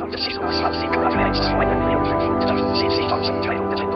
of the season was subsequently extravagantly opened. The season was entitled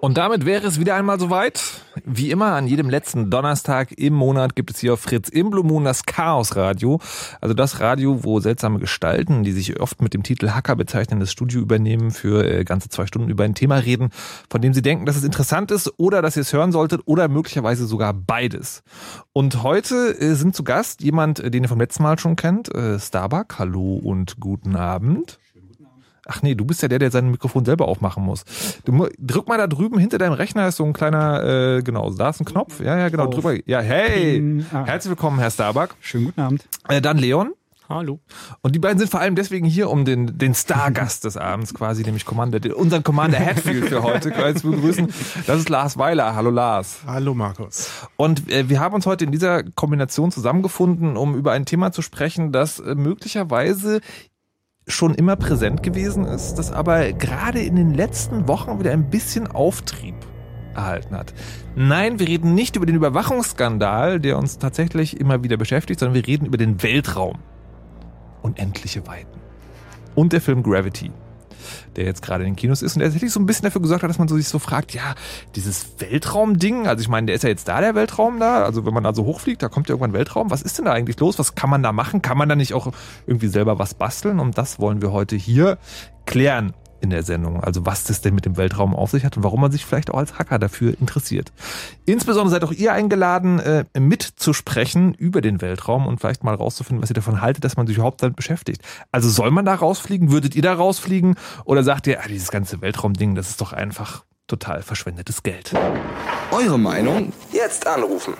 Und damit wäre es wieder einmal soweit. Wie immer, an jedem letzten Donnerstag im Monat gibt es hier auf Fritz im Blue Moon das Chaos Radio. Also das Radio, wo seltsame Gestalten, die sich oft mit dem Titel Hacker bezeichnen, das Studio übernehmen, für äh, ganze zwei Stunden über ein Thema reden, von dem sie denken, dass es interessant ist oder dass ihr es hören solltet oder möglicherweise sogar beides. Und heute äh, sind zu Gast jemand, äh, den ihr vom letzten Mal schon kennt, Starbuck. Hallo und guten Abend. Ach nee, du bist ja der, der sein Mikrofon selber aufmachen muss. Du drück mal da drüben hinter deinem Rechner ist so ein kleiner, äh, genau, da ist ein Knopf. Ja, ja, genau, drüber. Ja, hey, herzlich willkommen, Herr Starbuck. Schönen guten Abend. Äh, dann Leon. Hallo. Und die beiden sind vor allem deswegen hier, um den, den Stargast des Abends quasi, nämlich Commander, den- unseren Commander Hatfield für heute quasi zu begrüßen. Das ist Lars Weiler. Hallo Lars. Hallo Markus. Und äh, wir haben uns heute in dieser Kombination zusammengefunden, um über ein Thema zu sprechen, das äh, möglicherweise schon immer präsent gewesen ist, das aber gerade in den letzten Wochen wieder ein bisschen Auftrieb erhalten hat. Nein, wir reden nicht über den Überwachungsskandal, der uns tatsächlich immer wieder beschäftigt, sondern wir reden über den Weltraum. Unendliche Weiten. Und der Film Gravity, der jetzt gerade in den Kinos ist und der tatsächlich so ein bisschen dafür gesorgt hat, dass man so sich so fragt, ja, dieses Weltraumding, also ich meine, der ist ja jetzt da, der Weltraum da, also wenn man da so hochfliegt, da kommt ja irgendwann Weltraum. Was ist denn da eigentlich los? Was kann man da machen? Kann man da nicht auch irgendwie selber was basteln? Und das wollen wir heute hier klären in der Sendung. Also was das denn mit dem Weltraum auf sich hat und warum man sich vielleicht auch als Hacker dafür interessiert. Insbesondere seid auch ihr eingeladen, äh, mitzusprechen über den Weltraum und vielleicht mal rauszufinden, was ihr davon haltet, dass man sich überhaupt damit beschäftigt. Also soll man da rausfliegen? Würdet ihr da rausfliegen? Oder sagt ihr, ah, dieses ganze Weltraumding, das ist doch einfach total verschwendetes Geld? Eure Meinung? Jetzt anrufen.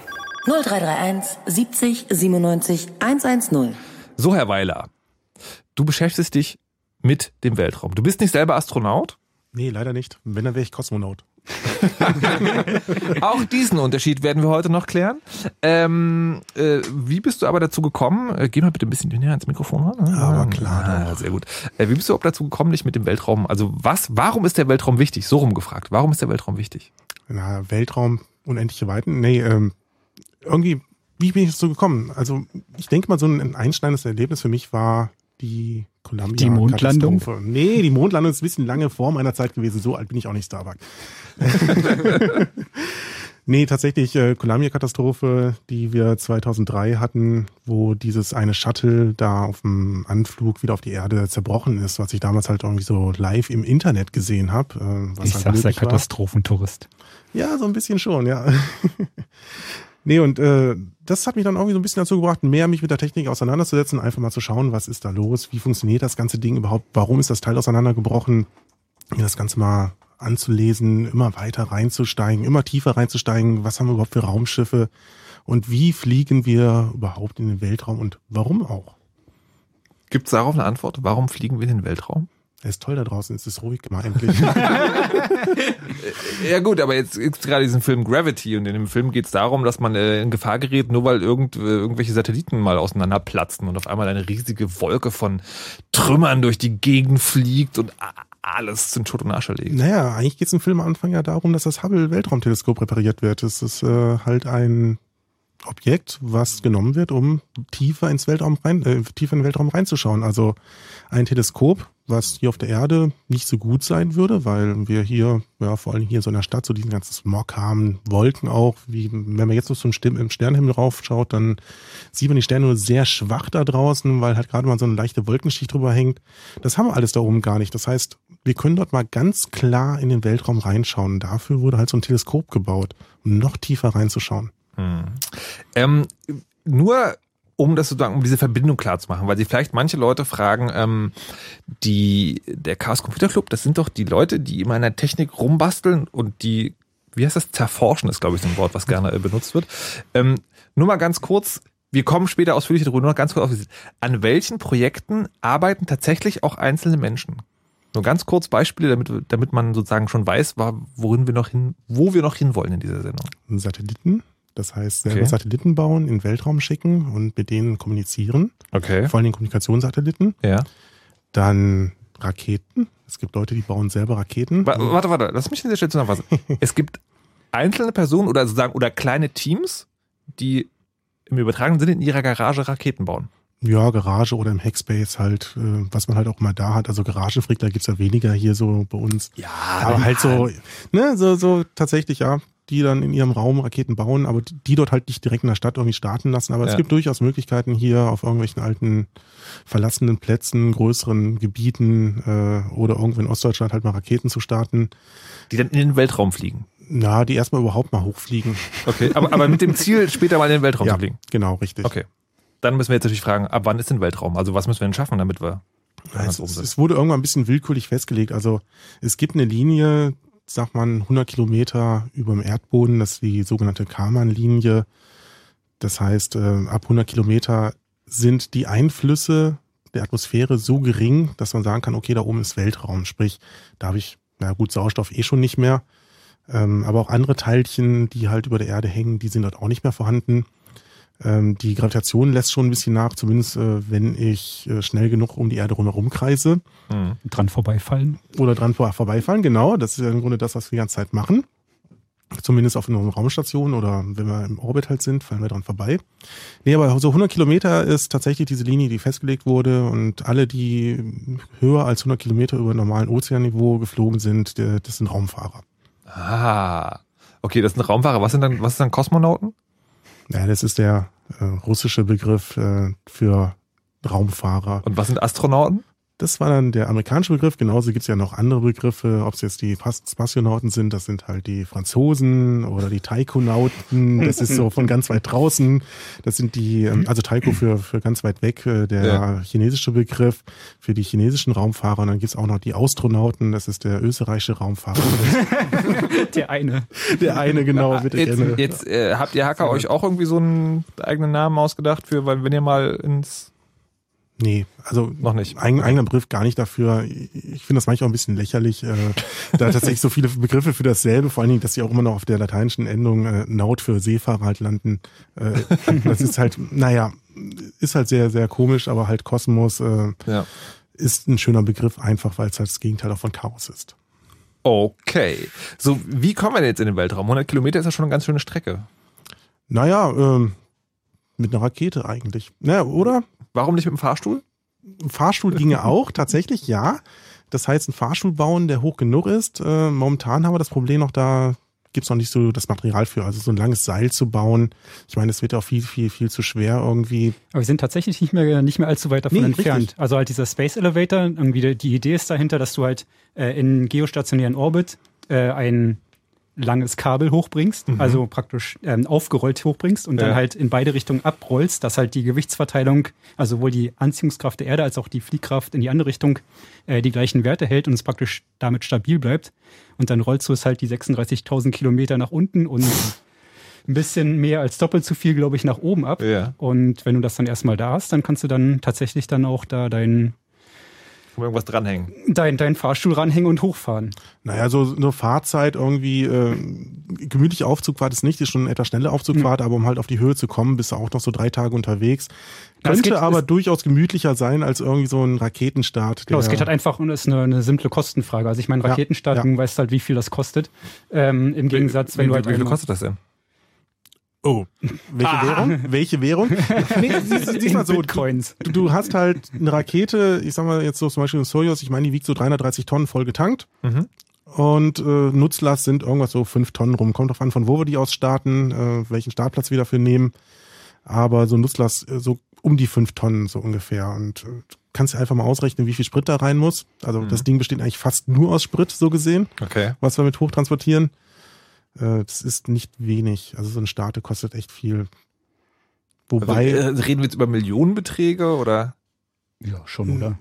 0331 70 97 110. So, Herr Weiler, du beschäftigst dich mit dem Weltraum. Du bist nicht selber Astronaut? Nee, leider nicht. Wenn, dann wäre ich Kosmonaut. Auch diesen Unterschied werden wir heute noch klären. Ähm, äh, wie bist du aber dazu gekommen? Äh, geh mal bitte ein bisschen näher ans Mikrofon ran. Aber klar Ah, sehr gut. Äh, wie bist du überhaupt dazu gekommen, dich mit dem Weltraum, also was, warum ist der Weltraum wichtig? So rum gefragt. Warum ist der Weltraum wichtig? Na, Weltraum, unendliche Weiten. Nee, ähm, irgendwie, wie bin ich dazu gekommen? Also, ich denke mal, so ein einschneidendes Erlebnis für mich war die Columbia. Die Mondlandung? Katastrophe. Nee, die Mondlandung ist ein bisschen lange vor meiner Zeit gewesen. So alt bin ich auch nicht, Starbuck. nee, tatsächlich, äh, Columbia-Katastrophe, die wir 2003 hatten, wo dieses eine Shuttle da auf dem Anflug wieder auf die Erde zerbrochen ist, was ich damals halt irgendwie so live im Internet gesehen habe. Äh, was Ich halt sag's der möglich war. Katastrophentourist. Ja, so ein bisschen schon, ja. nee, und äh, das hat mich dann irgendwie so ein bisschen dazu gebracht, mehr mich mit der Technik auseinanderzusetzen, einfach mal zu schauen, was ist da los, wie funktioniert das ganze Ding überhaupt, warum ist das Teil auseinandergebrochen, mir das Ganze mal anzulesen, immer weiter reinzusteigen, immer tiefer reinzusteigen, was haben wir überhaupt für Raumschiffe und wie fliegen wir überhaupt in den Weltraum und warum auch. Gibt es darauf eine Antwort? Warum fliegen wir in den Weltraum? Es ist toll da draußen, es ist ruhig mal endlich. Ja gut, aber jetzt gibt's gerade diesen Film Gravity und in dem Film geht's darum, dass man äh, in Gefahr gerät, nur weil irgend, äh, irgendwelche Satelliten mal auseinanderplatzen und auf einmal eine riesige Wolke von Trümmern durch die Gegend fliegt und alles in Schutt und Asche legt. Naja, eigentlich geht es im Film am Anfang ja darum, dass das Hubble-Weltraumteleskop repariert wird. Es ist äh, halt ein Objekt, was genommen wird, um tiefer ins Weltraum rein, äh, tiefer in den Weltraum reinzuschauen. Also ein Teleskop, was hier auf der Erde nicht so gut sein würde, weil wir hier, ja, vor allem hier in so einer Stadt, so diesen ganzen Smog haben, Wolken auch, wie, wenn man jetzt noch so im Sternenhimmel raufschaut, dann sieht man die Sterne nur sehr schwach da draußen, weil halt gerade mal so eine leichte Wolkenschicht drüber hängt. Das haben wir alles da oben gar nicht. Das heißt, wir können dort mal ganz klar in den Weltraum reinschauen. Dafür wurde halt so ein Teleskop gebaut, um noch tiefer reinzuschauen. Ähm, nur um das sozusagen, um diese Verbindung klar zu machen, weil sich vielleicht manche Leute fragen, ähm, die, der Chaos Computer Club, das sind doch die Leute, die immer in der Technik rumbasteln und die, wie heißt das, zerforschen ist, glaube ich, so ein Wort, was gerne äh, benutzt wird. Ähm, nur mal ganz kurz, wir kommen später ausführlich darüber, nur noch ganz kurz auf, an welchen Projekten arbeiten tatsächlich auch einzelne Menschen? Nur ganz kurz Beispiele, damit, damit man sozusagen schon weiß, worin wir noch hin, wo wir noch hinwollen in dieser Sendung. Satelliten, das heißt selber Okay. Satelliten bauen, in den Weltraum schicken und mit denen kommunizieren. Okay. Vor allem Kommunikationssatelliten. Ja. Dann Raketen. Es gibt Leute, die bauen selber Raketen. Wa- Warte, warte, lass mich an dieser Stelle zusammenfassen. es gibt einzelne Personen oder sozusagen oder kleine Teams, die im übertragenen Sinne in ihrer Garage Raketen bauen. Ja, Garage oder im Hackspace halt, äh, was man halt auch mal da hat. Also Garagenfrickler gibt's ja weniger hier so bei uns. Ja, aber halt so, ne, so, so tatsächlich, ja, die dann in ihrem Raum Raketen bauen, aber die dort halt nicht direkt in der Stadt irgendwie starten lassen. Aber Ja. es gibt durchaus Möglichkeiten hier auf irgendwelchen alten verlassenen Plätzen, größeren Gebieten äh, oder irgendwo in Ostdeutschland halt mal Raketen zu starten. die dann in den Weltraum fliegen. Na, die erstmal überhaupt mal hochfliegen. Okay, aber, aber mit dem Ziel, später mal in den Weltraum ja, zu fliegen. genau, richtig. Okay. Dann müssen wir jetzt natürlich fragen, ab wann ist denn Weltraum? Also was müssen wir denn schaffen, damit wir es, es wurde irgendwann ein bisschen willkürlich festgelegt. Also es gibt eine Linie, sagt man 100 Kilometer über dem Erdboden, das ist die sogenannte Karman-Linie. Das heißt, äh, ab 100 Kilometer sind die Einflüsse der Atmosphäre so gering, dass man sagen kann, okay, da oben ist Weltraum. Sprich, da habe ich, na gut, Sauerstoff eh schon nicht mehr. Ähm, aber auch andere Teilchen, die halt über der Erde hängen, die sind dort auch nicht mehr vorhanden. Ähm, die Gravitation lässt schon ein bisschen nach, zumindest äh, wenn ich äh, schnell genug um die Erde rumherum kreise. Mhm. Dran vorbeifallen. Oder dran vor vorbeifallen, genau. Das ist ja im Grunde das, was wir die ganze Zeit machen. Zumindest auf einer Raumstation oder wenn wir im Orbit halt sind, fallen wir dran vorbei. Nee, aber so 100 Kilometer ist tatsächlich diese Linie, die festgelegt wurde und alle, die höher als 100 Kilometer über normalen Ozeanniveau geflogen sind, das sind Raumfahrer. Ah, okay, das sind Raumfahrer. Was sind dann, was ist dann Kosmonauten? Ja, das ist der äh, russische Begriff äh, für Raumfahrer. Und was sind Astronauten? Das war dann der amerikanische Begriff. Genauso gibt's ja noch andere Begriffe, ob es jetzt die Spationauten sind, das sind halt die Franzosen oder die Taikonauten. Das ist so von ganz weit draußen. Das sind die, ähm, also Taiko für, für ganz weit weg, äh, der ja. chinesische Begriff für die chinesischen Raumfahrer. Und dann gibt's auch noch die Astronauten, das ist der österreichische Raumfahrer. der eine. Der eine, genau. Bitte jetzt gerne. jetzt äh, habt ihr Hacker euch auch irgendwie so einen eigenen Namen ausgedacht für, weil wenn ihr mal ins Nee, also noch nicht. Ein, eigener Begriff gar nicht dafür. Ich finde das manchmal auch ein bisschen lächerlich, äh, da tatsächlich so viele Begriffe für dasselbe, vor allen Dingen, dass sie auch immer noch auf der lateinischen Endung äh, Naut für Seefahrer halt landen. Äh, das ist halt, naja, ist halt sehr, sehr komisch, aber halt Kosmos äh, ja. ist ein schöner Begriff, einfach weil es halt das Gegenteil auch von Chaos ist. Okay. So, wie kommen wir denn jetzt in den Weltraum? 100 Kilometer ist ja schon eine ganz schöne Strecke. Naja, ähm, mit einer Rakete eigentlich. Ja, oder? Warum nicht mit dem Fahrstuhl? Ein Fahrstuhl ginge auch, tatsächlich, ja. Das heißt, ein Fahrstuhl bauen, der hoch genug ist. Äh, momentan haben wir das Problem noch, da gibt's noch nicht so das Material für. Also so ein langes Seil zu bauen. Ich meine, es wird auch viel, viel, viel zu schwer irgendwie. Aber wir sind tatsächlich nicht mehr, nicht mehr allzu weit davon nee, entfernt. Richtig. Also halt dieser Space Elevator, irgendwie die Idee ist dahinter, dass du halt äh, in geostationären Orbit äh, ein langes Kabel hochbringst, mhm. also praktisch ähm, aufgerollt hochbringst und ja. dann halt in beide Richtungen abrollst, dass halt die Gewichtsverteilung, also sowohl die Anziehungskraft der Erde als auch die Fliehkraft in die andere Richtung äh, die gleichen Werte hält und es praktisch damit stabil bleibt. Und dann rollst du es halt die 36.000 Kilometer nach unten und ein bisschen mehr als doppelt so viel, glaube ich, nach oben ab. Ja. Und wenn du das dann erstmal da hast, dann kannst du dann tatsächlich dann auch da deinen irgendwas dranhängen. Dein, dein Fahrstuhl ranhängen und hochfahren. Naja, so eine Fahrzeit irgendwie, äh, gemütliche Aufzugfahrt ist nicht, ist schon eine etwas schnelle Aufzugfahrt, mhm. aber um halt auf die Höhe zu kommen, bist du auch noch so drei Tage unterwegs. Könnte geht, aber durchaus gemütlicher sein als irgendwie so ein Raketenstart. Genau, es geht halt einfach und ist eine, eine simple Kostenfrage. Also ich meine, Raketenstart, ja, ja. du weißt halt, wie viel das kostet. Ähm, Im Gegensatz, wenn wie, du halt. Wie viel kostet das denn? Oh, welche ah. Währung? Welche Währung? nee, siehst mal so, Bitcoins. Du, du, hast halt eine Rakete, ich sag mal jetzt so zum Beispiel ein Soyuz, ich meine, die wiegt so 330 Tonnen voll getankt. Mhm. Und äh, Nutzlast sind irgendwas so fünf Tonnen rum. Kommt drauf an, von wo wir die aus starten, äh, welchen Startplatz wir dafür nehmen. Aber so Nutzlast äh, so um die fünf Tonnen so ungefähr. Und äh, kannst du einfach mal ausrechnen, wie viel Sprit da rein muss. Also mhm. das Ding besteht eigentlich fast nur aus Sprit, so gesehen. Okay. Was wir mit hochtransportieren. Äh, das ist nicht wenig. Also so ein Starte kostet echt viel. Wobei. Also, äh, reden wir jetzt über Millionenbeträge oder? Ja, schon, oder?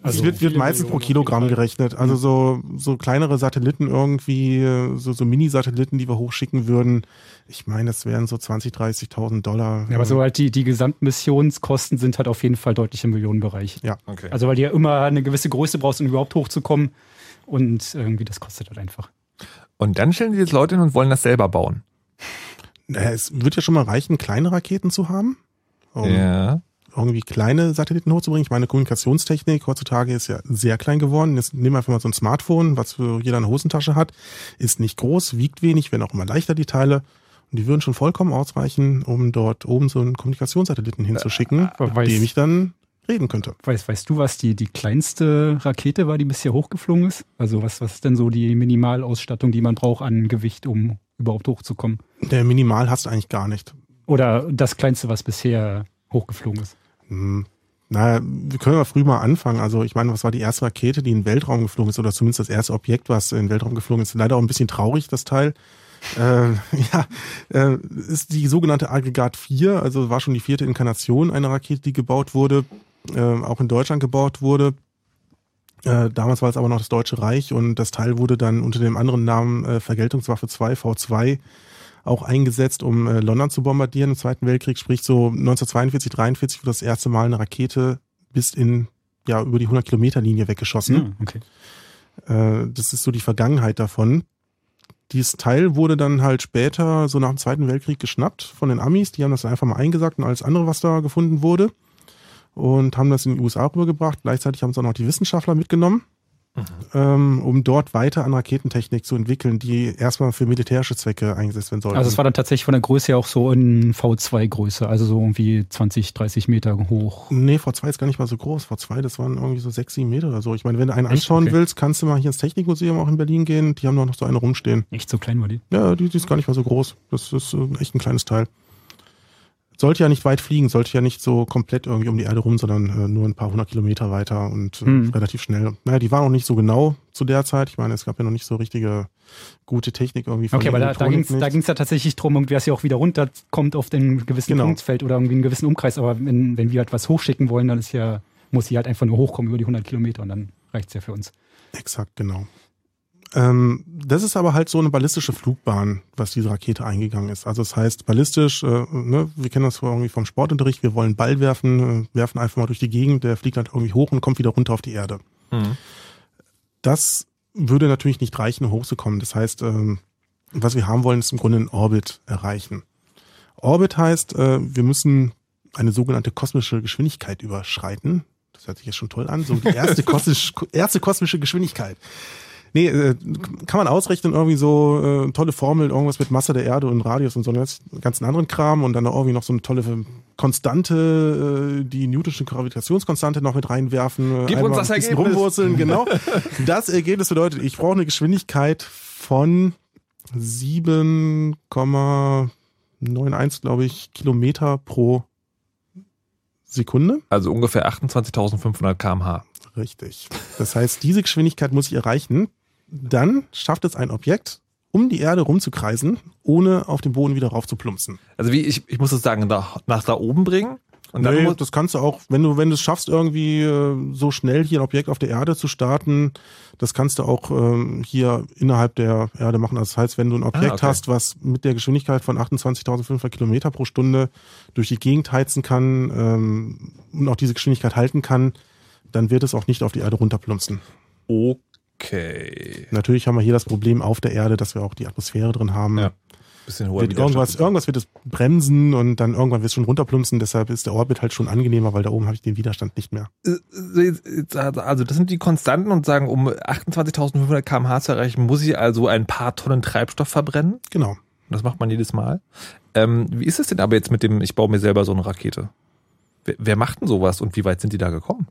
Also es wird, wird meistens pro Kilogramm gerechnet. Also so, so kleinere Satelliten irgendwie, so, so Mini-Satelliten, die wir hochschicken würden. Ich meine, das wären so 20, 30.000 Dollar. Ja, aber so halt die, die Gesamtmissionskosten sind halt auf jeden Fall deutlich im Millionenbereich. Ja. Okay. Also weil du ja immer eine gewisse Größe brauchst, um überhaupt hochzukommen. Und irgendwie das kostet halt einfach. Und dann stellen die jetzt Leute hin und wollen das selber bauen. Es wird ja schon mal reichen, kleine Raketen zu haben. Um ja. Irgendwie kleine Satelliten hochzubringen. Ich meine, Kommunikationstechnik heutzutage ist ja sehr klein geworden. Jetzt nehmen wir einfach mal so ein Smartphone, was für jeder eine Hosentasche hat. Ist nicht groß, wiegt wenig, werden auch immer leichter die Teile. Und die würden schon vollkommen ausreichen, um dort oben so einen Kommunikationssatelliten hinzuschicken, äh, mit dem ich dann reden könnte. Weißt, weißt du, was die, die kleinste Rakete war, die bisher hochgeflogen ist? Also was, was ist denn so die Minimalausstattung, die man braucht an Gewicht, um überhaupt hochzukommen? Der Minimal hast du eigentlich gar nicht. Oder das kleinste, was bisher hochgeflogen ist? Hm. Naja, wir können ja früh mal anfangen. Also ich meine, was war die erste Rakete, die in den Weltraum geflogen ist, oder zumindest das erste Objekt, was in den Weltraum geflogen ist? Leider auch ein bisschen traurig, das Teil. äh, ja, äh, ist die sogenannte Aggregat 4, also war schon die vierte Inkarnation einer Rakete, die gebaut wurde äh, auch in Deutschland gebaut wurde. Äh, damals war es aber noch das Deutsche Reich und das Teil wurde dann unter dem anderen Namen äh, Vergeltungswaffe 2 V2 auch eingesetzt, um äh, London zu bombardieren im Zweiten Weltkrieg, sprich so 1942, 43 wurde das erste Mal eine Rakete bis in ja über die 100 Kilometer Linie weggeschossen. Ja, okay. Äh, das ist so die Vergangenheit davon. Dieses Teil wurde dann halt später, so nach dem Zweiten Weltkrieg, geschnappt von den Amis. Die haben das einfach mal eingesagt und alles andere, was da gefunden wurde. Und haben das in die USA rübergebracht. Gleichzeitig haben es auch noch die Wissenschaftler mitgenommen ähm, um dort weiter an Raketentechnik zu entwickeln, die erstmal für militärische Zwecke eingesetzt werden sollten. Also es war dann tatsächlich von der Größe her auch so in V2-Größe, also so irgendwie 20, 30 Meter hoch. Nee, V2 ist gar nicht mal so groß. V2, das waren irgendwie so 6, 7 Meter oder so. Ich meine, wenn du einen Echt? anschauen okay. willst, kannst du mal hier ins Technikmuseum auch in Berlin gehen. Die haben doch noch so eine rumstehen. Echt so klein war die? Ja, die, die ist gar nicht mal so groß. Das ist äh, echt ein kleines Teil sollte ja nicht weit fliegen, sollte ja nicht so komplett irgendwie um die Erde rum, sondern äh, nur ein paar hundert Kilometer weiter und äh, hm. relativ schnell. Naja, die waren auch nicht so genau zu der Zeit. Ich meine, es gab ja noch nicht so richtige gute Technik irgendwie. Von okay, aber da, da ging es ja tatsächlich drum, irgendwie, dass sie auch wieder runterkommt auf den gewissen genau. Punktfeld oder irgendwie einen gewissen Umkreis. Aber wenn, wenn wir halt was hochschicken wollen, dann ist ja, muss sie halt einfach nur hochkommen über die 100 Kilometer und dann reicht's ja für uns. Exakt, genau. Ähm, das ist aber halt so eine ballistische Flugbahn, was diese Rakete eingegangen ist. Also das heißt, ballistisch, äh, ne, wir kennen das irgendwie vom Sportunterricht, wir wollen Ball werfen, äh, werfen einfach mal durch die Gegend, der fliegt halt irgendwie hoch und kommt wieder runter auf die Erde. Mhm. Das würde natürlich nicht reichen, um hochzukommen. Das heißt, ähm, was wir haben wollen, ist im Grunde ein Orbit erreichen. Orbit heißt, äh, wir müssen eine sogenannte kosmische Geschwindigkeit überschreiten. Das hört sich jetzt schon toll an. So die erste, kosmisch, erste kosmische Geschwindigkeit. Nee, äh, kann man ausrechnen, irgendwie so äh, tolle Formel, irgendwas mit Masse der Erde und Radius und so einen ganzen anderen Kram und dann irgendwie noch so eine tolle Konstante, äh, die Newtonsche Gravitationskonstante noch mit reinwerfen. Äh, Gib uns das Ergebnis. Rumwurzeln, genau. Das Ergebnis bedeutet, ich brauche eine Geschwindigkeit von 7,91, glaube ich, Kilometer pro Sekunde. Also ungefähr 28.500 kmh. Richtig. Das heißt, diese Geschwindigkeit muss ich erreichen dann schafft es ein Objekt, um die Erde rumzukreisen, ohne auf den Boden wieder raufzuplumpsen. Also wie, ich, ich muss das sagen, nach, nach da oben bringen? Und dann nee, das kannst du auch, wenn du, wenn du es schaffst, irgendwie äh, so schnell hier ein Objekt auf der Erde zu starten, das kannst du auch ähm, hier innerhalb der Erde machen. Also das heißt, wenn du ein ah, Objekt ah, okay. hast, was mit der Geschwindigkeit von 28.500 Kilometer pro Stunde durch die Gegend heizen kann ähm, und auch diese Geschwindigkeit halten kann, dann wird es auch nicht auf die Erde runterplumpsen. Okay. Okay. Natürlich haben wir hier das Problem auf der Erde, dass wir auch die Atmosphäre drin haben. Ja. Bisschen hoher wird irgendwas, irgendwas wird es bremsen und dann irgendwann wird es schon runterplumpsen. Deshalb ist der Orbit halt schon angenehmer, weil da oben habe ich den Widerstand nicht mehr. Äh, also das sind die Konstanten und sagen, um 28.500 kmh zu erreichen, muss ich also ein paar Tonnen Treibstoff verbrennen. Genau. Das macht man jedes Mal. Ähm, wie ist es denn aber jetzt mit dem, ich baue mir selber so eine Rakete? Wer, wer macht denn sowas und wie weit sind die da gekommen?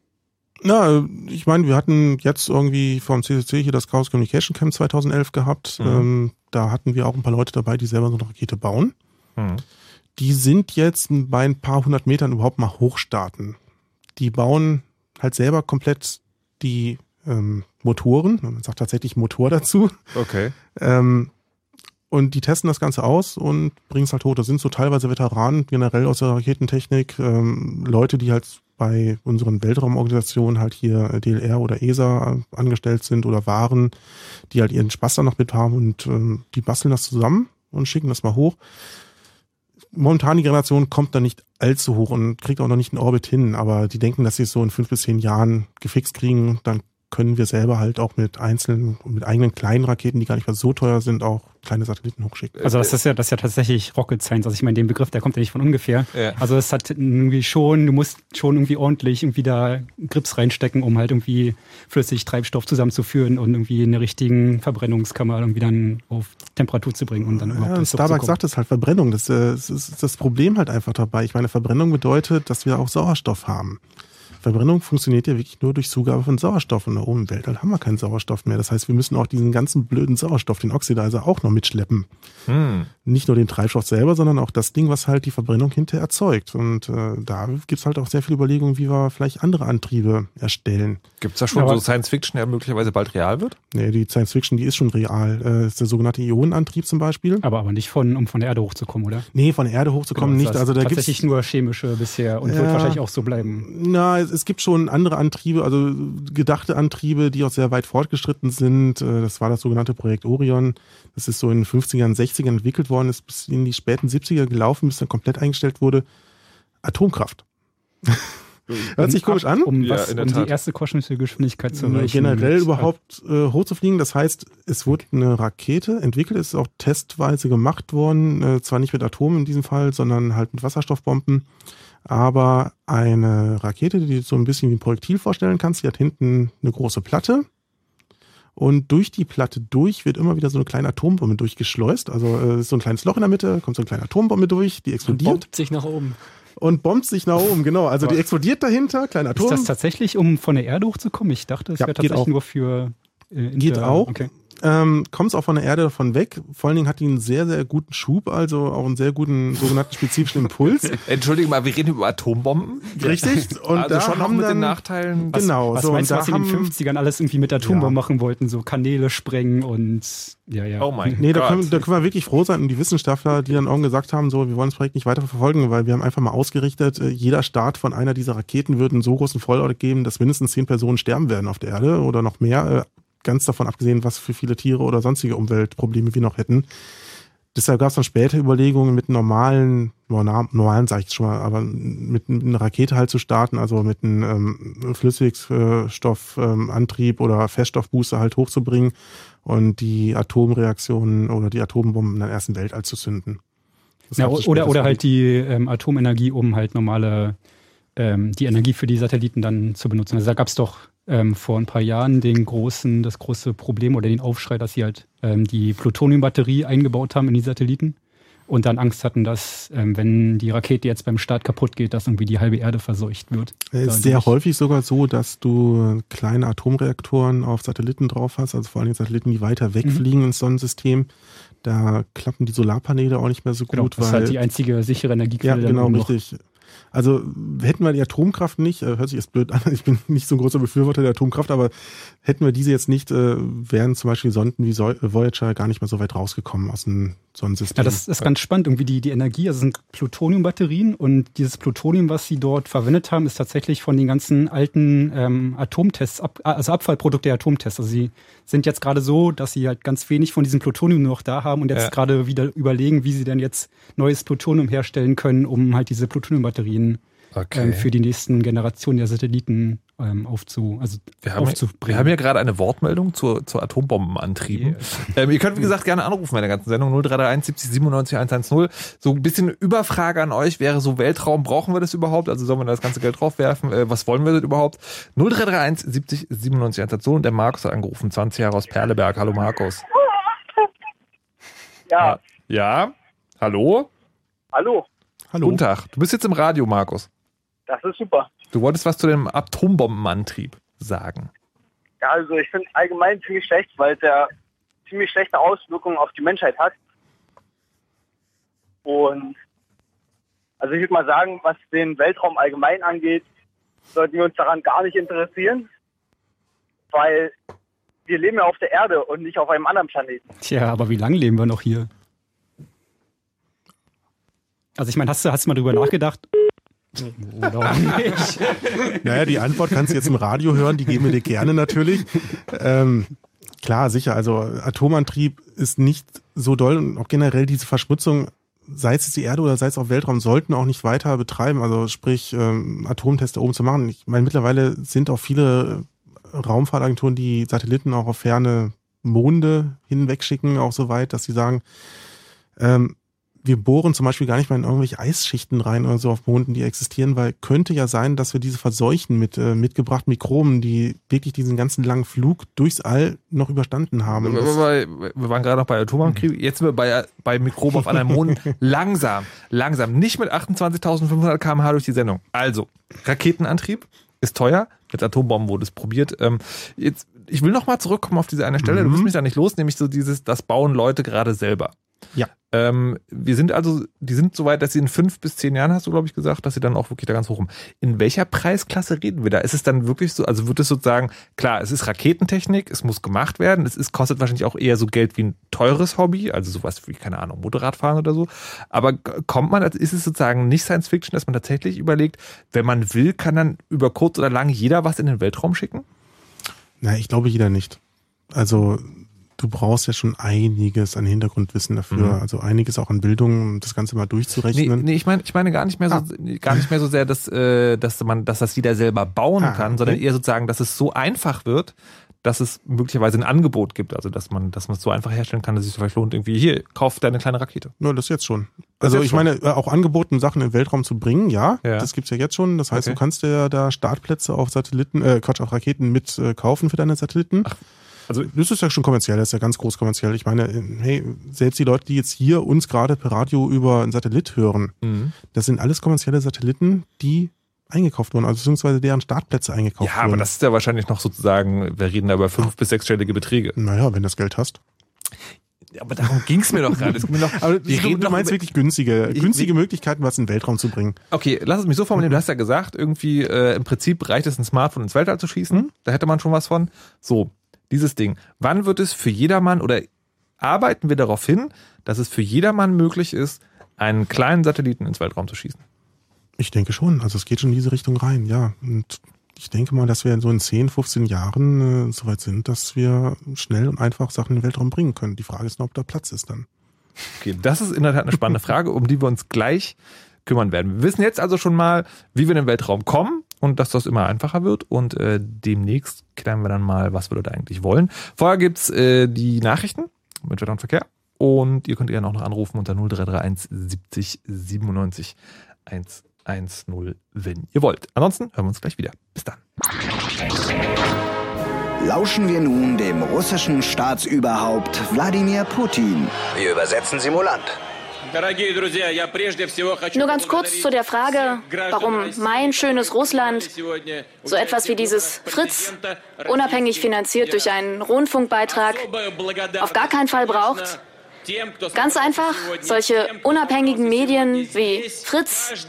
Na, ich meine, wir hatten jetzt irgendwie vom CCC hier das Chaos Communication Camp 2011 gehabt. Mhm. Ähm, da hatten wir auch ein paar Leute dabei, die selber so eine Rakete bauen. Mhm. Die sind jetzt bei ein paar hundert Metern überhaupt mal hochstarten. Die bauen halt selber komplett die ähm, Motoren. Man sagt tatsächlich Motor dazu. Okay. Ähm, und die testen das Ganze aus und bringen es halt hoch. Das sind so teilweise Veteranen generell aus der Raketentechnik, ähm, Leute, die halt bei unseren Weltraumorganisationen halt hier äh, DLR oder ESA angestellt sind oder waren, die halt ihren Spaß da noch mit haben und ähm, die basteln das zusammen und schicken das mal hoch. Momentan die Generation kommt da nicht allzu hoch und kriegt auch noch nicht einen Orbit hin, aber die denken, dass sie es so in fünf bis zehn Jahren gefixt kriegen, dann können wir selber halt auch mit einzelnen, mit eigenen kleinen Raketen, die gar nicht mehr so teuer sind, auch kleine Satelliten hochschicken. Also das ist ja, das ist ja tatsächlich Rocket Science. Also ich meine, den Begriff, der kommt ja nicht von ungefähr. Ja. Also es hat irgendwie schon, du musst schon irgendwie ordentlich irgendwie da Grips reinstecken, um halt irgendwie flüssig Treibstoff zusammenzuführen und irgendwie in der richtigen Verbrennungskammer irgendwie dann auf Temperatur zu bringen und dann überhaupt ja, Starbucks sagt es halt Verbrennung. Das, äh, das ist das Problem halt einfach dabei. Ich meine, Verbrennung bedeutet, dass wir auch Sauerstoff haben. Verbrennung funktioniert ja wirklich nur durch Zugabe von Sauerstoff. Und da oben im Weltall haben wir keinen Sauerstoff mehr. Das heißt, wir müssen auch diesen ganzen blöden Sauerstoff, den Oxidizer, auch noch mitschleppen. Hm. Nicht nur den Treibstoff selber, sondern auch das Ding, was halt die Verbrennung hinterher erzeugt. Und äh, da gibt's halt auch sehr viele Überlegungen, wie wir vielleicht andere Antriebe erstellen. Gibt's da schon ja, so Science Fiction, der möglicherweise bald real wird? Nee, die Science Fiction, die ist schon real. Äh, ist der sogenannte Ionenantrieb zum Beispiel. Aber, aber nicht von, um von der Erde hochzukommen, oder? Nee, von der Erde hochzukommen genau, nicht. Also da tatsächlich nur chemische bisher und ja, wird wahrscheinlich auch so bleiben. Na, es es gibt schon andere Antriebe, also gedachte Antriebe, die auch sehr weit fortgeschritten sind. Äh, das war das sogenannte Projekt Orion. Das ist so in den 50ern, 60ern entwickelt worden, ist bis in die späten 70er gelaufen, bis dann komplett eingestellt wurde. Atomkraft. Hört sich komisch an. Um, was, ja, um die erste kosmische Geschwindigkeit zu erreichen. Generell überhaupt äh, hochzufliegen. Das heißt, es wurde eine Rakete entwickelt, ist auch testweise gemacht worden. Äh, zwar nicht mit Atomen in diesem Fall, sondern halt mit Wasserstoffbomben. Aber eine Rakete, die du so ein bisschen wie ein Projektil vorstellen kannst, die hat hinten eine große Platte. Und durch die Platte durch wird immer wieder so eine kleine Atombombe durchgeschleust. Also äh, ist so ein kleines Loch in der Mitte, kommt so eine kleine Atombombe durch, die explodiert. Und bombt sich nach oben und bombt sich nach oben, genau. Also die explodiert dahinter, kleiner Atom. Ist das tatsächlich, um von der Erde hochzukommen? Ich dachte, es ja, wäre tatsächlich nur für. Äh, geht auch. Okay ähm, kommt es auch von der Erde davon weg. Vor allen Dingen hat die einen sehr, sehr guten Schub, also auch einen sehr guten sogenannten spezifischen Impuls. Entschuldigung mal, wir reden über Atombomben. Richtig. Und also da schon haben mit dann, den Nachteilen. Was, genau. Was so, meinst du, was sie in den 50ern alles irgendwie mit Atombomben ja. machen wollten? So Kanäle sprengen und ja, ja. Oh mein Nee, da können, da können wir wirklich froh sein und die Wissenschaftler, die dann auch gesagt haben, so, wir wollen das Projekt nicht weiter verfolgen, weil wir haben einfach mal ausgerichtet, äh, jeder Start von einer dieser Raketen würde einen so großen Vollort geben, dass mindestens zehn Personen sterben werden auf der Erde oder noch mehr äh, ganz davon abgesehen, was für viele Tiere oder sonstige Umweltprobleme wir noch hätten. Deshalb gab es dann später Überlegungen, mit normalen, normalen sage ich schon mal, aber mit, mit einer Rakete halt zu starten, also mit einem ähm, Flüssigstoffantrieb ähm, oder Feststoffbooster halt hochzubringen und die Atomreaktionen oder die Atombomben in der ersten Weltall zu zünden. Ja, oder, oder halt die ähm, Atomenergie, um halt normale, ähm, die Energie für die Satelliten dann zu benutzen. Also da gab es doch ähm, vor ein paar Jahren den großen, das große Problem oder den Aufschrei, dass sie halt ähm, die Plutoniumbatterie eingebaut haben in die Satelliten und dann Angst hatten, dass ähm, wenn die Rakete jetzt beim Start kaputt geht, dass irgendwie die halbe Erde verseucht wird. Es ist sehr häufig sogar so, dass du kleine Atomreaktoren auf Satelliten drauf hast, also vor allem Satelliten, die weiter wegfliegen mhm. ins Sonnensystem. Da klappen die Solarpaneele auch nicht mehr so genau, gut. Das ist halt die einzige sichere Energiequelle. Ja, genau, richtig. Also hätten wir die Atomkraft nicht, äh, hört sich jetzt blöd an, ich bin nicht so ein großer Befürworter der Atomkraft, aber hätten wir diese jetzt nicht, äh, wären zum Beispiel Sonden wie Voyager gar nicht mehr so weit rausgekommen aus dem Sonnensystem. Ja, das ist ganz spannend. Irgendwie die, die Energie, also sind Plutoniumbatterien und dieses Plutonium, was sie dort verwendet haben, ist tatsächlich von den ganzen alten ähm, Atomtests, ab, also Abfallprodukte der Atomtests. Also sie sind jetzt gerade so, dass sie halt ganz wenig von diesem Plutonium noch da haben und jetzt ja. gerade wieder überlegen, wie sie denn jetzt neues Plutonium herstellen können, um halt diese Plutoniumbatterien okay. ähm, für die nächsten Generationen der Satelliten ähm, aufzu, also wir haben, aufzubringen. Wir haben ja gerade eine Wortmeldung zur, zur Atombombenantrieben. Yeah. Ähm, ihr könnt, wie gesagt, gerne anrufen bei der ganzen Sendung 0331 70 97 110. So ein bisschen Überfrage an euch wäre so Weltraum, brauchen wir das überhaupt? Also sollen wir da das ganze Geld draufwerfen? Äh, was wollen wir denn überhaupt? 0331 70 97 110 und der Markus hat angerufen, 20 Jahre aus Perleberg. Hallo Markus. Ja. Ja? Hallo? Hallo. Hallo. Guten Tag. Du bist jetzt im Radio, Markus. Das ist super. Du wolltest was zu dem Atombombenantrieb sagen. Ja, also ich finde allgemein ziemlich schlecht, weil es ja ziemlich schlechte Auswirkungen auf die Menschheit hat. Und also ich würde mal sagen, was den Weltraum allgemein angeht, sollten wir uns daran gar nicht interessieren, weil wir leben ja auf der Erde und nicht auf einem anderen Planeten. Tja, aber wie lange leben wir noch hier? Also ich meine, hast du, hast du mal drüber nachgedacht, oder nicht? naja, die Antwort kannst du jetzt im Radio hören, die geben wir dir gerne natürlich. Ähm, klar, sicher, also Atomantrieb ist nicht so doll und auch generell diese Verschmutzung, sei es die Erde oder sei es auch Weltraum, sollten auch nicht weiter betreiben, also sprich ähm, Atomteste oben zu machen. Ich meine, mittlerweile sind auch viele Raumfahrtagenturen, die Satelliten auch auf ferne Monde hinwegschicken, auch so weit, dass sie sagen, ähm, wir bohren zum Beispiel gar nicht mal in irgendwelche Eisschichten rein oder so auf Monden, die existieren, weil könnte ja sein, dass wir diese verseuchen mit äh, mitgebrachten Mikroben, die wirklich diesen ganzen langen Flug durchs All noch überstanden haben. Wir, wir, wir waren gerade noch bei Atomankrieg, jetzt sind wir bei, bei Mikroben auf einem Mond. langsam, langsam, nicht mit 28.500 km/h durch die Sendung. Also, Raketenantrieb ist teuer, mit Atombomben wurde es probiert. Ähm, jetzt, ich will noch mal zurückkommen auf diese eine Stelle, mhm. du wirst mich da nicht los, nämlich so dieses, das bauen Leute gerade selber. Ja. Ähm, wir sind also, die sind so weit, dass sie in fünf bis zehn Jahren, hast du, glaube ich, gesagt, dass sie dann auch wirklich da ganz hoch kommen. In welcher Preisklasse reden wir da? Ist es dann wirklich so, also wird es sozusagen, klar, es ist Raketentechnik, es muss gemacht werden, es ist, kostet wahrscheinlich auch eher so Geld wie ein teures Hobby, also sowas wie, keine Ahnung, Motorradfahren oder so. Aber kommt man, ist es sozusagen nicht Science Fiction, dass man tatsächlich überlegt, wenn man will, kann dann über kurz oder lang jeder was in den Weltraum schicken? Na, ich glaube jeder nicht. Also du brauchst ja schon einiges an Hintergrundwissen dafür, mhm. also einiges auch an Bildung, um das Ganze mal durchzurechnen. Nee, nee ich meine, ich meine gar nicht mehr so, ah. gar nicht mehr so sehr, dass, äh, dass man, dass das jeder selber bauen ah, kann, okay. sondern eher sozusagen, dass es so einfach wird, dass es möglicherweise ein Angebot gibt, also dass man, dass man es so einfach herstellen kann, dass es sich vielleicht lohnt, irgendwie hier, kauf deine kleine Rakete. Nur das jetzt schon. Also ich schon. meine, äh, auch angeboten, Sachen im Weltraum zu bringen, ja, ja. das gibt's ja jetzt schon. Das heißt, okay. du kannst ja da Startplätze auf Satelliten, äh, Quatsch, auf Raketen mit äh, kaufen für deine Satelliten. Ach. Also das ist ja schon kommerziell, das ist ja ganz groß kommerziell. Ich meine, hey, selbst die Leute, die jetzt hier uns gerade per Radio über ein Satellit hören, mhm. das sind alles kommerzielle Satelliten, die eingekauft wurden, also beziehungsweise deren Startplätze eingekauft wurden. Ja, aber das ist ja wahrscheinlich noch sozusagen, wir reden da über fünf- bis sechsstellige Beträge. Naja, wenn du das Geld hast. Aber darum ging es mir doch gerade. Aber wir reden du meinst wirklich günstige, günstige Möglichkeiten, was in den Weltraum zu bringen. Okay, lass es mich so formulieren. Du hast ja gesagt, irgendwie äh, im Prinzip reicht es, ein Smartphone ins Weltall zu schießen. Mhm. Da hätte man schon was von. So, dieses Ding. Wann wird es für jedermann oder arbeiten wir darauf hin, dass es für jedermann möglich ist, einen kleinen Satelliten ins Weltraum zu schießen? Ich denke schon. Also es geht schon in diese Richtung rein, ja. Und ich denke mal, dass wir so in 10, 15 Jahren äh, soweit sind, dass wir schnell und einfach Sachen in den Weltraum bringen können. Die Frage ist nur, ob da Platz ist dann. Okay, das ist in der Tat eine spannende Frage, um die wir uns gleich kümmern werden. Wir wissen jetzt also schon mal, wie wir in den Weltraum kommen und dass das immer einfacher wird. Und äh, demnächst klären wir dann mal, was wir da eigentlich wollen. Vorher gibt's äh, die Nachrichten mit Wetter und Verkehr. Und ihr könnt gerne auch noch anrufen unter 0331 70 97 110, wenn ihr wollt. Ansonsten hören wir uns gleich wieder. Bis dann. Lauschen wir nun dem russischen Staatsüberhaupt Wladimir Putin. Wir übersetzen simulant. Nur ganz kurz zu der Frage, warum mein schönes Russland so etwas wie dieses Fritz, unabhängig finanziert durch einen Rundfunkbeitrag, auf gar keinen Fall braucht. Ganz einfach, solche unabhängigen Medien wie Fritz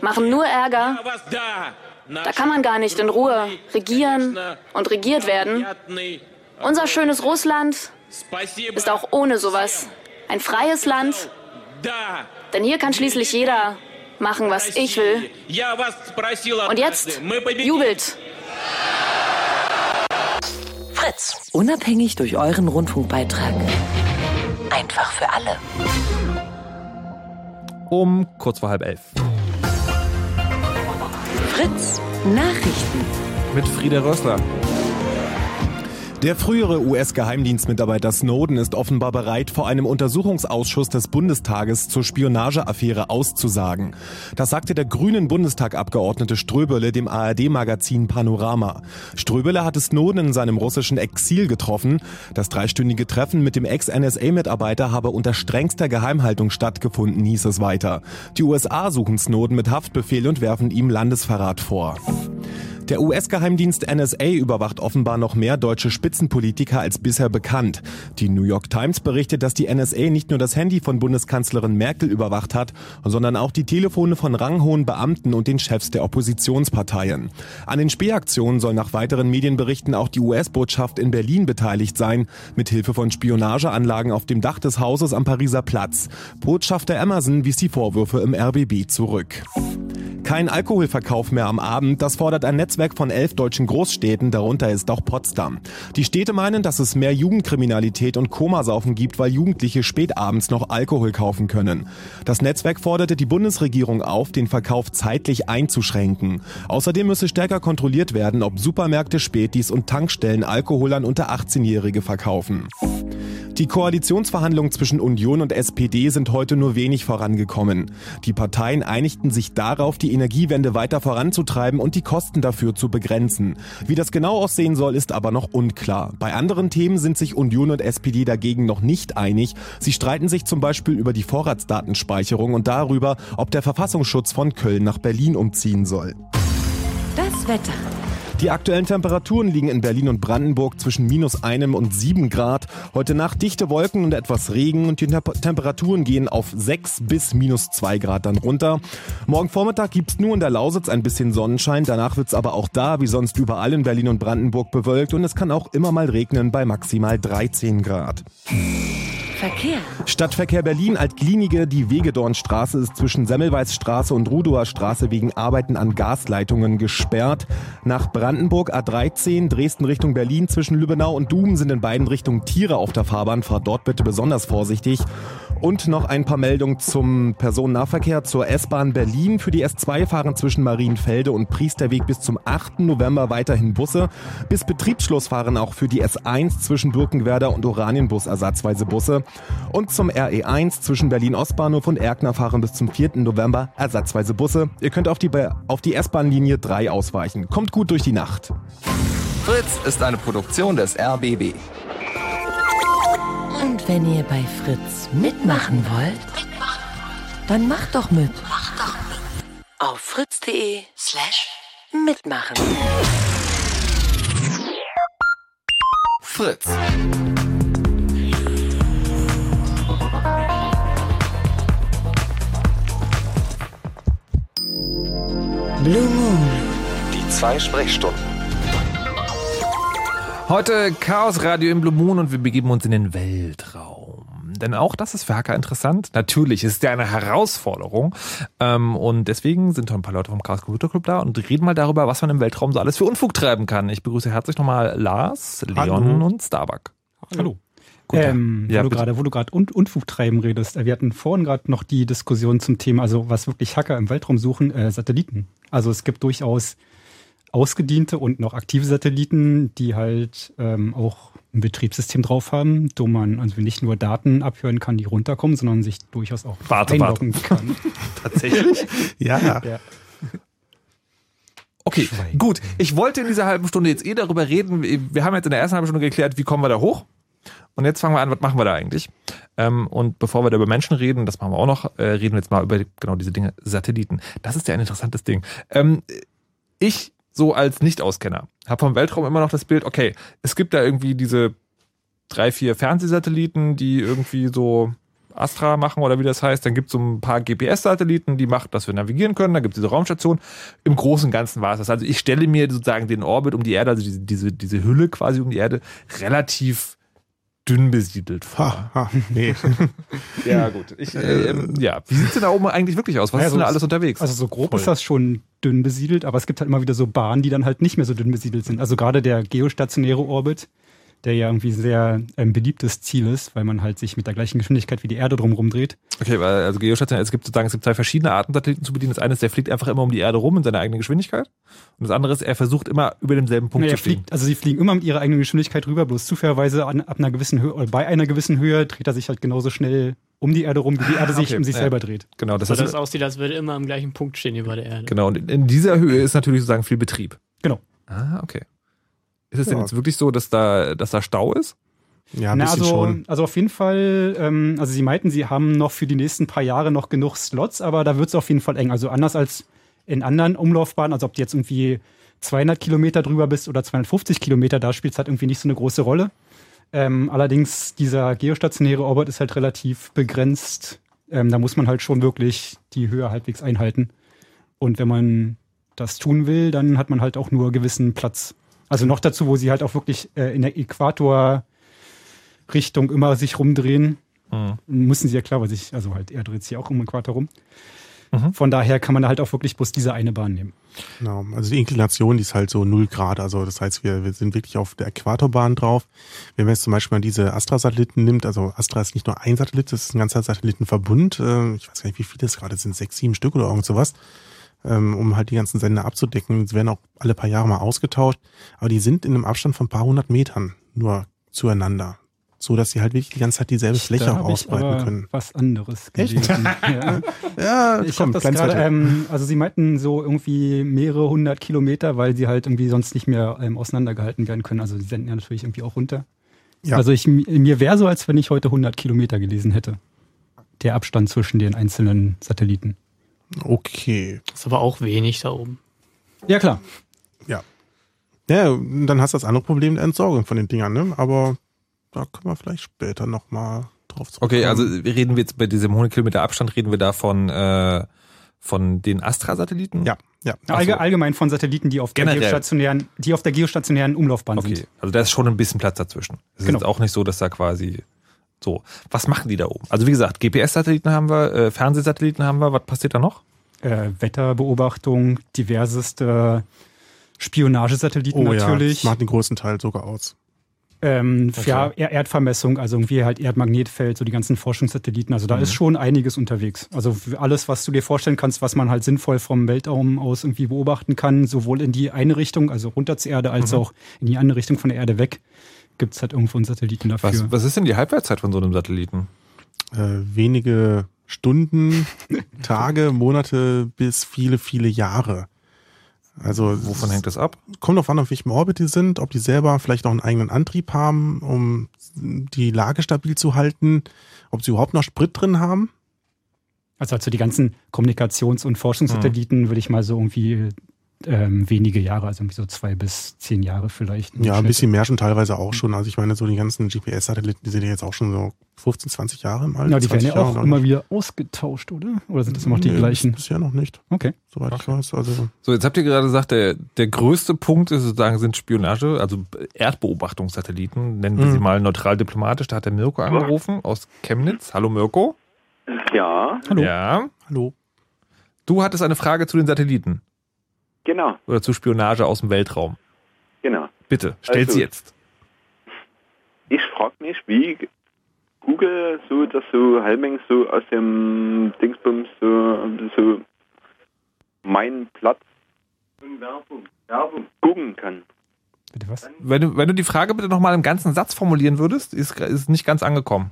machen nur Ärger. Da kann man gar nicht in Ruhe regieren und regiert werden. Unser schönes Russland ist auch ohne sowas ein freies Land, denn hier kann schließlich jeder machen, was ich will. Und jetzt jubelt. Fritz. Unabhängig durch euren Rundfunkbeitrag. Einfach für alle. Um kurz vor halb elf. Fritz. Nachrichten. Mit Frieda Rössler. Der frühere US-Geheimdienstmitarbeiter Snowden ist offenbar bereit, vor einem Untersuchungsausschuss des Bundestages zur Spionageaffäre auszusagen. Das sagte der grünen Bundestagabgeordnete Ströbele dem ARD-Magazin Panorama. Ströbele hatte Snowden in seinem russischen Exil getroffen. Das dreistündige Treffen mit dem Ex-NSA-Mitarbeiter habe unter strengster Geheimhaltung stattgefunden, hieß es weiter. Die USA suchen Snowden mit Haftbefehl und werfen ihm Landesverrat vor. Der US-Geheimdienst NSA überwacht offenbar noch mehr deutsche Spitzenpolitiker als bisher bekannt. Die New York Times berichtet, dass die NSA nicht nur das Handy von Bundeskanzlerin Merkel überwacht hat, sondern auch die Telefone von ranghohen Beamten und den Chefs der Oppositionsparteien. An den Spähaktionen soll nach weiteren Medienberichten auch die US-Botschaft in Berlin beteiligt sein, mit Hilfe von Spionageanlagen auf dem Dach des Hauses am Pariser Platz. Botschafter Emerson wies die Vorwürfe im RBB zurück. Kein Alkoholverkauf mehr am Abend, das fordert ein Netzwerk von elf deutschen Großstädten, darunter ist auch Potsdam. Die Städte meinen, dass es mehr Jugendkriminalität und Komasaufen gibt, weil Jugendliche spätabends noch Alkohol kaufen können. Das Netzwerk forderte die Bundesregierung auf, den Verkauf zeitlich einzuschränken. Außerdem müsse stärker kontrolliert werden, ob Supermärkte, Spätis und Tankstellen Alkohol an unter 18-Jährige verkaufen. Die Koalitionsverhandlungen zwischen Union und SPD sind heute nur wenig vorangekommen. Die Parteien einigten sich darauf, die Energiewende weiter voranzutreiben und die Kosten dafür zu begrenzen. Wie das genau aussehen soll, ist aber noch unklar. Bei anderen Themen sind sich Union und SPD dagegen noch nicht einig. Sie streiten sich zum Beispiel über die Vorratsdatenspeicherung und darüber, ob der Verfassungsschutz von Köln nach Berlin umziehen soll. Das Wetter. Die aktuellen Temperaturen liegen in Berlin und Brandenburg zwischen minus einem und sieben Grad. Heute Nacht dichte Wolken und etwas Regen und die Temperaturen gehen auf sechs bis minus zwei Grad dann runter. Morgen Vormittag gibt's nur in der Lausitz ein bisschen Sonnenschein. Danach wird's aber auch da, wie sonst überall in Berlin und Brandenburg, bewölkt und es kann auch immer mal regnen bei maximal 13 Grad. Verkehr. Stadtverkehr Berlin Altklinike. Die Wegedornstraße ist zwischen Semmelweisstraße und Rudower Straße wegen Arbeiten an Gasleitungen gesperrt. Nach Brandenburg A13 Dresden Richtung Berlin zwischen Lübbenau und Duben sind in beiden Richtungen Tiere auf der Fahrbahn. Fahrt dort bitte besonders vorsichtig. Und noch ein paar Meldungen zum Personennahverkehr zur S-Bahn Berlin. Für die S2 fahren zwischen Marienfelde und Priesterweg bis zum 8. November weiterhin Busse. Bis Betriebsschluss fahren auch für die S1 zwischen Birkenwerder und Oranienbus ersatzweise Busse. Und zum RE1 zwischen Berlin-Ostbahnhof und Erkner fahren bis zum 4. November ersatzweise Busse. Ihr könnt auf die, auf die S-Bahn-Linie 3 ausweichen. Kommt gut durch die Nacht. Fritz ist eine Produktion des RBB. Und wenn ihr bei Fritz mitmachen wollt, dann macht doch mit. Macht doch mit. Auf fritz.de slash mitmachen. Fritz. Blue Moon. Die zwei Sprechstunden. Heute Chaos Radio im Blue Moon und wir begeben uns in den Weltraum. Denn auch das ist für Hacker interessant. Natürlich ist es ja eine Herausforderung. Ähm, und deswegen sind heute ein paar Leute vom Chaos Computer Club da und reden mal darüber, was man im Weltraum so alles für Unfug treiben kann. Ich begrüße herzlich nochmal Lars, Leon Hallo. und Starbuck. Hallo. Ähm, Ja, wo du gerade, wo du gerade Un Unfug treiben redest, äh, wir hatten vorhin gerade noch die Diskussion zum Thema, also was wirklich Hacker im Weltraum suchen, äh, Satelliten. Also es gibt durchaus ausgediente und noch aktive Satelliten, die halt ähm, auch ein Betriebssystem drauf haben, wo man also nicht nur Daten abhören kann, die runterkommen, sondern sich durchaus auch Warte, warte. einloggen kann. Tatsächlich? Ja, Ja. Okay, gut. Ich wollte in dieser halben Stunde jetzt eh darüber reden. Wir haben jetzt in der ersten halben Stunde geklärt, wie kommen wir da hoch. Und jetzt fangen wir an, was machen wir da eigentlich? Ähm, und bevor wir da über Menschen reden, das machen wir auch noch, äh, reden wir jetzt mal über genau diese Dinge, Satelliten. Das ist ja ein interessantes Ding. Ähm, ich, so als Nicht-Auskenner, habe vom Weltraum immer noch das Bild, okay, es gibt da irgendwie diese drei, vier Fernsehsatelliten, die irgendwie so Astra machen oder wie das heißt. Dann gibt es so ein paar GPS-Satelliten, die macht, dass wir navigieren können. Dann gibt es diese Raumstation. Im Großen und Ganzen war es das. Also ich stelle mir sozusagen den Orbit um die Erde, also diese, diese, diese Hülle quasi um die Erde, relativ dünn besiedelt ha, ha, nee. Ja, gut. Ich, äh, ähm, ja. Wie sieht's denn da oben eigentlich wirklich aus? Was Ja, ist denn da alles unterwegs? Also so grob Voll. ist das schon dünn besiedelt, aber es gibt halt immer wieder so Bahnen, die dann halt nicht mehr so dünn besiedelt sind. Also gerade der geostationäre Orbit, der ja irgendwie sehr ähm, beliebtes Ziel ist, weil man halt sich mit der gleichen Geschwindigkeit wie die Erde drumherum dreht. Okay, weil also geostationär, es gibt sozusagen, es gibt zwei verschiedene Arten Satelliten zu bedienen. Das eine ist, der fliegt einfach immer um die Erde rum in seiner eigenen Geschwindigkeit. Und das andere ist, er versucht immer über demselben Punkt Nee, zu fliegen. fliegt, also sie fliegen immer mit ihrer eigenen Geschwindigkeit rüber, bloß zufälligerweise an, ab einer gewissen Höhe oder bei einer gewissen Höhe dreht er sich halt genauso schnell um die Erde rum, wie die Erde sich okay, um sich ja. selber dreht. Genau, das So es aussieht, als würde immer am gleichen Punkt stehen über der Erde. genau. Und in- in dieser Höhe ist natürlich sozusagen viel Betrieb. Genau. Ah, okay. Ist es denn Ja. jetzt wirklich so, dass da, dass da Stau ist? Ja, ein Na, bisschen also, schon. also auf jeden Fall, ähm, also sie meinten, sie haben noch für die nächsten paar Jahre noch genug Slots, aber da wird es auf jeden Fall eng. Also anders als in anderen Umlaufbahnen, also ob du jetzt irgendwie 200 Kilometer drüber bist oder 250 Kilometer, da spielt es halt irgendwie nicht so eine große Rolle. Ähm, allerdings, dieser geostationäre Orbit ist halt relativ begrenzt. Ähm, da muss man halt schon wirklich die Höhe halbwegs einhalten. Und wenn man das tun will, dann hat man halt auch nur gewissen Platz. Also noch dazu, wo sie halt auch wirklich äh, in der Äquator Richtung immer sich rumdrehen. Müssen sie ja klar, weil sich, also halt, er dreht sich auch um den Äquator rum. Mhm. Von daher kann man da halt auch wirklich bloß diese eine Bahn nehmen. Genau. Also die Inklination, die ist halt so 0 Grad. Also das heißt, wir, wir sind wirklich auf der Äquatorbahn drauf. Wenn man jetzt zum Beispiel mal diese Astra-Satelliten nimmt, also Astra ist nicht nur ein Satellit, das ist ein ganzer Satellitenverbund. Äh, Ich weiß gar nicht, wie viele es gerade sind, sechs, sieben Stück oder irgend sowas, ähm, um halt die ganzen Sender abzudecken. Sie werden auch alle paar Jahre mal ausgetauscht. Aber die sind in einem Abstand von ein paar hundert Metern nur zueinander. So dass sie halt wirklich die ganze Zeit dieselbe Fläche da auch ausbreiten können. was anderes gelesen. ja. Ja, Ich habe das gerade, ähm, also sie meinten so irgendwie mehrere hundert Kilometer, weil sie halt irgendwie sonst nicht mehr ähm, auseinandergehalten werden können. Also sie senden ja natürlich irgendwie auch runter. Ja. Also ich, mir wäre so, als wenn ich heute 100 Kilometer gelesen hätte. Der Abstand zwischen den einzelnen Satelliten. Okay. Ist aber auch wenig da oben. Ja, klar. Ja. Ja, dann hast du das andere Problem der Entsorgung von den Dingern, ne? Aber da können wir vielleicht später nochmal drauf zurückkommen. Okay, also reden wir jetzt bei diesem 100 Kilometer Abstand, reden wir da von, äh, von den Astra-Satelliten? Ja, ja. Allge so. Allgemein von Satelliten, die auf, der geostationären, die auf der geostationären Umlaufbahn okay. sind. Also da ist schon ein bisschen Platz dazwischen. Es genau. ist auch nicht so, dass da quasi so. Was machen die da oben? Also wie gesagt, GPS-Satelliten haben wir, äh, Fernsehsatelliten haben wir. Was passiert da noch? Äh, Wetterbeobachtung, diverseste Spionagesatelliten oh, natürlich. Ja, das macht den größten Teil sogar aus. Ähm, okay. ja, Erdvermessung, also irgendwie halt Erdmagnetfeld, so die ganzen Forschungssatelliten. Also da mhm. ist schon einiges unterwegs. Also alles, was du dir vorstellen kannst, was man halt sinnvoll vom Weltraum aus irgendwie beobachten kann, sowohl in die eine Richtung, also runter zur Erde, als mhm. auch in die andere Richtung von der Erde weg, gibt es halt irgendwo einen Satelliten dafür. Was, was ist denn die Halbwertszeit von so einem Satelliten? Äh, wenige Stunden, Tage, Monate bis viele, viele Jahre. Also wovon hängt das ab? Kommt auf an, auf welchem Orbit die sind, ob die selber vielleicht noch einen eigenen Antrieb haben, um die Lage stabil zu halten, ob sie überhaupt noch Sprit drin haben. Also, also die ganzen Kommunikations- und Forschungssatelliten hm. würde ich mal so irgendwie ähm, wenige Jahre, also irgendwie so zwei bis zehn Jahre vielleicht. Ja, ein bisschen mehr schon teilweise auch schon. Also ich meine, so die ganzen GPS-Satelliten, die sind ja jetzt auch schon so 15, 20 Jahre im Alter. Ja, die werden ja auch immer wieder ausgetauscht, oder? Oder sind das immer noch die nee, gleichen? Bisher noch nicht. Okay. Soweit okay. ich weiß. Also so, jetzt habt ihr gerade gesagt, der, der größte Punkt ist sozusagen sind Spionage, also Erdbeobachtungssatelliten, nennen wir mhm. sie mal neutral diplomatisch. Da hat der Mirko angerufen aus Chemnitz. Hallo Mirko. Ja. Hallo. Ja. Hallo. Du hattest eine Frage zu den Satelliten. Genau. Oder zu Spionage aus dem Weltraum. Genau. Bitte, stellt also, sie jetzt. Ich frage mich, wie Google so das so halbwegs so aus dem Dingsbums so, so meinen Platz Werbung, Werbung gucken kann. Bitte was? Wenn du, wenn du die Frage bitte nochmal im ganzen Satz formulieren würdest, ist, ist nicht ganz angekommen.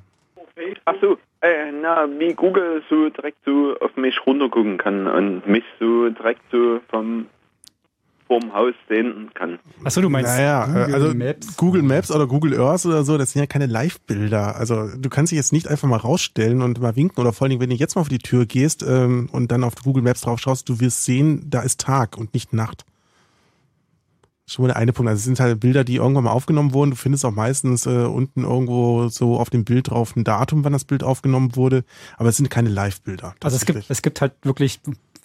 Ach so, äh, na, wie Google so direkt so auf mich runtergucken kann und mich so direkt so vom vorm Haus sehen kann. Achso, du meinst naja, Google also Maps? Google Maps oder Google Earth oder so, das sind ja keine Live-Bilder. Also du kannst dich jetzt nicht einfach mal rausstellen und mal winken oder vor allem, wenn du jetzt mal vor die Tür gehst ähm, und dann auf Google Maps drauf schaust, du wirst sehen, da ist Tag und nicht Nacht. Schon mal der eine Punkt. Also es sind halt Bilder, die irgendwann mal aufgenommen wurden. Du findest auch meistens äh, unten irgendwo so auf dem Bild drauf ein Datum, wann das Bild aufgenommen wurde. Aber es sind keine Live-Bilder. Also es gibt, es gibt halt wirklich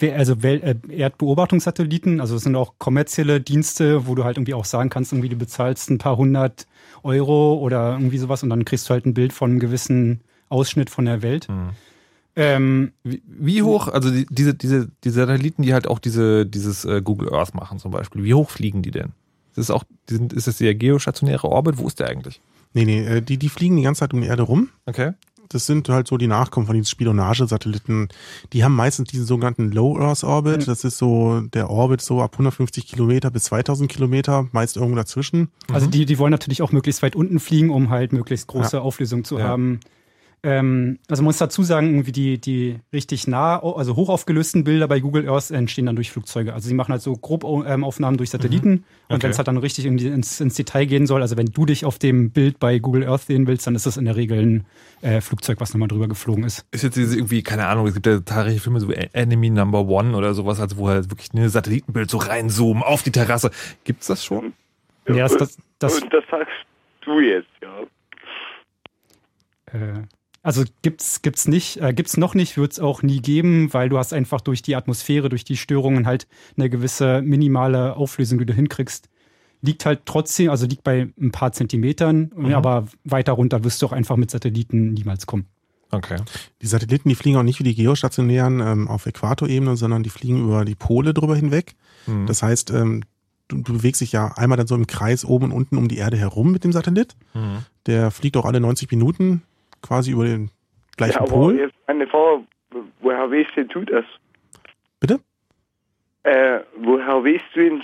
also äh, Erdbeobachtungssatelliten, also es sind auch kommerzielle Dienste, wo du halt irgendwie auch sagen kannst, irgendwie du bezahlst ein paar hundert Euro oder irgendwie sowas und dann kriegst du halt ein Bild von einem gewissen Ausschnitt von der Welt. Mhm. Ähm, wie, wie, hoch, also die, diese, diese, die Satelliten, die halt auch diese, dieses äh, Google Earth machen zum Beispiel, wie hoch fliegen die denn? Ist das auch, sind, ist das der geostationäre Orbit? Wo ist der eigentlich? Nee, nee, äh, die, die fliegen die ganze Zeit um die Erde rum. Okay das sind halt so die Nachkommen von diesen Spionagesatelliten. Die haben meistens diesen sogenannten Low Earth Orbit. Das ist so der Orbit so ab 150 Kilometer bis 2000 Kilometer, meist irgendwo dazwischen. Also die, die wollen natürlich auch möglichst weit unten fliegen, um halt möglichst große ja. Auflösung zu ja. haben. Ähm, also man muss dazu sagen, irgendwie die, die richtig nah, also hochaufgelösten Bilder bei Google Earth entstehen dann durch Flugzeuge. Also sie machen halt so Grobaufnahmen durch Satelliten mhm. okay. und wenn es halt dann richtig in die, ins, ins, Detail gehen soll, also wenn du dich auf dem Bild bei Google Earth sehen willst, dann ist das in der Regel ein äh, Flugzeug, was nochmal drüber geflogen ist. Ist jetzt irgendwie, keine Ahnung, es gibt ja zahlreiche Filme, so Enemy Number One oder sowas, also wo halt wirklich ein Satellitenbild so reinzoomen auf die Terrasse. Gibt's das schon? Ja, das, das, das, und das sagst du jetzt, ja. Äh, also gibt's gibt's nicht, äh, gibt's noch nicht, wird's auch nie geben, weil du hast einfach durch die Atmosphäre, durch die Störungen halt eine gewisse minimale Auflösung, die du hinkriegst. Liegt halt trotzdem, also liegt bei ein paar Zentimetern, mhm. aber weiter runter wirst du auch einfach mit Satelliten niemals kommen. Okay. Die Satelliten, die fliegen auch nicht wie die geostationären ähm, auf Äquatorebene, sondern die fliegen über die Pole drüber hinweg. Mhm. Das heißt, ähm, du, du, bewegst dich ja einmal dann so im Kreis oben und unten um die Erde herum mit dem Satellit. Mhm. Der fliegt auch alle 90 Minuten quasi über den gleichen ja, aber Pol. Jetzt eine Frage, woher weißt du das? Bitte? Äh, woher weißt du denn,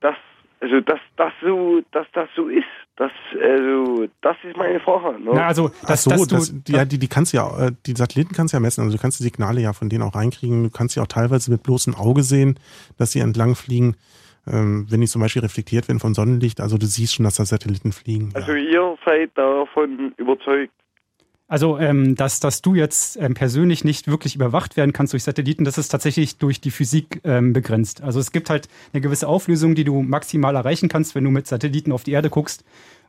dass, also, dass das so, dass das so ist? Das, also, das ist meine Frage. Ne? Ja, also, das, so, das, du, die, ja, die, die kannst ja, äh, die Satelliten kannst du ja messen. Also, du kannst die Signale ja von denen auch reinkriegen. Du kannst ja auch teilweise mit bloßem Auge sehen, dass sie entlang fliegen. Ähm, wenn die zum Beispiel reflektiert werden von Sonnenlicht, also du siehst schon, dass da Satelliten fliegen. Also, ja. ihr seid davon überzeugt, Also, ähm, dass, dass du jetzt ähm, persönlich nicht wirklich überwacht werden kannst durch Satelliten, das ist tatsächlich durch die Physik ähm, begrenzt. Also es gibt halt eine gewisse Auflösung, die du maximal erreichen kannst, wenn du mit Satelliten auf die Erde guckst.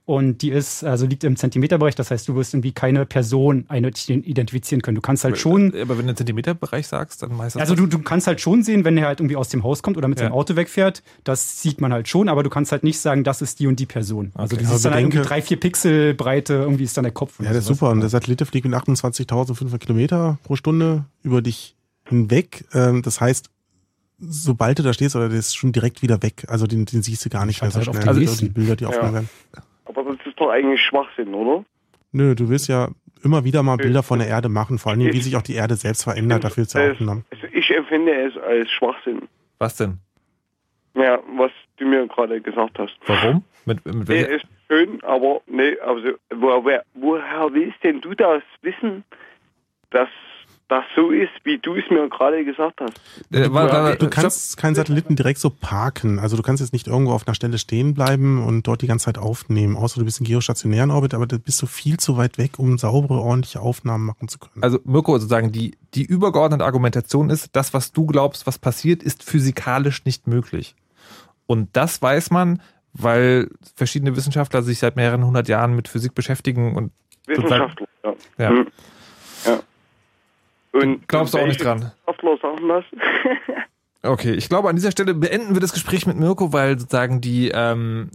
Und die ist, also liegt im Zentimeterbereich, das heißt, du wirst irgendwie keine Person eindeutig identifizieren können. Du kannst halt schon. Aber wenn du Zentimeterbereich sagst, dann meistens. Also du, du kannst halt schon sehen, wenn er halt irgendwie aus dem Haus kommt oder mit Ja. seinem Auto wegfährt, das sieht man halt schon, aber du kannst halt nicht sagen, das ist die und die Person. Also Okay. das ist Aber dann halt irgendwie drei, vier Pixel Breite, irgendwie ist dann der Kopf. Ja, das ist super. Und der Satellit fliegt mit 28.500 Kilometer pro Stunde über dich hinweg. Ähm, das heißt, sobald du da stehst, oder der ist schon direkt wieder weg. Also den, den siehst du gar nicht mehr so halt auf schnell. Also die Bilder, die aufgenommen werden. Aber das ist doch eigentlich Schwachsinn, oder? Nö, du willst ja immer wieder mal Bilder von der Erde machen, vor allem wie sich auch die Erde selbst verändert. Dafür ist ja. Also ich empfinde es als Schwachsinn. Was denn? Ja, was du mir gerade gesagt hast. Warum? Mit, mit Nee, ist schön, aber nee, also wo, wer, woher willst denn du das wissen, dass das so ist, wie du es mir gerade gesagt hast? Äh, war- war- Du kannst keinen Satelliten direkt so parken. Also du kannst jetzt nicht irgendwo auf einer Stelle stehen bleiben und dort die ganze Zeit aufnehmen, außer du bist im geostationären Orbit, aber da bist du viel zu weit weg, um saubere, ordentliche Aufnahmen machen zu können. Also Mirko, sozusagen die, die übergeordnete Argumentation ist, das, was du glaubst, was passiert, ist physikalisch nicht möglich. Und das weiß man, weil verschiedene Wissenschaftler sich seit mehreren hundert Jahren mit Physik beschäftigen und Wissenschaftler, ja. Ja. Hm. ja. Und Glaubst du auch nicht dran? Sagen das? Okay, ich glaube, an dieser Stelle beenden wir das Gespräch mit Mirko, weil sozusagen die, ähm,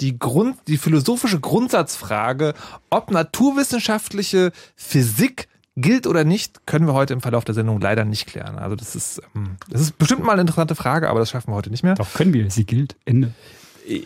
die Grund, die philosophische Grundsatzfrage, ob naturwissenschaftliche Physik gilt oder nicht, können wir heute im Verlauf der Sendung leider nicht klären. Also das ist, ähm, das ist bestimmt mal eine interessante Frage, aber das schaffen wir heute nicht mehr. Doch können wir, sie gilt. Ende.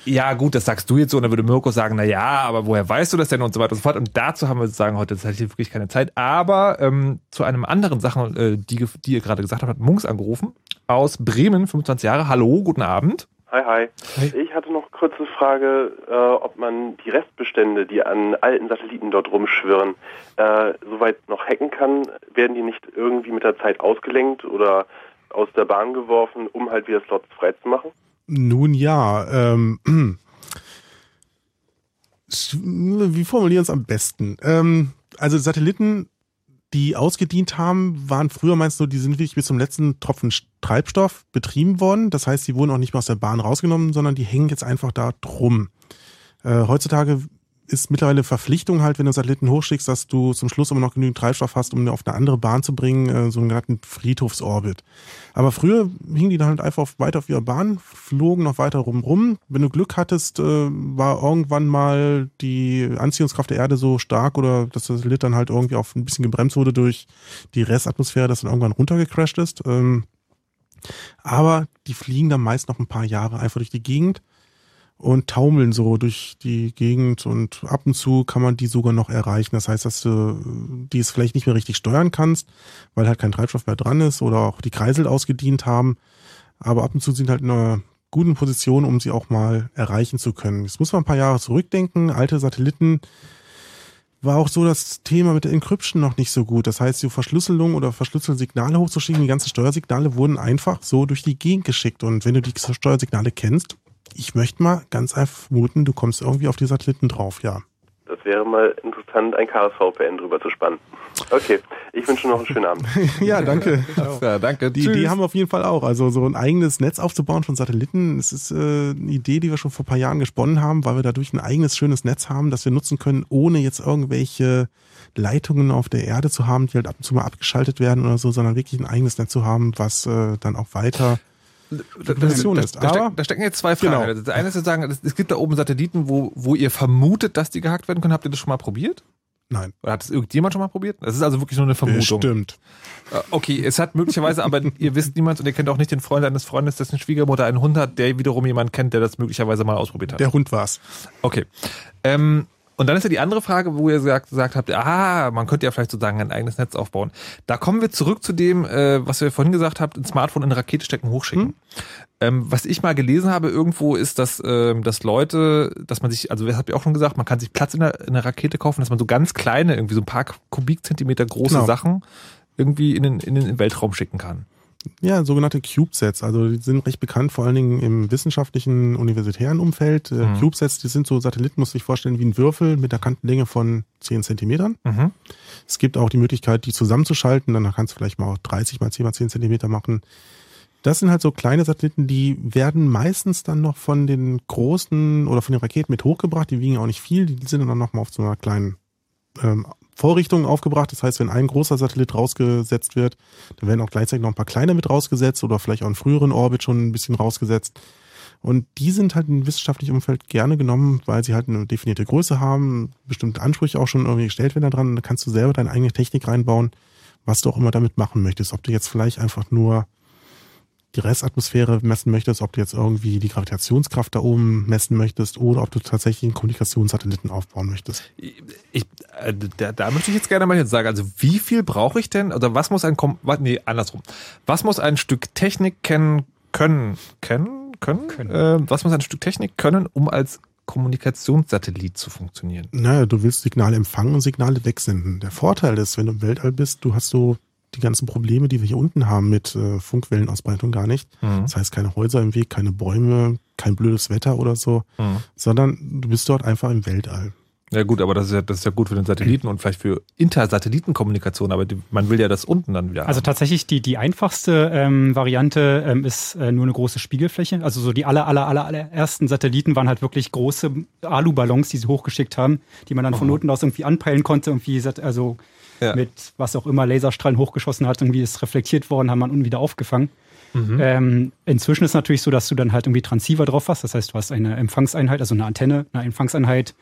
Ja, gut, das sagst du jetzt so, und dann würde Mirko sagen, na ja, aber woher weißt du das denn und so weiter und so fort. Und dazu haben wir sozusagen heute tatsächlich wirklich keine Zeit. Aber ähm, zu einem anderen Sachen, äh, die, die ihr gerade gesagt habt, hat Munks angerufen aus Bremen, 25 Jahre. Hallo, guten Abend. Hi, hi. Ich hatte noch eine Frage, äh, ob man die Restbestände, die an alten Satelliten dort rumschwirren, äh, soweit noch hacken kann. Werden die nicht irgendwie mit der Zeit ausgelenkt oder aus der Bahn geworfen, um halt wieder Slots freizumachen? Nun ja, ähm, wie formulieren wir es am besten? Ähm, also Satelliten, die ausgedient haben, waren früher meinst du, die sind wirklich bis zum letzten Tropfen Treibstoff betrieben worden. Das heißt, die wurden auch nicht mehr aus der Bahn rausgenommen, sondern die hängen jetzt einfach da drum. Äh, heutzutage ist mittlerweile Verpflichtung halt, wenn du Satelliten hochschickst, dass du zum Schluss immer noch genügend Treibstoff hast, um auf eine andere Bahn zu bringen, äh, so einen genannten Friedhofsorbit. Aber früher hingen die dann halt einfach weiter auf ihrer Bahn, flogen noch weiter rum rum. Wenn du Glück hattest, äh, war irgendwann mal die Anziehungskraft der Erde so stark oder dass das Satellit dann halt irgendwie auf ein bisschen gebremst wurde durch die Restatmosphäre, dass dann irgendwann runtergecrashed ist. Ähm, aber die fliegen dann meist noch ein paar Jahre einfach durch die Gegend und taumeln so durch die Gegend und ab und zu kann man die sogar noch erreichen. Das heißt, dass du die es vielleicht nicht mehr richtig steuern kannst, weil halt kein Treibstoff mehr dran ist oder auch die Kreisel ausgedient haben. Aber ab und zu sind halt in einer guten Position, um sie auch mal erreichen zu können. Jetzt muss man ein paar Jahre zurückdenken. Alte Satelliten war auch so das Thema mit der Encryption noch nicht so gut. Das heißt, die Verschlüsselung oder verschlüsselte Signale hochzuschicken, die ganzen Steuersignale wurden einfach so durch die Gegend geschickt. Und wenn du die Steuersignale kennst, ich möchte mal ganz einfach vermuten, du kommst irgendwie auf die Satelliten drauf, ja. Das wäre mal interessant, ein KSVPN drüber zu spannen. Okay, ich wünsche noch einen schönen Abend. ja, danke. Ja, danke. Die Tschüss. Idee haben wir auf jeden Fall auch. Also so ein eigenes Netz aufzubauen von Satelliten, das ist äh, eine Idee, die wir schon vor ein paar Jahren gesponnen haben, weil wir dadurch ein eigenes schönes Netz haben, das wir nutzen können, ohne jetzt irgendwelche Leitungen auf der Erde zu haben, die halt ab und zu mal abgeschaltet werden oder so, sondern wirklich ein eigenes Netz zu haben, was äh, dann auch weiter Da, ist. da, stecken, da stecken jetzt zwei Fragen. Genau. Das eine ist zu sagen, es- gibt da oben Satelliten, wo, wo ihr vermutet, dass die gehackt werden können. Habt ihr das schon mal probiert? Nein. Oder hat es irgendjemand schon mal probiert? Das ist also wirklich nur eine Vermutung. Bestimmt. Äh, Okay, es hat möglicherweise, aber ihr wisst niemand und ihr kennt auch nicht den Freund eines Freundes, dessen Schwiegermutter einen Hund hat, der wiederum jemand kennt, der das möglicherweise mal ausprobiert hat. Der Hund war's. Okay. Ähm, und dann ist ja die andere Frage, wo ihr gesagt, gesagt habt, ah, man könnte ja vielleicht sozusagen ein eigenes Netz aufbauen. Da kommen wir zurück zu dem, äh, was wir vorhin gesagt habt, ein Smartphone in eine Rakete stecken, hochschicken. Ähm, was ich mal gelesen habe irgendwo ist, dass, ähm, dass Leute, dass man sich, also das habt ihr auch schon gesagt, man kann sich Platz in der, in der Rakete kaufen, dass man so ganz kleine, irgendwie so ein paar Kubikzentimeter große Genau. Sachen irgendwie in den, in den Weltraum schicken kann. Ja, sogenannte CubeSats. Also die sind recht bekannt, vor allen Dingen im wissenschaftlichen, universitären Umfeld. Äh, mhm. CubeSats, die sind so Satelliten, muss ich vorstellen, wie ein Würfel mit einer Kantenlänge von 10 Zentimetern. Mhm. Es gibt auch die Möglichkeit, die zusammenzuschalten. Dann kannst du vielleicht mal auch 30 mal 10 mal 10 Zentimeter machen. Das sind halt so kleine Satelliten, die werden meistens dann noch von den großen oder von den Raketen mit hochgebracht. Die wiegen auch nicht viel. Die sind dann noch mal auf so einer kleinen ähm, Vorrichtungen aufgebracht. Das heißt, wenn ein großer Satellit rausgesetzt wird, dann werden auch gleichzeitig noch ein paar kleine mit rausgesetzt oder vielleicht auch einen früheren Orbit schon ein bisschen rausgesetzt. Und die sind halt im wissenschaftlichen Umfeld gerne genommen, weil sie halt eine definierte Größe haben, bestimmte Ansprüche auch schon irgendwie gestellt werden daran. Da kannst du selber deine eigene Technik reinbauen, was du auch immer damit machen möchtest. Ob du jetzt vielleicht einfach nur die Restatmosphäre messen möchtest, ob du jetzt irgendwie die Gravitationskraft da oben messen möchtest oder ob du tatsächlich einen Kommunikationssatelliten aufbauen möchtest. Ich, äh, da, da möchte ich jetzt gerne mal jetzt sagen, also wie viel brauche ich denn, oder was muss ein, nee, andersrum, was muss ein Stück Technik kennen, können, kennen, können, können. Äh, was muss ein Stück Technik können, um als Kommunikationssatellit zu funktionieren? Naja, du willst Signale empfangen und Signale wegsenden. Der Vorteil ist, wenn du im Weltall bist, du hast so die ganzen Probleme, die wir hier unten haben mit äh, Funkwellenausbreitung gar nicht. Mhm. Das heißt keine Häuser im Weg, keine Bäume, kein blödes Wetter oder so, mhm. sondern du bist dort einfach im Weltall. Ja gut, aber das ist ja, das ist ja gut für den Satelliten und vielleicht für Intersatellitenkommunikation, aber die, man will ja das unten dann wieder. Also haben. tatsächlich die, die einfachste ähm, Variante ähm, ist äh, nur eine große Spiegelfläche. Also so die aller, aller, aller, allerersten Satelliten waren halt wirklich große Aluballons, die sie hochgeschickt haben, die man dann von Noten aus irgendwie anpeilen konnte, irgendwie also ja. mit was auch immer Laserstrahlen hochgeschossen hat, irgendwie ist reflektiert worden, haben man unten wieder aufgefangen. Mhm. Ähm, inzwischen ist natürlich so, dass du dann halt irgendwie Transceiver drauf hast. Das heißt, du hast eine Empfangseinheit, also eine Antenne, eine Empfangseinheit,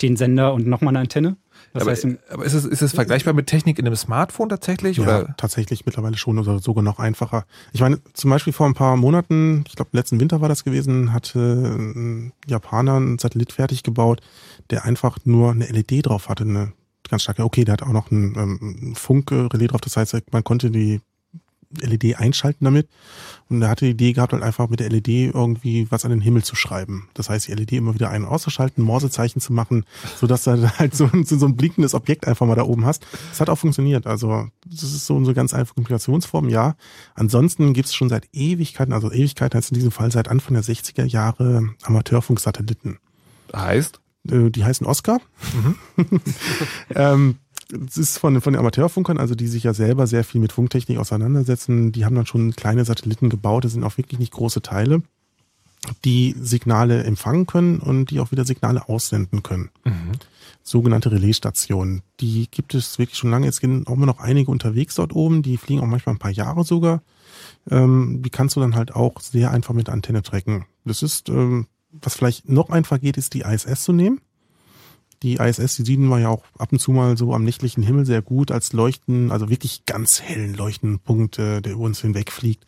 den Sender und nochmal eine Antenne. Das aber, heißt, aber ist, es, ist es vergleichbar mit Technik in einem Smartphone tatsächlich? Ja, oder? tatsächlich mittlerweile schon oder sogar noch einfacher. Ich meine, zum Beispiel vor ein paar Monaten, ich glaube letzten Winter war das gewesen, hatte ein Japaner einen Satellit fertig gebaut, der einfach nur eine LED drauf hatte, eine ganz starke. Okay, der hat auch noch ein ähm, Funkrelais drauf, das heißt, man konnte die LED einschalten damit. Und er hatte die Idee gehabt, halt einfach mit der LED irgendwie was an den Himmel zu schreiben. Das heißt, die LED immer wieder ein- und auszuschalten, Morsezeichen zu machen, so dass du halt so, so ein blinkendes Objekt einfach mal da oben hast. Das hat auch funktioniert. Also, das ist so eine ganz einfache Kommunikationsform, ja. Ansonsten gibt es schon seit Ewigkeiten, also Ewigkeiten heißt in diesem Fall seit Anfang der 60er Jahre Amateurfunksatelliten. Heißt? Äh, die heißen Oscar. Mhm. ähm, es ist von, von den Amateurfunkern, also die sich ja selber sehr viel mit Funktechnik auseinandersetzen, die haben dann schon kleine Satelliten gebaut, das sind auch wirklich nicht große Teile, die Signale empfangen können und die auch wieder Signale aussenden können. Mhm. Sogenannte Relaisstationen. Die gibt es wirklich schon lange. Jetzt gehen auch immer noch einige unterwegs dort oben, die fliegen auch manchmal ein paar Jahre sogar. Ähm, die kannst du dann halt auch sehr einfach mit Antenne tracken. Das ist, ähm, was vielleicht noch einfach geht, ist die ISS zu nehmen die ISS, die sehen wir ja auch ab und zu mal so am nächtlichen Himmel sehr gut als Leuchten, also wirklich ganz hellen Leuchtenpunkt, äh, der über uns hinwegfliegt.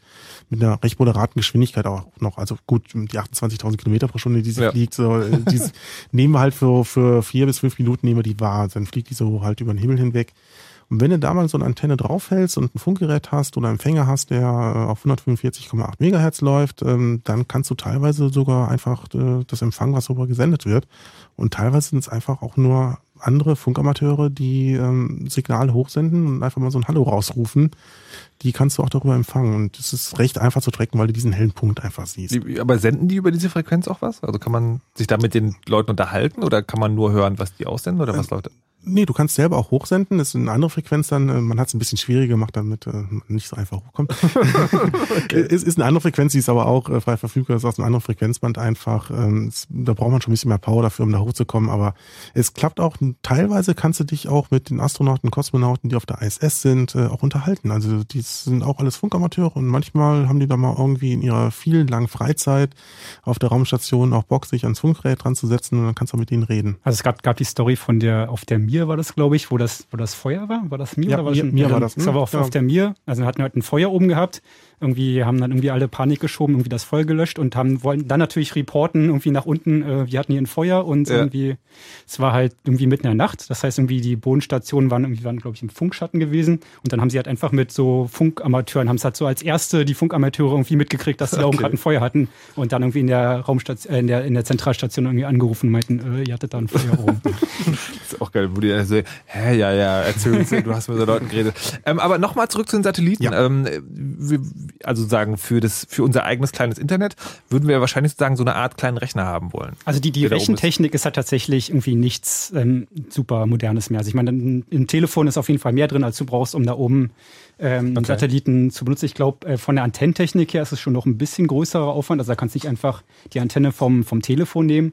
Mit einer recht moderaten Geschwindigkeit auch noch. Also gut, die 28.000 Kilometer pro Stunde, die sie ja. fliegt, so, äh, die nehmen wir halt für, für vier bis fünf Minuten nehmen wir die wahr. Dann fliegt die so halt über den Himmel hinweg. Und wenn du da mal so eine Antenne draufhältst und ein Funkgerät hast oder einen Empfänger hast, der äh, auf 145,8 Megahertz läuft, ähm, dann kannst du teilweise sogar einfach äh, das empfangen, was darüber gesendet wird. Und teilweise sind es einfach auch nur andere Funkamateure, die ähm, Signale hochsenden und einfach mal so ein Hallo rausrufen. Die kannst du auch darüber empfangen. Und es ist recht einfach zu tracken, weil du diesen hellen Punkt einfach siehst. Aber senden die über diese Frequenz auch was? Also kann man sich da mit den Leuten unterhalten oder kann man nur hören, was die aussenden oder was ähm, läuft? Nee, du kannst selber auch hochsenden. Das ist eine andere Frequenz dann. Äh, man hat es ein bisschen schwieriger gemacht, damit äh, man nicht so einfach hochkommt. okay. Es ist eine andere Frequenz, die ist aber auch äh, frei verfügbar. Es ist aus einem anderen Frequenzband einfach. Ähm, da braucht man schon ein bisschen mehr Power dafür, um da hochzukommen. Aber es klappt auch. Teilweise kannst du dich auch mit den Astronauten, Kosmonauten, die auf der ISS sind, auch unterhalten. Also die sind auch alles Funkamateure und manchmal haben die da mal irgendwie in ihrer vielen langen Freizeit auf der Raumstation auch Bock, sich ans Funkgerät dran zu setzen und dann kannst du auch mit denen reden. Also es gab, gab die Story von der auf der Mir war das, glaube ich, wo das, wo das Feuer war. War das Mir? Ja, oder war Mir, das Mir war das. Das war auf, ja. auf der Mir. Also wir hatten halt ein Feuer oben gehabt irgendwie haben dann irgendwie alle Panik geschoben, irgendwie das voll gelöscht und haben wollen dann natürlich reporten irgendwie nach unten, äh, wir hatten hier ein Feuer und ja. irgendwie es war halt irgendwie mitten in der Nacht. Das heißt irgendwie die Bodenstationen waren irgendwie waren glaube ich im Funkschatten gewesen und dann haben sie halt einfach mit so Funkamateuren haben es halt so als erste die Funkamateure irgendwie mitgekriegt, dass sie okay. da oben gerade ein Feuer hatten und dann irgendwie in der Raumstation äh, in der in der Zentralstation irgendwie angerufen und meinten, äh, ihr hattet da ein Feuer oben. das ist auch geil, wo die so, hä, ja, ja, erzähl uns, du hast mit so Leuten geredet. Ähm, aber nochmal zurück zu den Satelliten. Ja. Ähm, wir, also sagen, für das, für unser eigenes kleines Internet würden wir wahrscheinlich sagen, so eine Art kleinen Rechner haben wollen. Also die, die Rechentechnik ist. ist halt tatsächlich irgendwie nichts ähm, super modernes mehr. Also ich meine, im Telefon ist auf jeden Fall mehr drin, als du brauchst, um da oben ähm, okay. Satelliten zu benutzen. Ich glaube, äh, von der Antennentechnik her ist es schon noch ein bisschen größerer Aufwand. Also da kannst du nicht einfach die Antenne vom, vom Telefon nehmen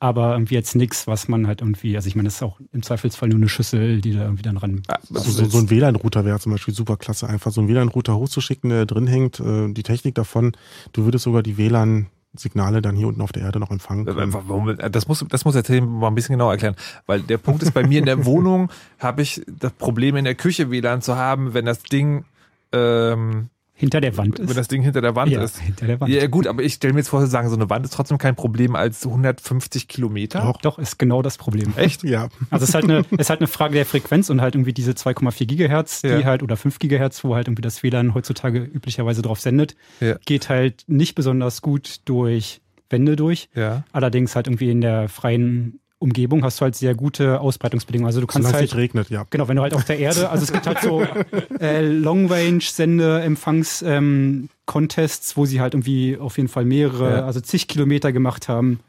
aber irgendwie jetzt nichts, was man halt irgendwie, also ich meine, das ist auch im Zweifelsfall nur eine Schüssel, die da irgendwie dann ran. Also so, so ein WLAN-Router wäre zum Beispiel super klasse, einfach so einen WLAN-Router hochzuschicken, der drin hängt, äh, die Technik davon, du würdest sogar die WLAN Signale dann hier unten auf der Erde noch empfangen können. Warum, das muss, das muss erzählen, mal ein bisschen genauer erklären. Weil der Punkt ist, bei mir in der Wohnung habe ich das Problem in der Küche WLAN zu haben, wenn das Ding ähm, hinter der Wand ist. Wenn das Ding hinter der Wand ja, ist. Hinter der Wand. Ja, gut, aber ich stelle mir jetzt vor, zu sagen, so eine Wand ist trotzdem kein Problem als 150 Kilometer. Doch, doch, ist genau das Problem. Echt? Ja. Also es ist halt eine, es ist halt eine Frage der Frequenz und halt irgendwie diese 2,4 Gigahertz, die ja. halt, oder 5 Gigahertz, wo halt irgendwie das WLAN heutzutage üblicherweise drauf sendet, ja. geht halt nicht besonders gut durch Wände durch. Ja. Allerdings halt irgendwie in der freien Umgebung hast du halt sehr gute Ausbreitungsbedingungen. Also du kannst halt regnet, ja. Genau, wenn du halt auf der Erde, also es gibt halt so äh, Long Range Sende Empfangs ähm, Contests, wo sie halt irgendwie auf jeden Fall mehrere, ja. also zig Kilometer gemacht haben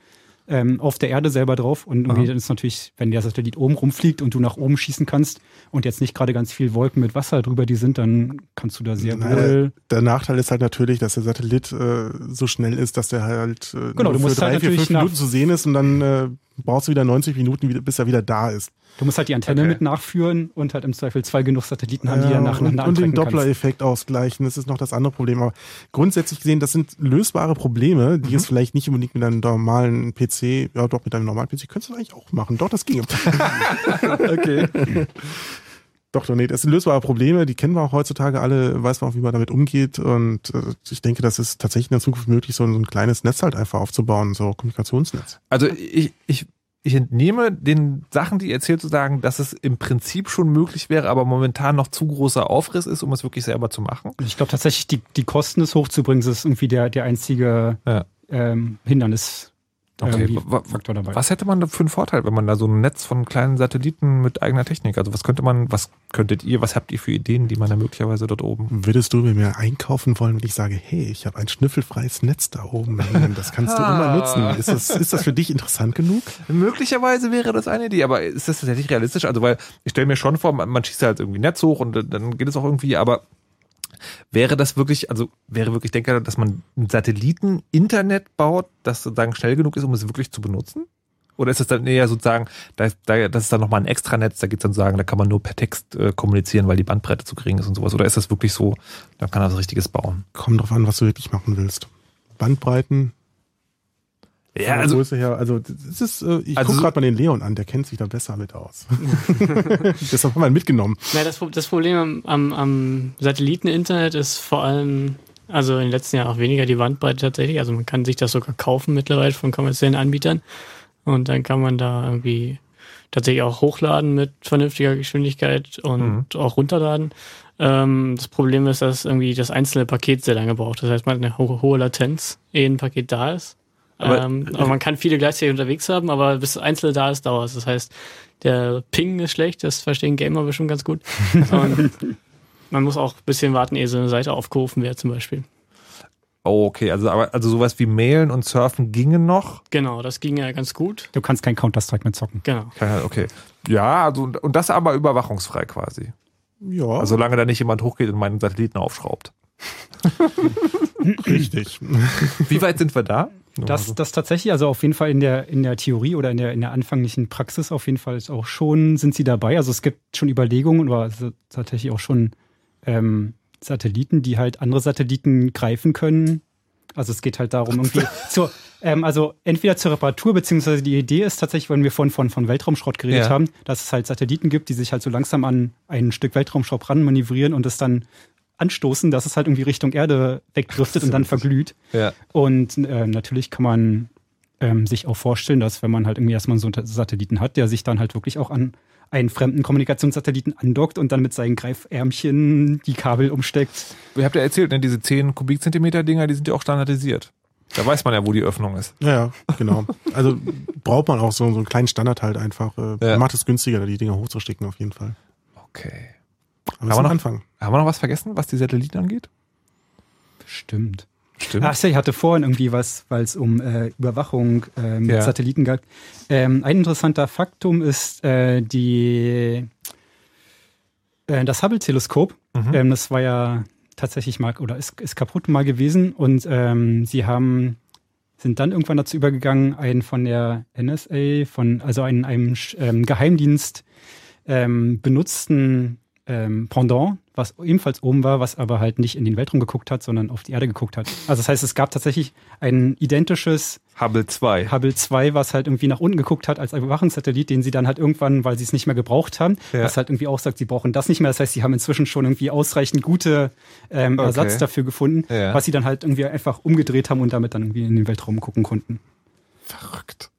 ähm, auf der Erde selber drauf. Und irgendwie dann ist natürlich, wenn der Satellit oben rumfliegt und du nach oben schießen kannst und jetzt nicht gerade ganz viel Wolken mit Wasser drüber die sind, dann kannst du da sehr naja, wohl. Der Nachteil ist halt natürlich, dass der Satellit äh, so schnell ist, dass der halt äh, genau, du musst für drei, halt vier, fünf Minuten zu sehen ist und dann äh, brauchst du wieder 90 Minuten, bis er wieder da ist. Du musst halt die Antenne okay. mit nachführen und halt im Zweifel zwei genug Satelliten haben, die dann nacheinander Und, und den Doppler-Effekt ausgleichen, das ist noch das andere Problem. Aber grundsätzlich gesehen, das sind lösbare Probleme, die mhm. es vielleicht nicht unbedingt mit einem normalen PC, ja doch mit einem normalen PC, könntest du eigentlich auch machen. Doch, das ging. okay. Doch, doch, nee, das sind lösbare Probleme, die kennen wir auch heutzutage alle, weiß man auch, wie man damit umgeht. Und äh, ich denke, das ist tatsächlich in der Zukunft möglich, so ein, so ein kleines Netz halt einfach aufzubauen, so ein Kommunikationsnetz. Also ich, ich ich entnehme den Sachen, die ihr erzählt, zu sagen, dass es im Prinzip schon möglich wäre, aber momentan noch zu großer Aufriss ist, um es wirklich selber zu machen. Ich glaube tatsächlich, die, die Kosten, es hochzubringen, ist irgendwie der, der einzige ja. ähm, Hindernis, Okay, Faktor dabei. Was hätte man da für einen Vorteil, wenn man da so ein Netz von kleinen Satelliten mit eigener Technik, also was könnte man, was könntet ihr, was habt ihr für Ideen, die man da möglicherweise dort oben? Würdest du mit mir einkaufen wollen, wenn ich sage, hey, ich habe ein schnüffelfreies Netz da oben hängen, das kannst du immer nutzen. Ist das, ist das für dich interessant genug? Möglicherweise wäre das eine Idee, aber ist das tatsächlich realistisch? Also, weil ich stelle mir schon vor, man schießt halt irgendwie Netz hoch und dann geht es auch irgendwie, aber Wäre das wirklich, also wäre wirklich denkbar, dass man ein Satelliten-Internet baut, das sozusagen schnell genug ist, um es wirklich zu benutzen? Oder ist es dann eher sozusagen, da, da, das ist dann nochmal ein Extranetz, da geht es dann sagen, da kann man nur per Text äh, kommunizieren, weil die Bandbreite zu gering ist und sowas? Oder ist das wirklich so, da kann er was Richtiges bauen? Kommt drauf an, was du wirklich machen willst. Bandbreiten, ja, also, Größe her, also das ist, äh, ich also, gucke gerade mal den Leon an, der kennt sich da besser mit aus. Deshalb haben wir ihn mitgenommen. Ja, das, das Problem am, am, am Satelliteninternet ist vor allem, also in den letzten Jahren auch weniger die Bandbreite tatsächlich. Also man kann sich das sogar kaufen mittlerweile von kommerziellen Anbietern. Und dann kann man da irgendwie tatsächlich auch hochladen mit vernünftiger Geschwindigkeit und mhm. auch runterladen. Ähm, das Problem ist, dass irgendwie das einzelne Paket sehr lange braucht. Das heißt, man hat eine ho hohe Latenz, ehe ein Paket da ist. Aber, ähm, aber man kann viele gleichzeitig unterwegs haben, aber bis Einzelne da ist, dauert es. Das heißt, der Ping ist schlecht, das verstehen Gamer bestimmt ganz gut. Und man muss auch ein bisschen warten, ehe so eine Seite aufgerufen wird, zum Beispiel. Oh, okay, also aber also sowas wie Mailen und Surfen gingen noch? Genau, das ging ja ganz gut. Du kannst kein Counter-Strike mehr zocken. Genau. Okay. Ja, also und das aber überwachungsfrei quasi. Ja. Also solange da nicht jemand hochgeht und meinen Satelliten aufschraubt. Richtig. Wie weit sind wir da? Das, das tatsächlich, also auf jeden Fall in der, in der Theorie oder in der, in der anfänglichen Praxis auf jeden Fall ist auch schon, sind sie dabei. Also es gibt schon Überlegungen oder tatsächlich auch schon ähm, Satelliten, die halt andere Satelliten greifen können. Also es geht halt darum, irgendwie zur, ähm, also entweder zur Reparatur, beziehungsweise die Idee ist tatsächlich, wenn wir von, von, von Weltraumschrott geredet ja. haben, dass es halt Satelliten gibt, die sich halt so langsam an ein Stück Weltraumschrott ran manövrieren und es dann anstoßen, dass es halt irgendwie Richtung Erde wegdriftet und dann verglüht. Ja. Und äh, natürlich kann man ähm, sich auch vorstellen, dass wenn man halt irgendwie erstmal so einen Satelliten hat, der sich dann halt wirklich auch an einen fremden Kommunikationssatelliten andockt und dann mit seinen Greifärmchen die Kabel umsteckt. Ihr habt ja erzählt, ne, diese 10 Kubikzentimeter Dinger, die sind ja auch standardisiert. Da weiß man ja, wo die Öffnung ist. Ja, ja, genau. Also braucht man auch so, so einen kleinen Standard halt einfach. Äh, Ja. Macht es günstiger, die Dinger hochzustecken auf jeden Fall. Okay. Haben das wir, noch, ein Anfang. haben wir noch was vergessen, was die Satelliten angeht? Stimmt. Stimmt. Ach, ich hatte vorhin irgendwie was, weil es um äh, Überwachung äh, mit Ja. Satelliten geht. Ähm, ein interessanter Faktum ist äh, die äh, das Hubble-Teleskop. Mhm. Ähm, das war ja tatsächlich mal oder ist, ist kaputt mal gewesen und ähm, sie haben sind dann irgendwann dazu übergegangen, einen von der NSA, von also einen, einem ähm, Geheimdienst ähm, benutzten ähm, Pendant, was ebenfalls oben war, was aber halt nicht in den Weltraum geguckt hat, sondern auf die Erde geguckt hat. Also das heißt, es gab tatsächlich ein identisches Hubble 2. Hubble 2, was halt irgendwie nach unten geguckt hat als Überwachungssatellit, den sie dann halt irgendwann, weil sie es nicht mehr gebraucht haben, Ja. was halt irgendwie auch sagt, sie brauchen das nicht mehr. Das heißt, sie haben inzwischen schon irgendwie ausreichend gute ähm, Okay. Ersatz dafür gefunden, Ja. was sie dann halt irgendwie einfach umgedreht haben und damit dann irgendwie in den Weltraum gucken konnten. Verrückt.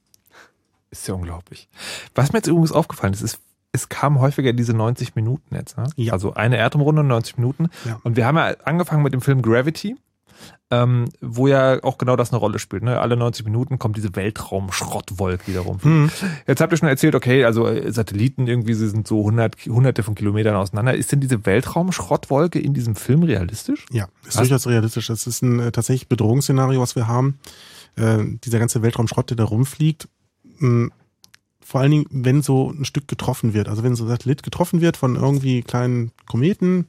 Ist ja unglaublich. Was mir jetzt übrigens aufgefallen ist, ist es kamen häufiger diese 90 Minuten jetzt. Ne? Ja. Also eine Erdumrunde, 90 Minuten. Ja. Und wir haben ja angefangen mit dem Film Gravity, ähm, wo ja auch genau das eine Rolle spielt. Ne? Alle 90 Minuten kommt diese Weltraum-Schrottwolke wiederum. Mhm. Jetzt habt ihr schon erzählt, okay, also äh, Satelliten irgendwie, sie sind so 100, hunderte von Kilometern auseinander. Ist denn diese Weltraum-Schrottwolke in diesem Film realistisch? Ja, ist Was? durchaus realistisch. Das ist ein äh, tatsächlich Bedrohungsszenario, was wir haben. Äh, dieser ganze Weltraumschrott, der da rumfliegt. Mh, vor allen Dingen, wenn so ein Stück getroffen wird. Also wenn so ein Satellit getroffen wird von irgendwie kleinen Kometen.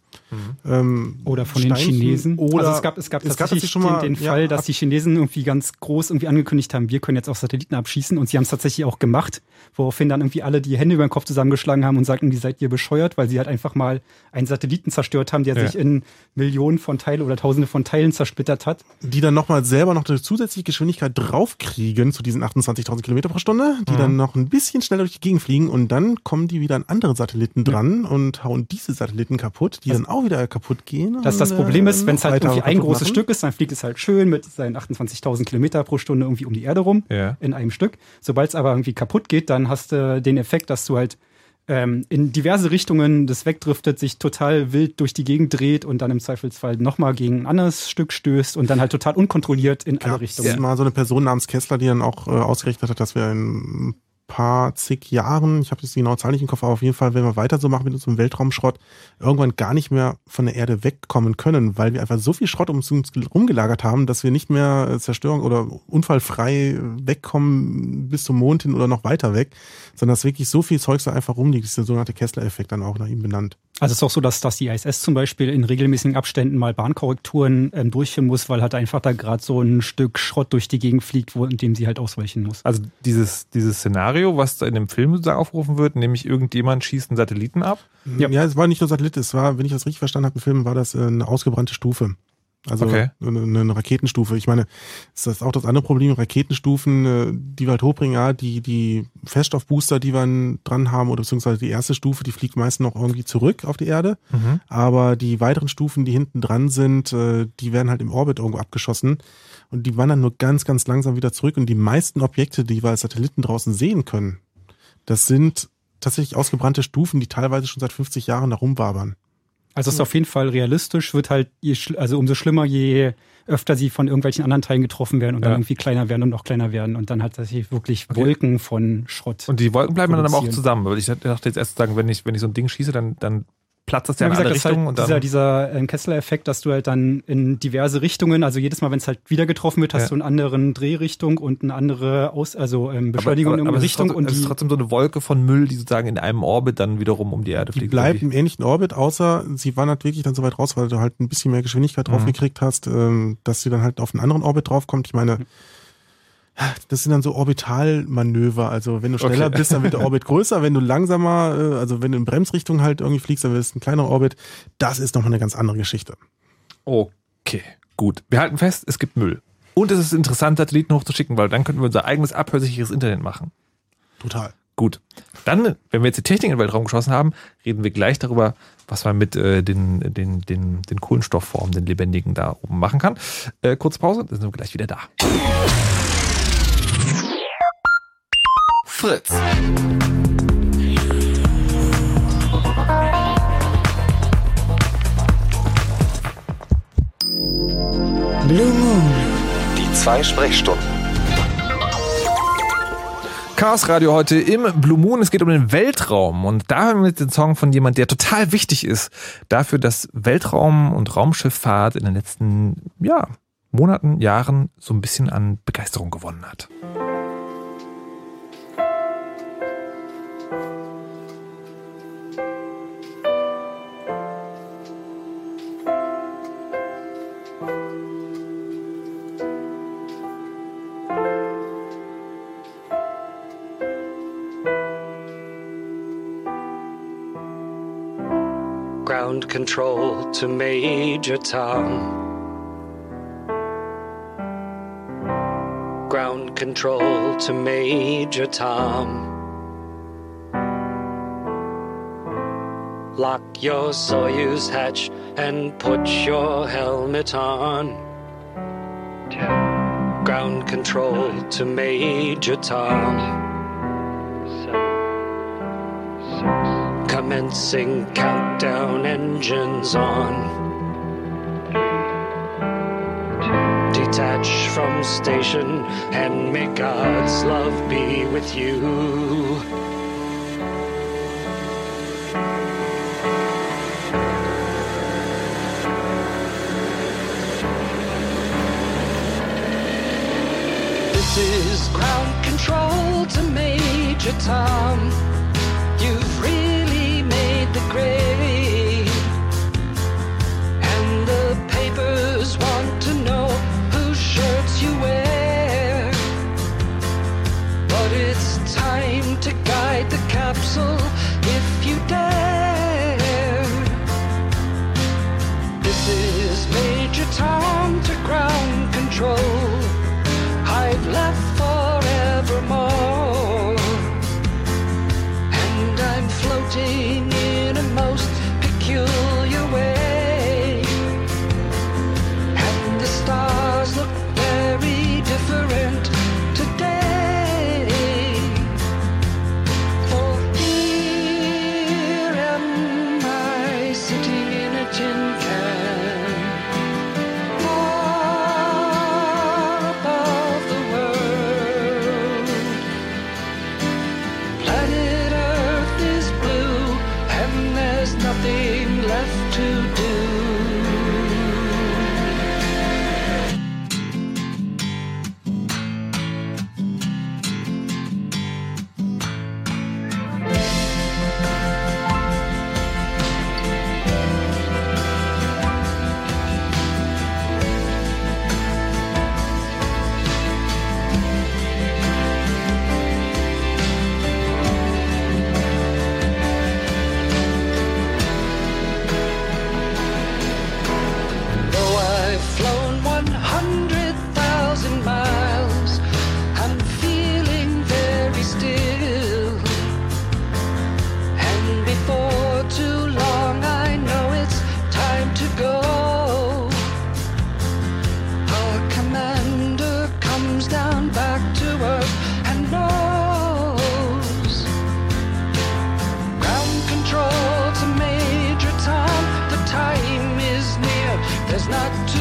Ähm, Oder von den Steinchen Chinesen. Oder also es gab, es gab tatsächlich tatsächlich schon mal den, den ja, Fall, dass ab- die Chinesen irgendwie ganz groß irgendwie angekündigt haben, wir können jetzt auch Satelliten abschießen und sie haben es tatsächlich auch gemacht, woraufhin dann irgendwie alle die Hände über den Kopf zusammengeschlagen haben und sagten, wie seid ihr bescheuert, weil sie halt einfach mal einen Satelliten zerstört haben, der Ja. sich in Millionen von Teilen oder Tausende von Teilen zersplittert hat. die dann nochmal selber noch eine zusätzliche Geschwindigkeit draufkriegen zu diesen 28.000 Kilometer pro Stunde, die Mhm. dann noch ein bisschen schneller durch die Gegend fliegen und dann kommen die wieder an andere Satelliten dran und hauen diese Satelliten kaputt, die dann auch wieder kaputt gehen. Dass das Problem äh, ist, wenn es halt irgendwie ein großes machen. Stück ist, dann fliegt es halt schön mit seinen 28.000 Kilometer pro Stunde irgendwie um die Erde rum Ja. in einem Stück. Sobald es aber irgendwie kaputt geht, dann hast du den Effekt, dass du halt ähm, in diverse Richtungen das wegdriftet, sich total wild durch die Gegend dreht und dann im Zweifelsfall nochmal gegen ein anderes Stück stößt und dann halt total unkontrolliert in alle Ja, Richtungen. Das ist mal so eine Person namens Kessler, die dann auch äh, ausgerechnet hat, dass wir in ein paar zig Jahren, ich habe jetzt die genaue Zahl nicht im Kopf, aber auf jeden Fall, wenn wir weiter so machen mit unserem Weltraumschrott, irgendwann gar nicht mehr von der Erde wegkommen können, weil wir einfach so viel Schrott um uns rumgelagert haben, dass wir nicht mehr Zerstörung oder unfallfrei wegkommen bis zum Mond hin oder noch weiter weg, sondern dass wirklich so viel Zeugs da einfach rumliegt. Das ist der sogenannte Kessler-Effekt dann auch nach ihm benannt. Also es ist auch so, dass, dass die ISS zum Beispiel in regelmäßigen Abständen mal Bahnkorrekturen ähm, durchführen muss, weil halt einfach da gerade so ein Stück Schrott durch die Gegend fliegt, wo, in dem sie halt ausweichen muss. Also dieses, dieses Szenario, was da in dem Film sozusagen aufgerufen wird, nämlich irgendjemand schießt einen Satelliten ab. Ja. es war nicht nur Satellit, es war, wenn ich das richtig verstanden habe, im Film war das äh, eine ausgebrannte Stufe. Also Okay. eine, eine Raketenstufe. Ich meine, ist das auch das andere Problem, Raketenstufen, äh, die wir halt hochbringen, ja, die, die Feststoffbooster, die wir dran haben, oder beziehungsweise die erste Stufe, die fliegt meistens noch irgendwie zurück auf die Erde. Mhm. Aber die weiteren Stufen, die hinten dran sind, äh, die werden halt im Orbit irgendwo abgeschossen. Und die wandern nur ganz, ganz langsam wieder zurück. Und die meisten Objekte, die wir als Satelliten draußen sehen können, das sind tatsächlich ausgebrannte Stufen, die teilweise schon seit 50 Jahren da rumwabern. Also es ist auf jeden Fall realistisch, wird halt, je, also umso schlimmer, je öfter sie von irgendwelchen anderen Teilen getroffen werden und dann Ja. irgendwie kleiner werden und noch kleiner werden und dann halt tatsächlich wirklich Okay. Wolken von Schrott. Und die Wolken bleiben dann aber auch zusammen. Weil ich dachte jetzt erst sagen, wenn ich, wenn ich so ein Ding schieße, dann, dann platzt das ja Ja, in alle ist Richtungen halt und dann. dieser, dieser ähm, Kessler-Effekt, dass du halt dann in diverse Richtungen, also jedes Mal, wenn es halt wieder getroffen wird, hast Ja. du eine andere Drehrichtung und eine andere Aus, also ähm, Beschleunigung aber, in aber eine es ist Richtung trotzdem, und es ist die, trotzdem so eine Wolke von Müll, die sozusagen in einem Orbit dann wiederum um die Erde Die fliegt. bleibt im ähnlichen Orbit, außer sie wandert wirklich dann so weit raus, weil du halt ein bisschen mehr Geschwindigkeit drauf Mhm. gekriegt hast, ähm, dass sie dann halt auf einen anderen Orbit draufkommt. Ich meine, das sind dann so Orbitalmanöver. Also wenn du schneller Okay. bist, dann wird der Orbit größer. Wenn du langsamer, äh, also wenn du in Bremsrichtung halt irgendwie fliegst, dann wird es ein kleiner Orbit. Das ist nochmal eine ganz andere Geschichte. Okay, gut. Wir halten fest, es gibt Müll. Und es ist interessant, Satelliten hochzuschicken, weil dann könnten wir unser eigenes abhörsicheres Internet machen. Total. Gut. Dann, wenn wir jetzt die Technik in den Weltraum geschossen haben, reden wir gleich darüber, was man mit äh, den, den, den, den Kohlenstoffformen, den lebendigen da oben machen kann. Äh, kurze Pause, dann sind wir gleich wieder da. Fritz. Blue Moon. Die zwei Sprechstunden. Chaos Radio heute im Blue Moon. Es geht um den Weltraum. Und da haben wir jetzt den Song von jemand, der total wichtig ist dafür, dass Weltraum und Raumschifffahrt in den letzten ja, Monaten, Jahren so ein bisschen an Begeisterung gewonnen hat. Control to Major Tom. Ground control to Major Tom. Lock your Soyuz hatch and put your helmet on. Ground control to Major Tom. Commencing countdown engines on. Detach from station and may God's love be with you. This is ground control to Major Tom. back to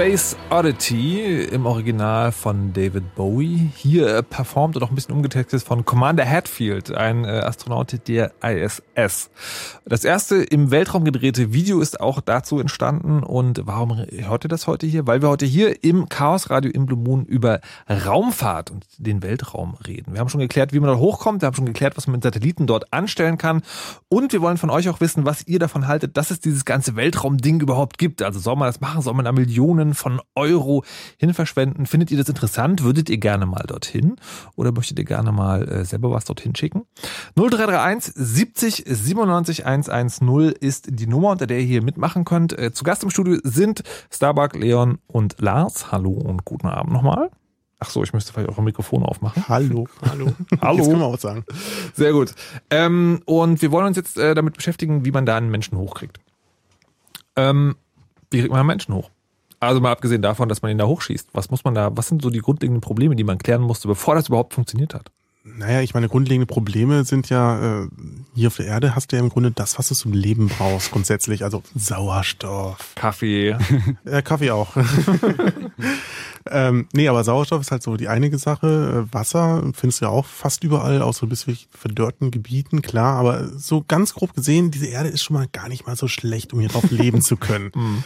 Space Oddity im Original von David Bowie. Hier äh, performt und auch ein bisschen umgetextet von Commander Hatfield, ein äh, Astronaut der ISS. Das erste im Weltraum gedrehte Video ist auch dazu entstanden. Und warum hört ihr das heute hier? Weil wir heute hier im Chaos Radio im Blue Moon über Raumfahrt und den Weltraum reden. Wir haben schon geklärt, wie man dort hochkommt. Wir haben schon geklärt, was man mit Satelliten dort anstellen kann. Und wir wollen von euch auch wissen, was ihr davon haltet, dass es dieses ganze Weltraumding überhaupt gibt. Also soll man das machen? Soll man da Millionen von Euro hin verschwenden? Findet ihr das interessant? Würdet ihr gerne mal dorthin? Oder möchtet ihr gerne mal äh, selber was dorthin schicken? 0331 70 97 110 ist die Nummer, unter der ihr hier mitmachen könnt. Äh, zu Gast im Studio sind Starbuck, Leon und Lars. Hallo und guten Abend nochmal. Ach so, ich müsste vielleicht auch ein Mikrofon aufmachen. Hallo. Hallo. Hallo. Das können wir auch sagen. Sehr gut. Ähm, und wir wollen uns jetzt äh, damit beschäftigen, wie man da einen Menschen hochkriegt. Ähm, wie kriegt man einen Menschen hoch? Also mal abgesehen davon, dass man ihn da hochschießt. Was muss man da, was sind so die grundlegenden Probleme, die man klären musste, bevor das überhaupt funktioniert hat? Naja, ich meine, grundlegende Probleme sind ja, äh, hier auf der Erde hast du ja im Grunde das, was du zum Leben brauchst, grundsätzlich. Also Sauerstoff. Kaffee. ja, Kaffee auch. ähm, nee, aber Sauerstoff ist halt so die einige Sache. Äh, Wasser findest du ja auch fast überall, außer bis wirklich verdörrten Gebieten, klar. Aber so ganz grob gesehen, diese Erde ist schon mal gar nicht mal so schlecht, um hier drauf leben zu können. Mhm.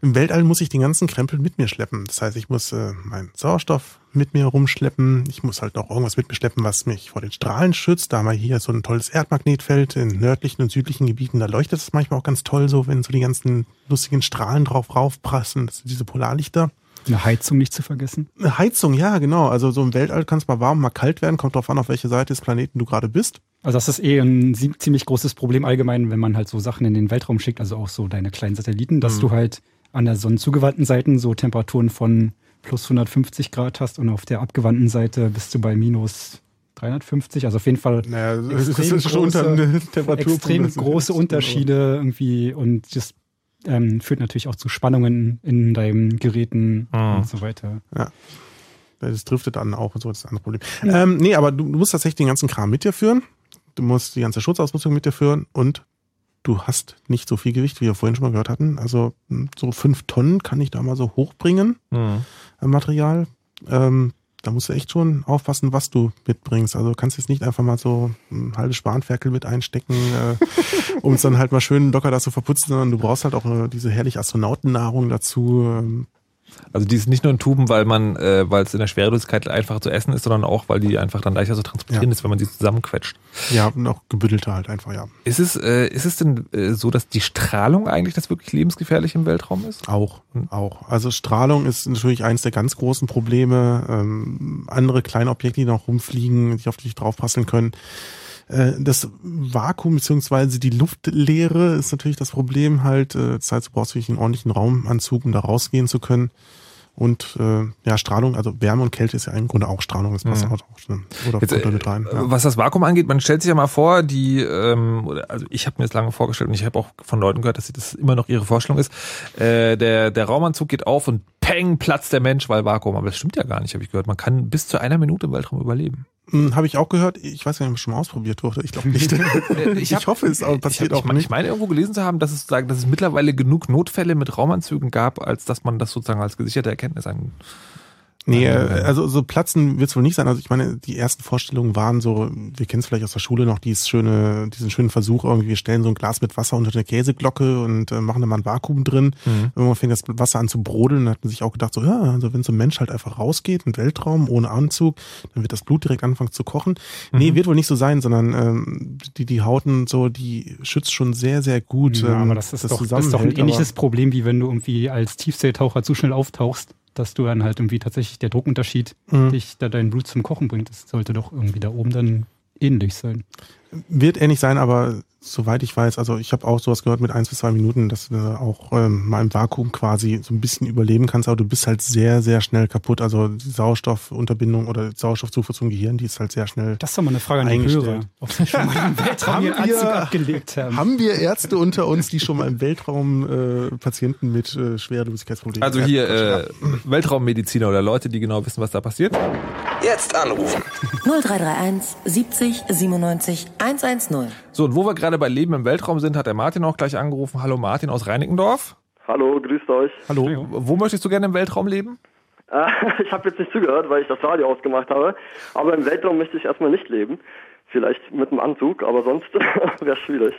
Im Weltall muss ich den ganzen Krempel mit mir schleppen. Das heißt, ich muss äh, meinen Sauerstoff mit mir rumschleppen. Ich muss halt auch irgendwas mit mir schleppen, was mich vor den Strahlen schützt. Da haben wir hier so ein tolles Erdmagnetfeld in nördlichen und südlichen Gebieten. Da leuchtet es manchmal auch ganz toll so, wenn so die ganzen lustigen Strahlen drauf raufprassen. Das sind diese Polarlichter. Eine Heizung nicht zu vergessen. Eine Heizung, ja, genau. Also so im Weltall kann es mal warm, mal kalt werden. Kommt drauf an, auf welche Seite des Planeten du gerade bist. Also das ist eh ein ziemlich großes Problem allgemein, wenn man halt so Sachen in den Weltraum schickt, also auch so deine kleinen Satelliten, dass Mhm. du halt an der sonnenzugewandten Seite so Temperaturen von plus 150 Grad hast und auf der abgewandten Seite bist du bei minus 350. Also auf jeden Fall naja, das extrem ist schon unter große- eine Temperatur- extrem große Unterschiede irgendwie und das ähm, führt natürlich auch zu Spannungen in deinen Geräten Ah. und so weiter. Ja. Das driftet dann auch und so, das ist das andere Problem. Ähm, nee, aber du, du musst tatsächlich den ganzen Kram mit dir führen. Du musst die ganze Schutzausrüstung mit dir führen und du hast nicht so viel Gewicht, wie wir vorhin schon mal gehört hatten. Also mh, so fünf Tonnen kann ich da mal so hochbringen, Mhm. Material. Ähm, da musst du echt schon aufpassen, was du mitbringst. Also du kannst jetzt nicht einfach mal so ein halbes Spanferkel mit einstecken, äh, um es dann halt mal schön locker da zu verputzen, sondern du brauchst halt auch äh, diese herrliche Astronautennahrung dazu. Ähm, Also die ist nicht nur in Tuben, weil man, äh, weil es in der Schwerelosigkeit einfacher zu essen ist, sondern auch, weil die einfach dann leichter zu transportieren Ja. ist, wenn man sie zusammenquetscht. ja, und auch gebüttelter halt einfach, ja. Ist es, äh, ist es denn äh, so, dass die Strahlung eigentlich das wirklich lebensgefährliche im Weltraum ist? Auch, auch. Also Strahlung ist natürlich eines der ganz großen Probleme. Ähm, andere kleine Objekte, die noch rumfliegen, die auf dich draufpasseln können. Äh, das Vakuum beziehungsweise die Luftleere ist natürlich das Problem halt. Äh, das heißt, du brauchst wirklich einen ordentlichen Raumanzug, um da rausgehen zu können. Und äh, ja, Strahlung, also Wärme und Kälte ist ja im Grunde auch Strahlung, das passt Mhm. auch ne? oder Jetzt, kommt da äh, mit rein. Ja. Was das Vakuum angeht, man stellt sich ja mal vor, die, ähm, also ich habe mir das lange vorgestellt und ich habe auch von Leuten gehört, dass das immer noch ihre Vorstellung ist. Äh, der, der Raumanzug geht auf und peng, platzt der Mensch, weil Vakuum. Aber das stimmt ja gar nicht, habe ich gehört. Man kann bis zu einer Minute im Weltraum überleben. Hm, Habe ich auch gehört. Ich weiß gar nicht, ob es schon mal ausprobiert wurde. Ich glaube nicht. ich, hab- hoffe, es passiert ich, hab- auch ich, meine- nicht. Ich meine irgendwo gelesen zu haben, dass es, dass es mittlerweile genug Notfälle mit Raumanzügen gab, als dass man das sozusagen als gesicherte Erkenntnis an. Nee, äh, an- also so platzen wird es wohl nicht sein. Also ich meine, die ersten Vorstellungen waren so, wir kennen es vielleicht aus der Schule noch, dieses schöne, diesen schönen Versuch irgendwie, wir stellen so ein Glas mit Wasser unter eine Käseglocke und äh, machen da mal ein Vakuum drin. Mhm. Irgendwann fängt das Wasser an zu brodeln. Dann hat man sich auch gedacht, so ja, also wenn so ein Mensch halt einfach rausgeht, in den Weltraum, ohne Anzug, dann wird das Blut direkt anfangen zu kochen. Nee, Mhm. wird wohl nicht so sein, sondern ähm, die, die Haut und so, die schützt schon sehr, sehr gut. Ja, ähm, aber das ist, doch, das ist doch ein ähnliches Problem, wie wenn du irgendwie als Tiefseetaucher zu schnell auftauchst, dass du dann halt irgendwie tatsächlich der Druckunterschied Mhm. dich da dein Blut zum Kochen bringt. Das sollte doch irgendwie da oben dann ähnlich sein. Wird ähnlich sein, aber soweit ich weiß, also ich habe auch sowas gehört mit eins bis zwei Minuten, dass du auch ähm, mal im Vakuum quasi so ein bisschen überleben kannst, aber du bist halt sehr, sehr schnell kaputt. Also die Sauerstoffunterbindung oder Sauerstoffzufuhr zum Gehirn, die ist halt sehr schnell. Das ist doch mal eine Frage an die. Hörer, ob sie schon mal im Weltraum ihren Anzug abgelegt haben. haben wir Ärzte unter uns, die schon mal im Weltraum äh, Patienten mit äh, Schwerelosigkeitsproblemen Also hier äh, Weltraummediziner oder Leute, die genau wissen, was da passiert. Jetzt anrufen. 0331 70 97 110. So, und wo wir gerade bei Leben im Weltraum sind, hat der Martin auch gleich angerufen. Hallo Martin aus Reinickendorf. Hallo, grüßt euch. Hallo. Wo möchtest du gerne im Weltraum leben? Äh, ich habe jetzt nicht zugehört, weil ich das Radio ausgemacht habe. Aber im Weltraum möchte ich erstmal nicht leben. Vielleicht mit einem Anzug, aber sonst wäre es schwierig.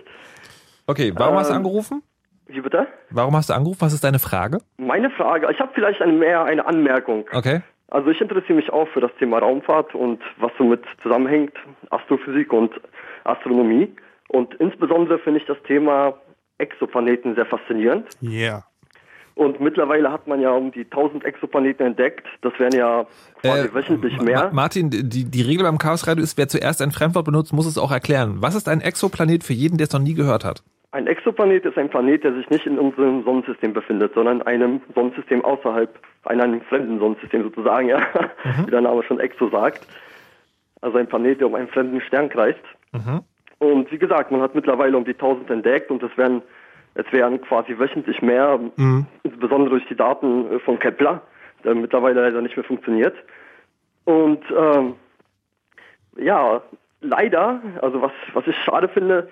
Okay, warum hast du Ähm, angerufen? Wie bitte? Warum hast du angerufen? Was ist deine Frage? Meine Frage, ich habe vielleicht eine, mehr eine Anmerkung. Okay. Also ich interessiere mich auch für das Thema Raumfahrt und was somit zusammenhängt, Astrophysik und Astronomie. Und insbesondere finde ich das Thema Exoplaneten sehr faszinierend. Yeah. Und mittlerweile hat man ja um die 1000 Exoplaneten entdeckt. Das wären ja quasi wöchentlich Ma- mehr. Martin, die, die Regel beim Chaos Radio ist, wer zuerst ein Fremdwort benutzt, muss es auch erklären. Was ist ein Exoplanet für jeden, der es noch nie gehört hat? Ein Exoplanet ist ein Planet, der sich nicht in unserem Sonnensystem befindet, sondern in einem Sonnensystem außerhalb, in einem fremden Sonnensystem sozusagen, ja, wie der Name schon Exo sagt. Also ein Planet, der um einen fremden Stern kreist. Und wie gesagt, man hat mittlerweile um die 1000 entdeckt und es werden, es wären quasi wöchentlich mehr, Mhm. insbesondere durch die Daten äh, von Kepler, der mittlerweile leider nicht mehr funktioniert. Und ähm, ja, leider, also was, was ich schade finde,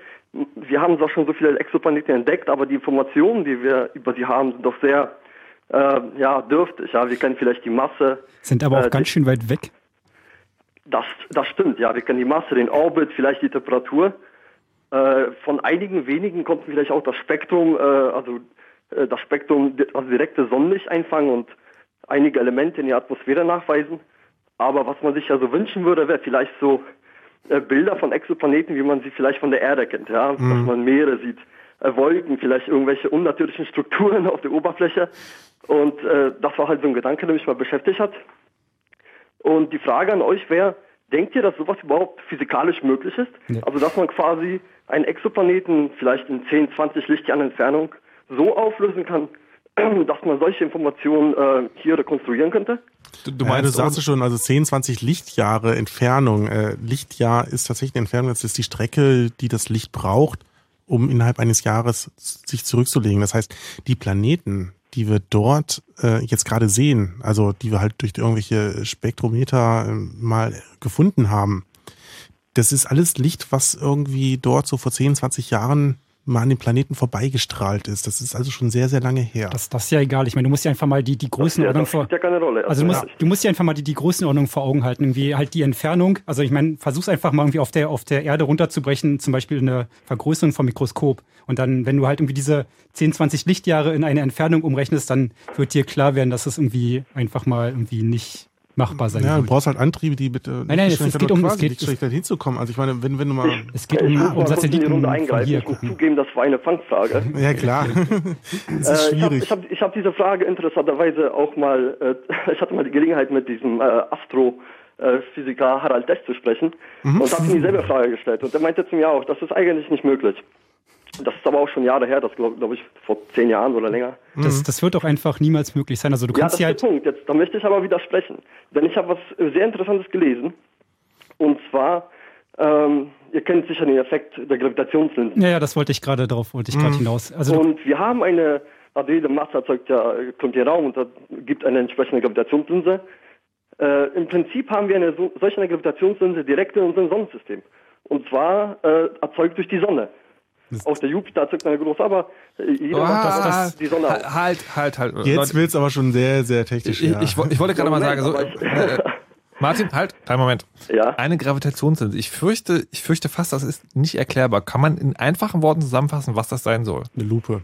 wir haben zwar schon so viele Exoplaneten entdeckt, aber die Informationen, die wir über sie haben, sind doch sehr äh, ja, dürftig. Ja, wir kennen vielleicht die Masse. Sind aber auch äh, ganz schön weit weg. Das, das stimmt, ja. Wir kennen die Masse, den Orbit, vielleicht die Temperatur. Äh, von einigen wenigen kommt vielleicht auch das Spektrum, äh, also äh, das Spektrum, also direkte Sonnenlicht einfangen und einige Elemente in die Atmosphäre nachweisen. Aber was man sich ja so wünschen würde, wäre vielleicht so äh, Bilder von Exoplaneten, wie man sie vielleicht von der Erde kennt, ja. Dass man Meere sieht, äh, Wolken, vielleicht irgendwelche unnatürlichen Strukturen auf der Oberfläche. Und äh, das war halt so ein Gedanke, der mich mal beschäftigt hat. Und die Frage an euch wäre, denkt ihr, dass sowas überhaupt physikalisch möglich ist? Also, dass man quasi einen Exoplaneten vielleicht in 10, 20 Lichtjahren Entfernung so auflösen kann, dass man solche Informationen äh, hier rekonstruieren könnte? Du, Du, ja, du sagst es schon, also 10, 20 Lichtjahre Entfernung. Äh, Lichtjahr ist tatsächlich die Entfernung, das ist die Strecke, die das Licht braucht, um innerhalb eines Jahres sich zurückzulegen. Das heißt, die Planeten, die wir dort äh, jetzt gerade sehen, also die wir halt durch irgendwelche Spektrometer äh, mal gefunden haben, das ist alles Licht, was irgendwie dort so vor 10, 20 Jahren mal an den Planeten vorbeigestrahlt ist. Das ist also schon sehr, sehr lange her. Das, das ist ja egal. Ich meine, du musst ja einfach mal die, die Größenordnung das vor. spielt ja keine Rolle. Also du Ja. musst, du musst dir einfach mal die, die Größenordnung vor Augen halten. Irgendwie halt die Entfernung. Also ich meine, versuch's einfach mal irgendwie auf der, auf der Erde runterzubrechen, zum Beispiel eine Vergrößerung vom Mikroskop. Und dann, wenn du halt irgendwie diese 10, 20 Lichtjahre in eine Entfernung umrechnest, dann wird dir klar werden, dass es irgendwie einfach mal irgendwie nicht machbar sein Ja, du brauchst halt Antriebe, die mit äh, Nein, nein, es- es geht um- es geht- Lichtgeschwindigkeit hinzukommen. Also ich meine, wenn, wenn du mal... Es geht um, ich muss um Satelliten Runde von eingreifen. hier Ich muss zugeben, das war eine Fangfrage. Ja, klar. Es ist Äh, ich habe schwierig. ich hab, ich hab diese Frage interessanterweise auch mal, äh, ich hatte mal die Gelegenheit mit diesem äh, Astrophysiker Harald Dess zu sprechen Mhm. und habe ihm dieselbe Frage gestellt. Und er meinte zu mir auch, das ist eigentlich nicht möglich. Das ist aber auch schon Jahre her, das glaube glaub ich vor zehn Jahren oder länger. Das, das wird auch einfach niemals möglich sein. Also du Ja, kannst das dir ist halt. der Punkt. Jetzt, da möchte ich aber widersprechen. Denn ich habe was äh, sehr Interessantes gelesen. Und zwar, ähm, ihr kennt sicher den Effekt der Gravitationslinsen. Ja, ja, das wollte ich gerade darauf, wollte ich gerade Mhm. hinaus. Also und wir haben eine, also jede Masse erzeugt ja, kommt hier Raum und da gibt eine entsprechende Gravitationslinse. Äh, Im Prinzip haben wir eine so, solch eine Gravitationslinse direkt in unserem Sonnensystem. Und zwar äh, erzeugt durch die Sonne. Auch der Jupiter erzeugt eine große, aber äh, jeder Ah, das, die Sonne. Halt, halt, halt. Jetzt wird's aber schon sehr, sehr technisch. ich, ja. ich, ich wollte gerade mal sagen, so, Moment, äh, Martin, halt, einen Moment. Ja. Eine Gravitationslinse. Ich fürchte, ich fürchte fast, das ist nicht erklärbar. Kann man in einfachen Worten zusammenfassen, was das sein soll? Eine Lupe.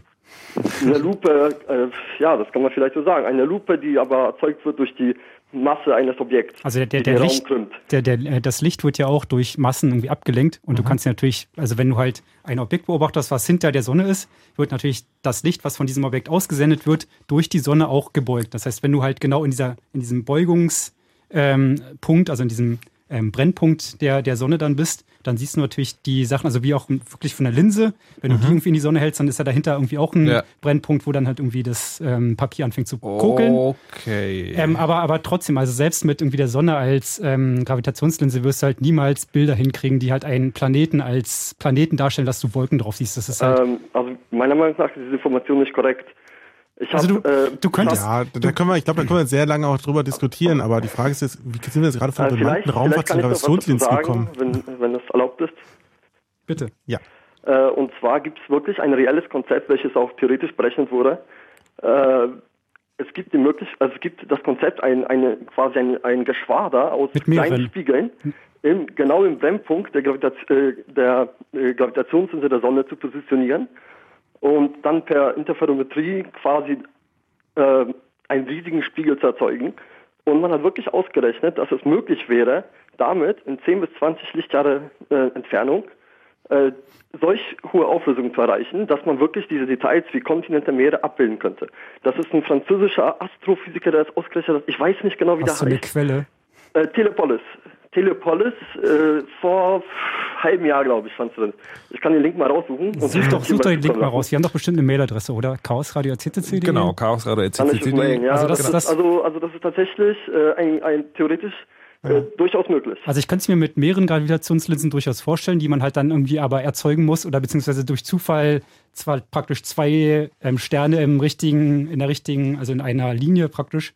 Eine Lupe, äh, ja, das kann man vielleicht so sagen. Eine Lupe, die aber erzeugt wird durch die Masse eines Objekts. Also der, der, der Licht, der, der, äh, das Licht wird ja auch durch Massen irgendwie abgelenkt und du kannst ja natürlich, also wenn du halt ein Objekt beobachtest, was hinter der Sonne ist, wird natürlich das Licht, was von diesem Objekt ausgesendet wird, durch die Sonne auch gebeugt. Das heißt, wenn du halt genau in dieser, in diesem Beugungspunkt, ähm, also in diesem ähm, Brennpunkt der, der Sonne dann bist, dann siehst du natürlich die Sachen, also wie auch wirklich von der Linse. Wenn du die irgendwie in die Sonne hältst, dann ist ja dahinter irgendwie auch ein Ja. Brennpunkt, wo dann halt irgendwie das ähm, Papier anfängt zu kokeln. Okay. Ähm, aber, aber trotzdem, also selbst mit irgendwie der Sonne als ähm, Gravitationslinse wirst du halt niemals Bilder hinkriegen, die halt einen Planeten als Planeten darstellen, dass du Wolken drauf siehst. Das ist halt. Ähm, also meiner Meinung nach ist diese Information nicht korrekt. Ich hab, Also du- äh, du könntest- Ja, da können wir, ich glaube, da können wir sehr lange auch drüber diskutieren, aber die Frage ist jetzt, wie sind wir jetzt gerade von äh, bemannten Raumfahrt vielleicht zu kann ich noch was dazu Gravitationslinsen sagen, gekommen? wenn, wenn das erlaubt ist. Bitte. Ja. Äh, und zwar gibt es wirklich ein reelles Konzept, welches auch theoretisch berechnet wurde. Äh, es gibt die Möglichkeit, also es gibt das Konzept, ein, eine, quasi ein, ein Geschwader aus Mit kleinen mehreren. Spiegeln, im, genau im Brennpunkt der, Gravitat äh, der äh, Gravitationsinsel der Sonne zu positionieren und dann per Interferometrie quasi äh, einen riesigen Spiegel zu erzeugen. Und man hat wirklich ausgerechnet, dass es möglich wäre, damit in 10 bis 20 Lichtjahre äh, Entfernung äh, solch hohe Auflösung zu erreichen, dass man wirklich diese Details wie Kontinente, Meere abbilden könnte. Das ist ein französischer Astrophysiker, der das ausgerechnet hat. Ich weiß nicht genau, wie Hast du der eine heißt. Quelle? Äh, Telepolis. Telepolis, äh, vor halbem Jahr, glaube ich, stand drin. Ich kann den Link mal raussuchen. und Such doch, such doch den Link mal raus. Wir haben doch bestimmt eine Mailadresse, oder? chaosradio.ccc.de? Genau, chaosradio Kann ich das ja. Das also, also das ist tatsächlich äh, ein, ein theoretisch äh, durchaus möglich. Also ich kann es mir mit mehreren Gravitationslinsen durchaus vorstellen, die man halt dann irgendwie aber erzeugen muss oder beziehungsweise durch Zufall zwar praktisch zwei ähm, Sterne im richtigen, in der richtigen, also in einer Linie praktisch.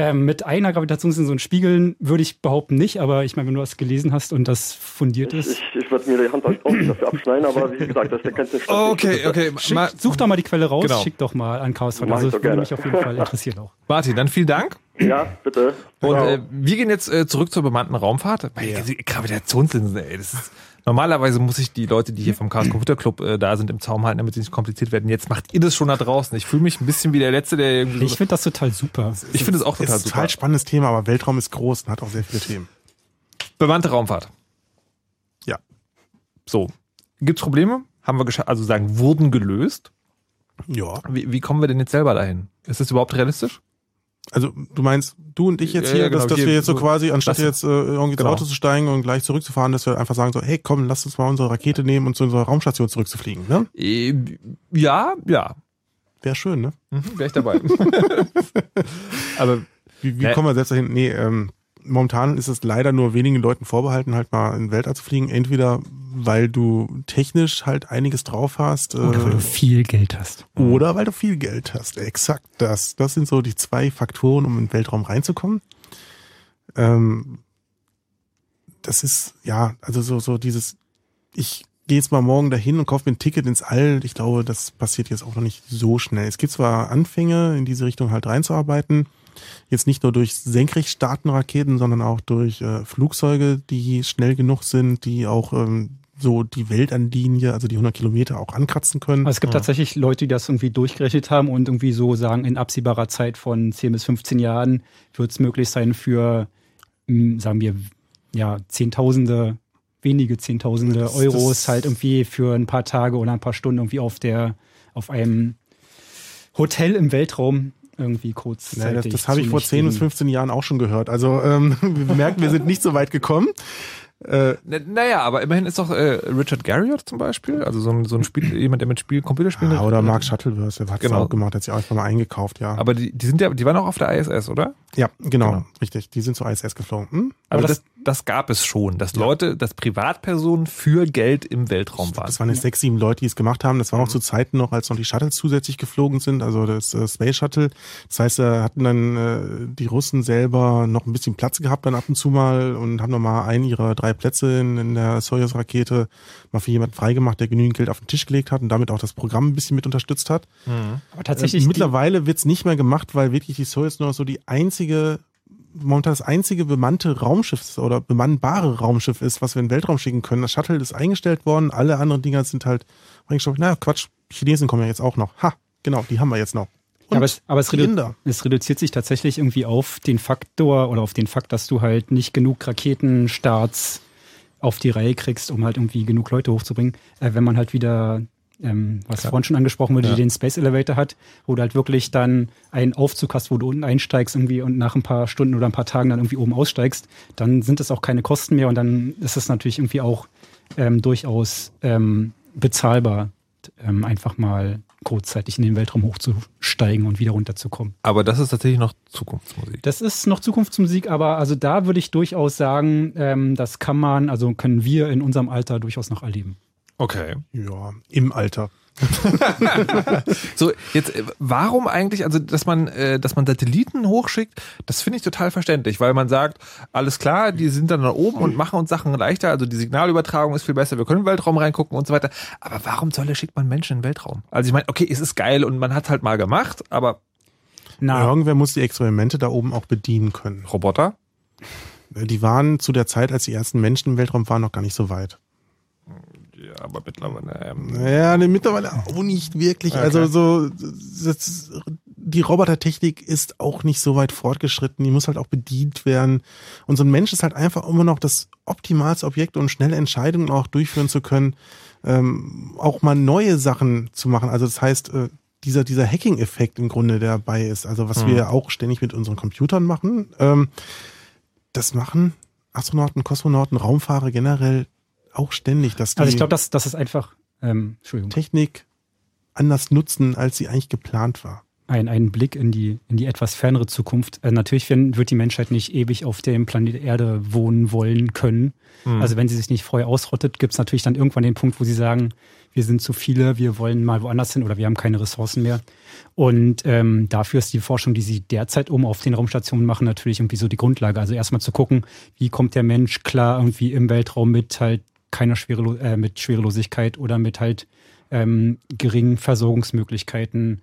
Ähm, mit einer Gravitationslinse und Spiegeln würde ich behaupten nicht, aber ich meine, wenn du das gelesen hast und das fundiert ist. Ich, ich würde mir die Hand auch nicht dafür abschneiden, aber wie gesagt, das ist der Kenntnisstand. Okay, okay. Schick, Ma- such doch mal die Quelle raus, Genau. schick doch mal an Chaos ich Also das würde mich auf jeden Fall interessieren auch. Martin, dann vielen Dank. Ja, bitte. Und Ciao. äh, wir gehen jetzt äh, zurück zur bemannten Raumfahrt. Weil die Gravitationslinsen, ey, das ist. Normalerweise muss ich die Leute, die hier vom Chaos Computer Club äh, da sind, im Zaum halten, damit sie nicht kompliziert werden. Jetzt macht ihr das schon da draußen. Ich fühle mich ein bisschen wie der Letzte, der irgendwie. Ich finde das total super. Ich finde es auch Ist total ein super. total spannendes Thema, aber Weltraum ist groß und hat auch sehr viele Themen. Bemannte Raumfahrt. Ja. So. Gibt's Probleme? Haben wir geschafft, also sagen, wurden gelöst? Ja. Wie, wie kommen wir denn jetzt selber dahin? Ist das überhaupt realistisch? Also du meinst, du und ich jetzt hier, ja, genau, dass, dass wir jetzt so quasi, anstatt jetzt äh, irgendwie ins genau. Auto zu steigen und gleich zurückzufahren, dass wir einfach sagen so, hey komm, lass uns mal unsere Rakete nehmen und zu unserer Raumstation zurückzufliegen, ne? Äh, Ja, ja. Wäre schön, ne? Mhm, Wäre ich dabei. Aber Wie, wie kommen wir selbst dahin? Nee, ähm, momentan ist es leider nur wenigen Leuten vorbehalten, halt mal in den Weltall zu fliegen. Entweder weil du technisch halt einiges drauf hast. Oder weil äh, du viel Geld hast. Oder weil du viel Geld hast. Exakt das. Das sind so die zwei Faktoren, um in den Weltraum reinzukommen. Ähm, das ist, ja, also so, so dieses, ich gehe jetzt mal morgen dahin und kaufe mir ein Ticket ins All. Ich glaube, das passiert jetzt auch noch nicht so schnell. Es gibt zwar Anfänge, in diese Richtung halt reinzuarbeiten. Jetzt nicht nur durch senkrecht startende Raketen, sondern auch durch äh, Flugzeuge, die schnell genug sind, die auch ähm, so die Weltanlinie, also die 100 Kilometer auch ankratzen können. Also es gibt tatsächlich Leute, die das irgendwie durchgerechnet haben und irgendwie so sagen, in absehbarer Zeit von 10 bis 15 Jahren wird es möglich sein für, mh, sagen wir, ja, Zehntausende, wenige Zehntausende Das- Euros das- halt irgendwie für ein paar Tage oder ein paar Stunden irgendwie auf der, auf einem Hotel im Weltraum irgendwie kurz. Ja, das das habe ich vor 10 bis 15 Jahren auch schon gehört. Also ähm, wir merken, wir sind nicht so weit gekommen. Äh, Na- Naja, aber immerhin ist doch äh, Richard Garriott zum Beispiel, also so ein, so ein Spiel, jemand, der mit Spiel, Computerspielen. ja, oder Mark Shuttleworth, der hat es Genau. auch gemacht, hat sich einfach mal eingekauft, ja. Aber die, die sind ja, die waren auch auf der ISS, oder? ja, genau, Genau. richtig. Die sind zur ISS geflogen. Hm? Aber Aber das, das gab es schon, dass Leute, dass Privatpersonen für Geld im Weltraum waren. Das waren jetzt sechs, sieben Leute, die es gemacht haben. Das war auch zu Zeiten noch, als noch die Shuttles zusätzlich geflogen sind, also das äh, Space Shuttle. Das heißt, da hatten dann äh, die Russen selber noch ein bisschen Platz gehabt dann ab und zu mal und haben noch mal einen ihrer drei Plätze in, in der Soyuz-Rakete mal für jemanden freigemacht, der genügend Geld auf den Tisch gelegt hat und damit auch das Programm ein bisschen mit unterstützt hat. Aber tatsächlich, Äh, mittlerweile wird's nicht mehr gemacht, weil wirklich die Soyuz nur noch so die einzige, momentan das einzige bemannte Raumschiff oder bemannbare Raumschiff ist, was wir in den Weltraum schicken können. Das Shuttle ist eingestellt worden, alle anderen Dinger sind halt eingestellt. Na Quatsch, Chinesen kommen ja jetzt auch noch. Ha, genau, die haben wir jetzt noch. Und aber, es, aber es, redu es reduziert sich tatsächlich irgendwie auf den Faktor oder auf den Fakt, dass du halt nicht genug Raketenstarts auf die Reihe kriegst, um halt irgendwie genug Leute hochzubringen. Äh, wenn man halt wieder, ähm, was vorhin schon angesprochen wurde, Ja. den Space Elevator hat, wo du halt wirklich dann einen Aufzug hast, wo du unten einsteigst irgendwie und nach ein paar Stunden oder ein paar Tagen dann irgendwie oben aussteigst, dann sind es auch keine Kosten mehr und dann ist es natürlich irgendwie auch ähm, durchaus ähm, bezahlbar, ähm, einfach mal kurzzeitig in den Weltraum hochzusteigen und wieder runterzukommen. Aber das ist tatsächlich noch Zukunftsmusik. Das ist noch Zukunftsmusik, aber also da würde ich durchaus sagen, ähm, das kann man, also können wir in unserem Alter durchaus noch erleben. Okay. Ja, im Alter. so, jetzt, äh, warum eigentlich, also, dass man, äh, dass man Satelliten hochschickt, das finde ich total verständlich, weil man sagt, alles klar, die sind dann da oben und machen uns Sachen leichter, also die Signalübertragung ist viel besser, wir können im Weltraum reingucken und so weiter. Aber warum soll schickt man Menschen in den Weltraum? Also ich meine, okay, es ist geil und man hat halt mal gemacht, aber. Na. Irgendwer muss die Experimente da oben auch bedienen können. Roboter? Die waren zu der Zeit, als die ersten Menschen im Weltraum waren, noch gar nicht so weit. Ja, aber mittlerweile. Ähm ja, nee, mittlerweile auch nicht wirklich. Okay. Also so das, die Robotertechnik ist auch nicht so weit fortgeschritten. Die muss halt auch bedient werden. Und so ein Mensch ist halt einfach immer noch das optimalste Objekt, um schnelle Entscheidungen auch durchführen zu können, ähm, auch mal neue Sachen zu machen. Also das heißt, äh, dieser, dieser Hacking-Effekt im Grunde, der dabei ist, also was hm. wir auch ständig mit unseren Computern machen, ähm, das machen Astronauten, Kosmonauten, Raumfahrer generell auch ständig, dass die Also ich glaube, das, das ist einfach ähm, Entschuldigung. Technik anders nutzen, als sie eigentlich geplant war. Ein, ein Blick in die, in die etwas fernere Zukunft. Äh, natürlich wird die Menschheit nicht ewig auf dem Planet Erde wohnen wollen können. Mhm. Also wenn sie sich nicht vorher ausrottet, gibt es natürlich dann irgendwann den Punkt, wo sie sagen, wir sind zu viele, wir wollen mal woanders hin oder wir haben keine Ressourcen mehr. Und ähm, dafür ist die Forschung, die sie derzeit um auf den Raumstationen machen, natürlich irgendwie so die Grundlage. Also erstmal zu gucken, wie kommt der Mensch klar irgendwie im Weltraum mit halt keiner Schwerelo äh, mit Schwerelosigkeit oder mit halt ähm, geringen Versorgungsmöglichkeiten.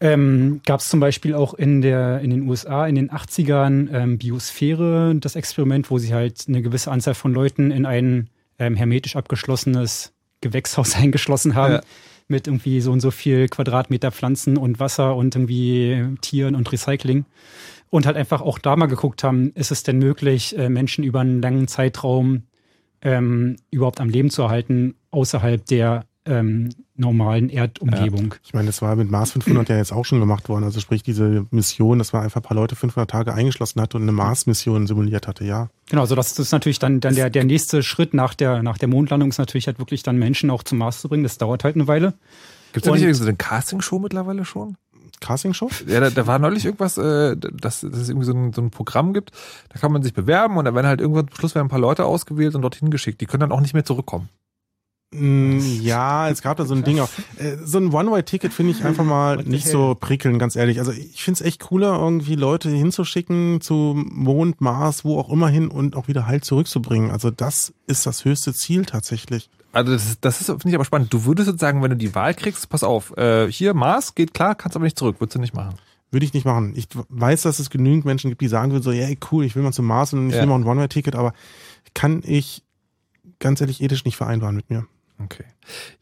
Ähm, Gab es zum Beispiel auch in, der, in den USA in den 80ern ähm, Biosphäre, das Experiment, wo sie halt eine gewisse Anzahl von Leuten in ein ähm, hermetisch abgeschlossenes Gewächshaus eingeschlossen haben. Ja. Mit irgendwie so und so viel Quadratmeter Pflanzen und Wasser und irgendwie Tieren und Recycling. Und halt einfach auch da mal geguckt haben, ist es denn möglich, äh, Menschen über einen langen Zeitraum ähm, überhaupt am Leben zu erhalten, außerhalb der ähm, normalen Erdumgebung. Ja. Ich meine, das war mit Mars 500 ja jetzt auch schon gemacht worden. Also sprich diese Mission, dass man einfach ein paar Leute 500 Tage eingeschlossen hatte und eine Mars-Mission simuliert hatte, ja. Genau, also das ist natürlich dann, dann der, der nächste Schritt nach der, nach der Mondlandung ist natürlich halt wirklich dann Menschen auch zum Mars zu bringen. Das dauert halt eine Weile. Gibt es da nicht irgendwie so eine Castingshow mittlerweile schon? Castingshow? Ja, da, da war neulich irgendwas, äh, dass, dass es irgendwie so ein, so ein Programm gibt, da kann man sich bewerben und dann werden halt irgendwann zum Schluss werden ein paar Leute ausgewählt und dorthin geschickt. Die können dann auch nicht mehr zurückkommen. Mm, ja, es gab da so ein Ding auch. Äh, so ein One-Way-Ticket finde ich einfach mal nicht so prickeln, ganz ehrlich. Also ich finde es echt cooler, irgendwie Leute hinzuschicken zu Mond, Mars, wo auch immer hin und auch wieder heil zurückzubringen. Also das ist das höchste Ziel tatsächlich. Also das, das ist, finde ich aber spannend. Du würdest jetzt sagen, wenn du die Wahl kriegst, pass auf, äh, hier Mars geht klar, kannst aber nicht zurück, würdest du nicht machen. Würde ich nicht machen. Ich weiß, dass es genügend Menschen gibt, die sagen würden so, ja, yeah, cool, ich will mal zum Mars und ich ja. will mal ein One-Way-Ticket, aber kann ich ganz ehrlich ethisch nicht vereinbaren mit mir. Okay.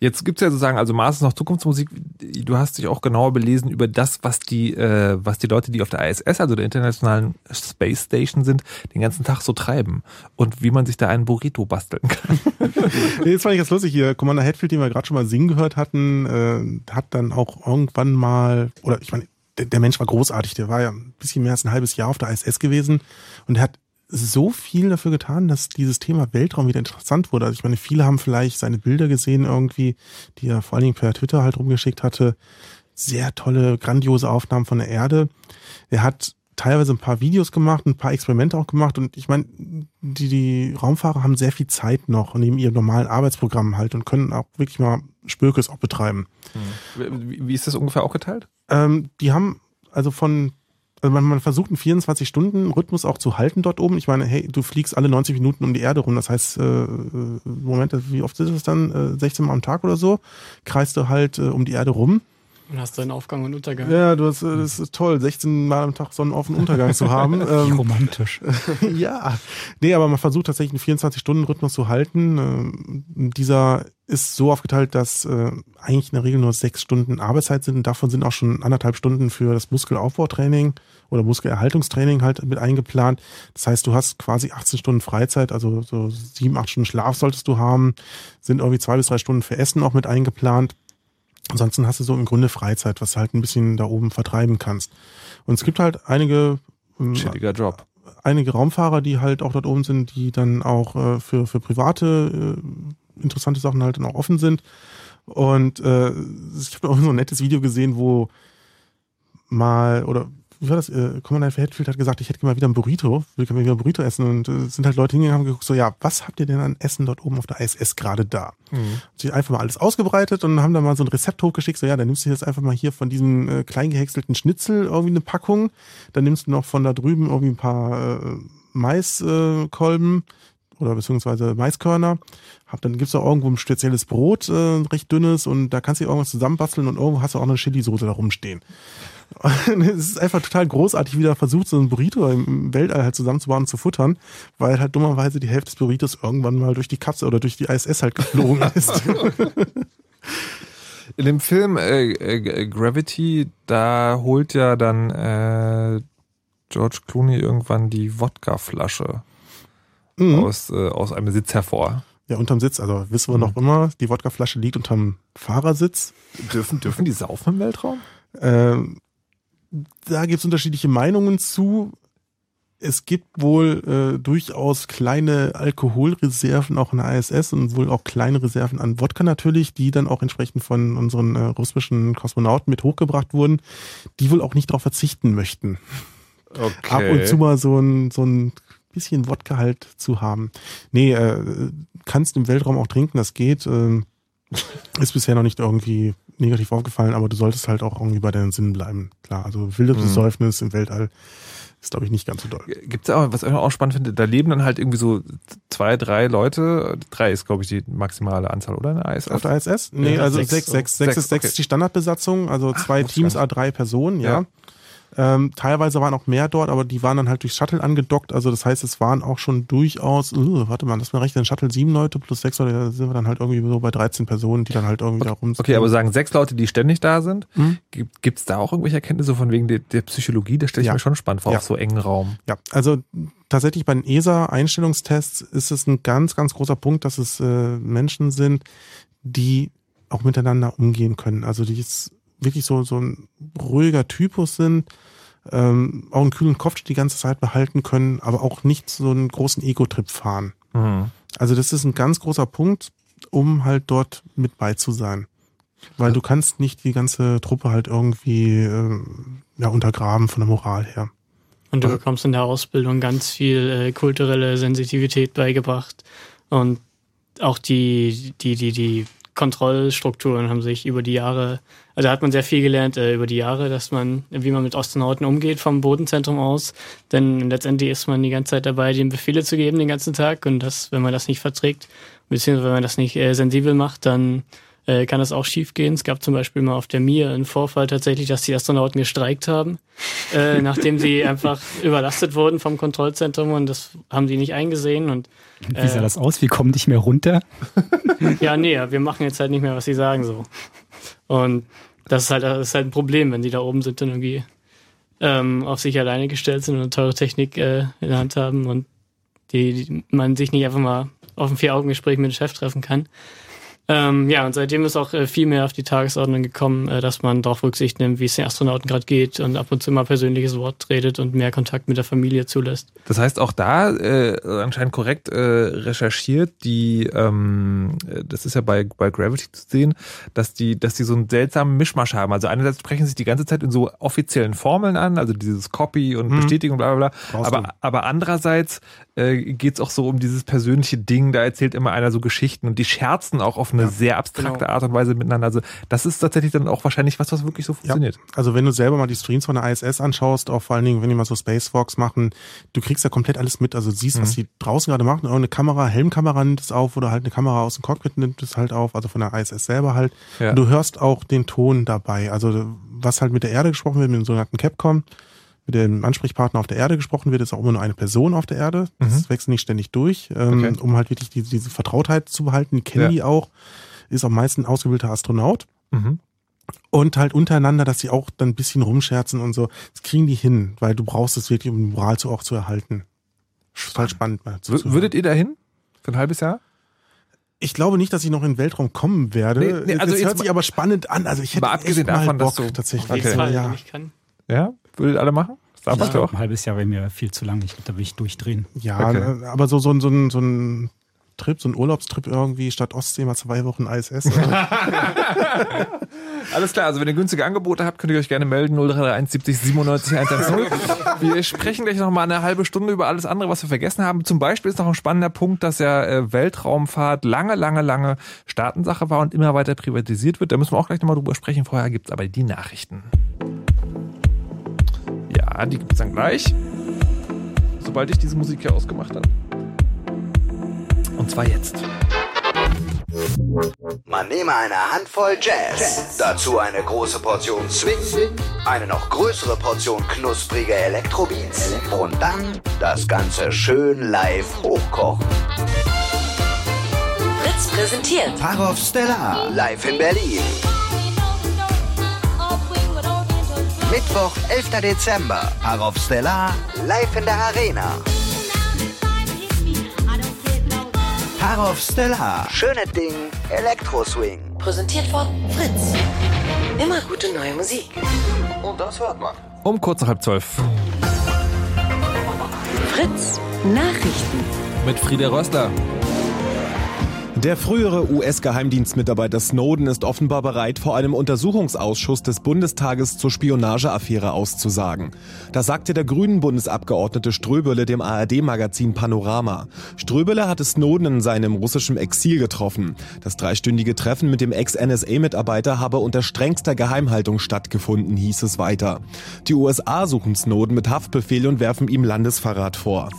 Jetzt gibt's ja sozusagen, also Mars ist noch Zukunftsmusik. Du hast dich auch genauer belesen über das, was die, äh, was die Leute, die auf der ISS, also der Internationalen Space Station sind, den ganzen Tag so treiben und wie man sich da einen Burrito basteln kann. Jetzt fand ich ganz lustig hier. Commander Hatfield, den wir gerade schon mal singen gehört hatten, äh, hat dann auch irgendwann mal, oder ich meine, der, der Mensch war großartig. Der war ja ein bisschen mehr als ein halbes Jahr auf der ISS gewesen und er hat so viel dafür getan, dass dieses Thema Weltraum wieder interessant wurde. Also ich meine, viele haben vielleicht seine Bilder gesehen irgendwie, die er vor allen Dingen per Twitter halt rumgeschickt hatte. Sehr tolle, grandiose Aufnahmen von der Erde. Er hat teilweise ein paar Videos gemacht, ein paar Experimente auch gemacht und ich meine, die, die Raumfahrer haben sehr viel Zeit noch neben ihrem normalen Arbeitsprogramm halt und können auch wirklich mal Spökes auch betreiben. Hm. Wie, wie ist das ungefähr auch geteilt? Ähm, die haben also von also man, man versucht einen 24-Stunden-Rhythmus auch zu halten dort oben. Ich meine, hey, du fliegst alle 90 Minuten um die Erde rum. Das heißt, äh, Moment, wie oft ist es dann? Äh, 16 Mal am Tag oder so? Kreist du halt äh, um die Erde rum. Und hast deinen Aufgang und Untergang. Ja, du hast, äh, das ist toll, 16 Mal am Tag Sonnenauf- und Untergang zu haben. Wie ähm, romantisch. ja. Nee, aber man versucht tatsächlich einen 24-Stunden-Rhythmus zu halten. Ähm, dieser ist so aufgeteilt, dass äh, eigentlich in der Regel nur sechs Stunden Arbeitszeit sind und davon sind auch schon anderthalb Stunden für das Muskelaufbautraining oder Muskelerhaltungstraining halt mit eingeplant. Das heißt, du hast quasi 18 Stunden Freizeit, also so sieben, acht Stunden Schlaf solltest du haben, sind irgendwie zwei bis drei Stunden für Essen auch mit eingeplant. Ansonsten hast du so im Grunde Freizeit, was du halt ein bisschen da oben vertreiben kannst. Und es gibt halt einige ähm, Chilliger Job. Einige Raumfahrer, die halt auch dort oben sind, die dann auch äh, für, für private äh, interessante Sachen halt dann auch offen sind. Und äh, ich habe auch so ein nettes Video gesehen, wo mal, oder wie war das? Äh, Commandant Hatfield hat gesagt, ich hätte mal wieder ein Burrito, will gerne wieder ein Burrito essen und äh, sind halt Leute hingegangen und geguckt, so ja, was habt ihr denn an Essen dort oben auf der ISS gerade da? Mhm. Sie einfach mal alles ausgebreitet und haben dann mal so ein Rezept hochgeschickt, so ja, dann nimmst du jetzt einfach mal hier von diesem äh, klein gehäckselten Schnitzel irgendwie eine Packung, dann nimmst du noch von da drüben irgendwie ein paar äh, Maiskolben oder beziehungsweise Maiskörner. Hab, dann gibt's auch irgendwo ein spezielles Brot, äh, recht dünnes und da kannst du irgendwas zusammenbasteln und irgendwo hast du auch eine Chili-Soße da rumstehen. Und es ist einfach total großartig, wie der versucht, so ein Burrito im Weltall halt zusammenzubauen und zu futtern, weil halt dummerweise die Hälfte des Burritos irgendwann mal durch die Kapsel oder durch die ISS halt geflogen ist. In dem Film äh, äh, Gravity, da holt ja dann äh, George Clooney irgendwann die Wodkaflasche Mhm. aus, äh, aus einem Sitz hervor. Ja, unterm Sitz, also wissen wir noch immer, die Wodkaflasche liegt unterm Fahrersitz. Dürfen, dürfen die saufen im Weltraum? Ähm, da gibt's unterschiedliche Meinungen zu. Es gibt wohl äh, durchaus kleine Alkoholreserven auch in der ISS und wohl auch kleine Reserven an Wodka natürlich, die dann auch entsprechend von unseren äh, russischen Kosmonauten mit hochgebracht wurden, die wohl auch nicht darauf verzichten möchten. Okay. Ab und zu mal so ein, so ein bisschen Wodka halt zu haben. Nee, äh, kannst im Weltraum auch trinken, das geht. Äh, ist bisher noch nicht irgendwie negativ aufgefallen, aber du solltest halt auch irgendwie bei deinen Sinnen bleiben. Klar, also wildes Mhm. Besäufnis im Weltall ist, glaube ich, nicht ganz so doll. Gibt's auch, was ich auch spannend finde, da leben dann halt irgendwie so zwei, drei Leute. Drei ist, glaube ich, die maximale Anzahl, oder? In der ISS? Auf der ISS? Nee, Ja, also sechs, sechs, sechs, sechs, ist, sechs okay. ist die Standardbesatzung, also zwei wusste Teams, ich gar a drei Personen, ja. Ja. Ähm, teilweise waren auch mehr dort, aber die waren dann halt durch Shuttle angedockt. Also das heißt, es waren auch schon durchaus, uh, warte mal, das mir recht, ein Shuttle sieben Leute plus sechs Leute, da sind wir dann halt irgendwie so bei 13 Personen, die dann halt irgendwie da rum Okay, aber sagen sechs Leute, die ständig da sind, Mhm. gibt gibt's da auch irgendwelche Erkenntnisse von wegen der, der Psychologie? Das stelle ich Ja. mir schon spannend vor, Ja. auf so engen Raum. Ja, also tatsächlich bei den ESA-Einstellungstests ist es ein ganz, ganz großer Punkt, dass es äh, Menschen sind, die auch miteinander umgehen können. Also die jetzt wirklich so, so ein ruhiger Typus sind, ähm, auch einen kühlen Kopf die ganze Zeit behalten können, aber auch nicht so einen großen Ego-Trip fahren. Mhm. Also das ist ein ganz großer Punkt, um halt dort mit bei zu sein. Weil du kannst nicht die ganze Truppe halt irgendwie äh, ja, untergraben von der Moral her. Und du bekommst in der Ausbildung ganz viel äh, kulturelle Sensitivität beigebracht. Und auch die, die, die, die Kontrollstrukturen haben sich über die Jahre, also hat man sehr viel gelernt äh, über die Jahre, dass man, wie man mit Astronauten umgeht vom Bodenzentrum aus. Denn letztendlich ist man die ganze Zeit dabei, den Befehle zu geben den ganzen Tag. Und das, wenn man das nicht verträgt, beziehungsweise wenn man das nicht äh, sensibel macht, dann äh, kann das auch schief gehen. Es gab zum Beispiel mal auf der Mir einen Vorfall tatsächlich, dass die Astronauten gestreikt haben, äh, nachdem sie einfach überlastet wurden vom Kontrollzentrum und das haben die nicht eingesehen. Und Wie sah das aus? Wir kommen nicht mehr runter. ja, nee, wir machen jetzt halt nicht mehr, was sie sagen so. Und das ist halt, das ist halt ein Problem, wenn die da oben sind und irgendwie ähm, auf sich alleine gestellt sind und eine teure Technik äh, in der Hand haben und die, die man sich nicht einfach mal auf ein Vier-Augen-Gespräch mit dem Chef treffen kann. Ähm, ja, und seitdem ist auch äh, viel mehr auf die Tagesordnung gekommen, äh, dass man darauf Rücksicht nimmt, wie es den Astronauten gerade geht und ab und zu mal persönliches Wort redet und mehr Kontakt mit der Familie zulässt. Das heißt auch da äh, anscheinend korrekt äh, recherchiert, die, ähm, äh, das ist ja bei, bei Gravity zu sehen, dass die, dass die so einen seltsamen Mischmasch haben. Also einerseits sprechen sie sich die ganze Zeit in so offiziellen Formeln an, also dieses Copy und Mhm. Bestätigung, bla bla bla. Brauchst du. Aber, aber andererseits äh, geht es auch so um dieses persönliche Ding, da erzählt immer einer so Geschichten und die scherzen auch auf eine sehr abstrakte genau. Art und Weise miteinander. Also das ist tatsächlich dann auch wahrscheinlich was, was wirklich so funktioniert. Also wenn du selber mal die Streams von der ISS anschaust, auch vor allen Dingen, wenn die mal so Spacewalks machen, du kriegst ja komplett alles mit. Also siehst, was Mhm. die draußen gerade machen. Irgendeine Kamera, Helmkamera nimmt es auf oder halt eine Kamera aus dem Cockpit nimmt es halt auf, also von der ISS selber halt. Ja. Und du hörst auch den Ton dabei. Also was halt mit der Erde gesprochen wird, mit dem sogenannten Capcom, mit dem Ansprechpartner auf der Erde gesprochen wird, ist auch immer nur eine Person auf der Erde. Das Mhm. wechselt nicht ständig durch, ähm, Okay. um halt wirklich diese, diese Vertrautheit zu behalten. Die kennen Ja. die auch. Ist am meisten ein ausgebildeter Astronaut. Mhm. Und halt untereinander, dass sie auch dann ein bisschen rumscherzen und so. Das kriegen die hin, weil du brauchst es wirklich, um die Moral zu, auch zu erhalten. Total spannend. Mal zuzuhören. würdet ihr da hin? Für ein halbes Jahr? ich glaube nicht, dass ich noch in den Weltraum kommen werde. Nee, nee, also das hört sich aber spannend an. Also ich hätte Mal abgesehen echt mal davon, dass Bock, du- tatsächlich. Jeden Fall, ja. wenn ich kann. Ja? Würdet ihr alle machen? Das du auch. Ein halbes Jahr wäre mir viel zu lang. Ich, da will ich durchdrehen. Ja, Okay. aber so, so, ein- so, ein- so ein Trip, so ein Urlaubstrip irgendwie statt Ostsee mal zwei Wochen ISS. Alles klar, also wenn ihr günstige Angebote habt, könnt ihr euch gerne melden. 0331 70 97 110. Wir sprechen gleich nochmal eine halbe Stunde über alles andere, was wir vergessen haben. Zum Beispiel ist noch ein spannender Punkt, dass ja äh, Weltraumfahrt lange, lange, lange Staatensache war und immer weiter privatisiert wird. Da müssen wir auch gleich nochmal drüber sprechen. Vorher gibt's aber die Nachrichten. Ja, die gibt's dann gleich. Sobald ich diese Musik hier ausgemacht habe. Und zwar jetzt. Man nehme eine Handvoll Jazz, dazu eine große Portion Swing, eine noch größere Portion knusprige Elektrobeats und dann das Ganze schön live hochkochen. Fritz präsentiert Parov Stellar, live in Berlin. Mittwoch, 11. Dezember, Parov Stellar, live in der Arena. Parov Stellar, schöne Ding, Elektro-Swing. Präsentiert von Fritz. Immer gute neue Musik. Und das hört man. Um kurz nach halb zwölf. Fritz Nachrichten. Mit Frieda Rössler. Der frühere US-Geheimdienstmitarbeiter Snowden ist offenbar bereit, vor einem Untersuchungsausschuss des Bundestages zur Spionageaffäre auszusagen. Das sagte der grünen Bundesabgeordnete Ströbele dem ARD-Magazin Panorama. Ströbele hatte Snowden in seinem russischen Exil getroffen. Das dreistündige Treffen mit dem Ex-NSA-Mitarbeiter habe unter strengster Geheimhaltung stattgefunden, hieß es weiter. Die USA suchen Snowden mit Haftbefehl und werfen ihm Landesverrat vor.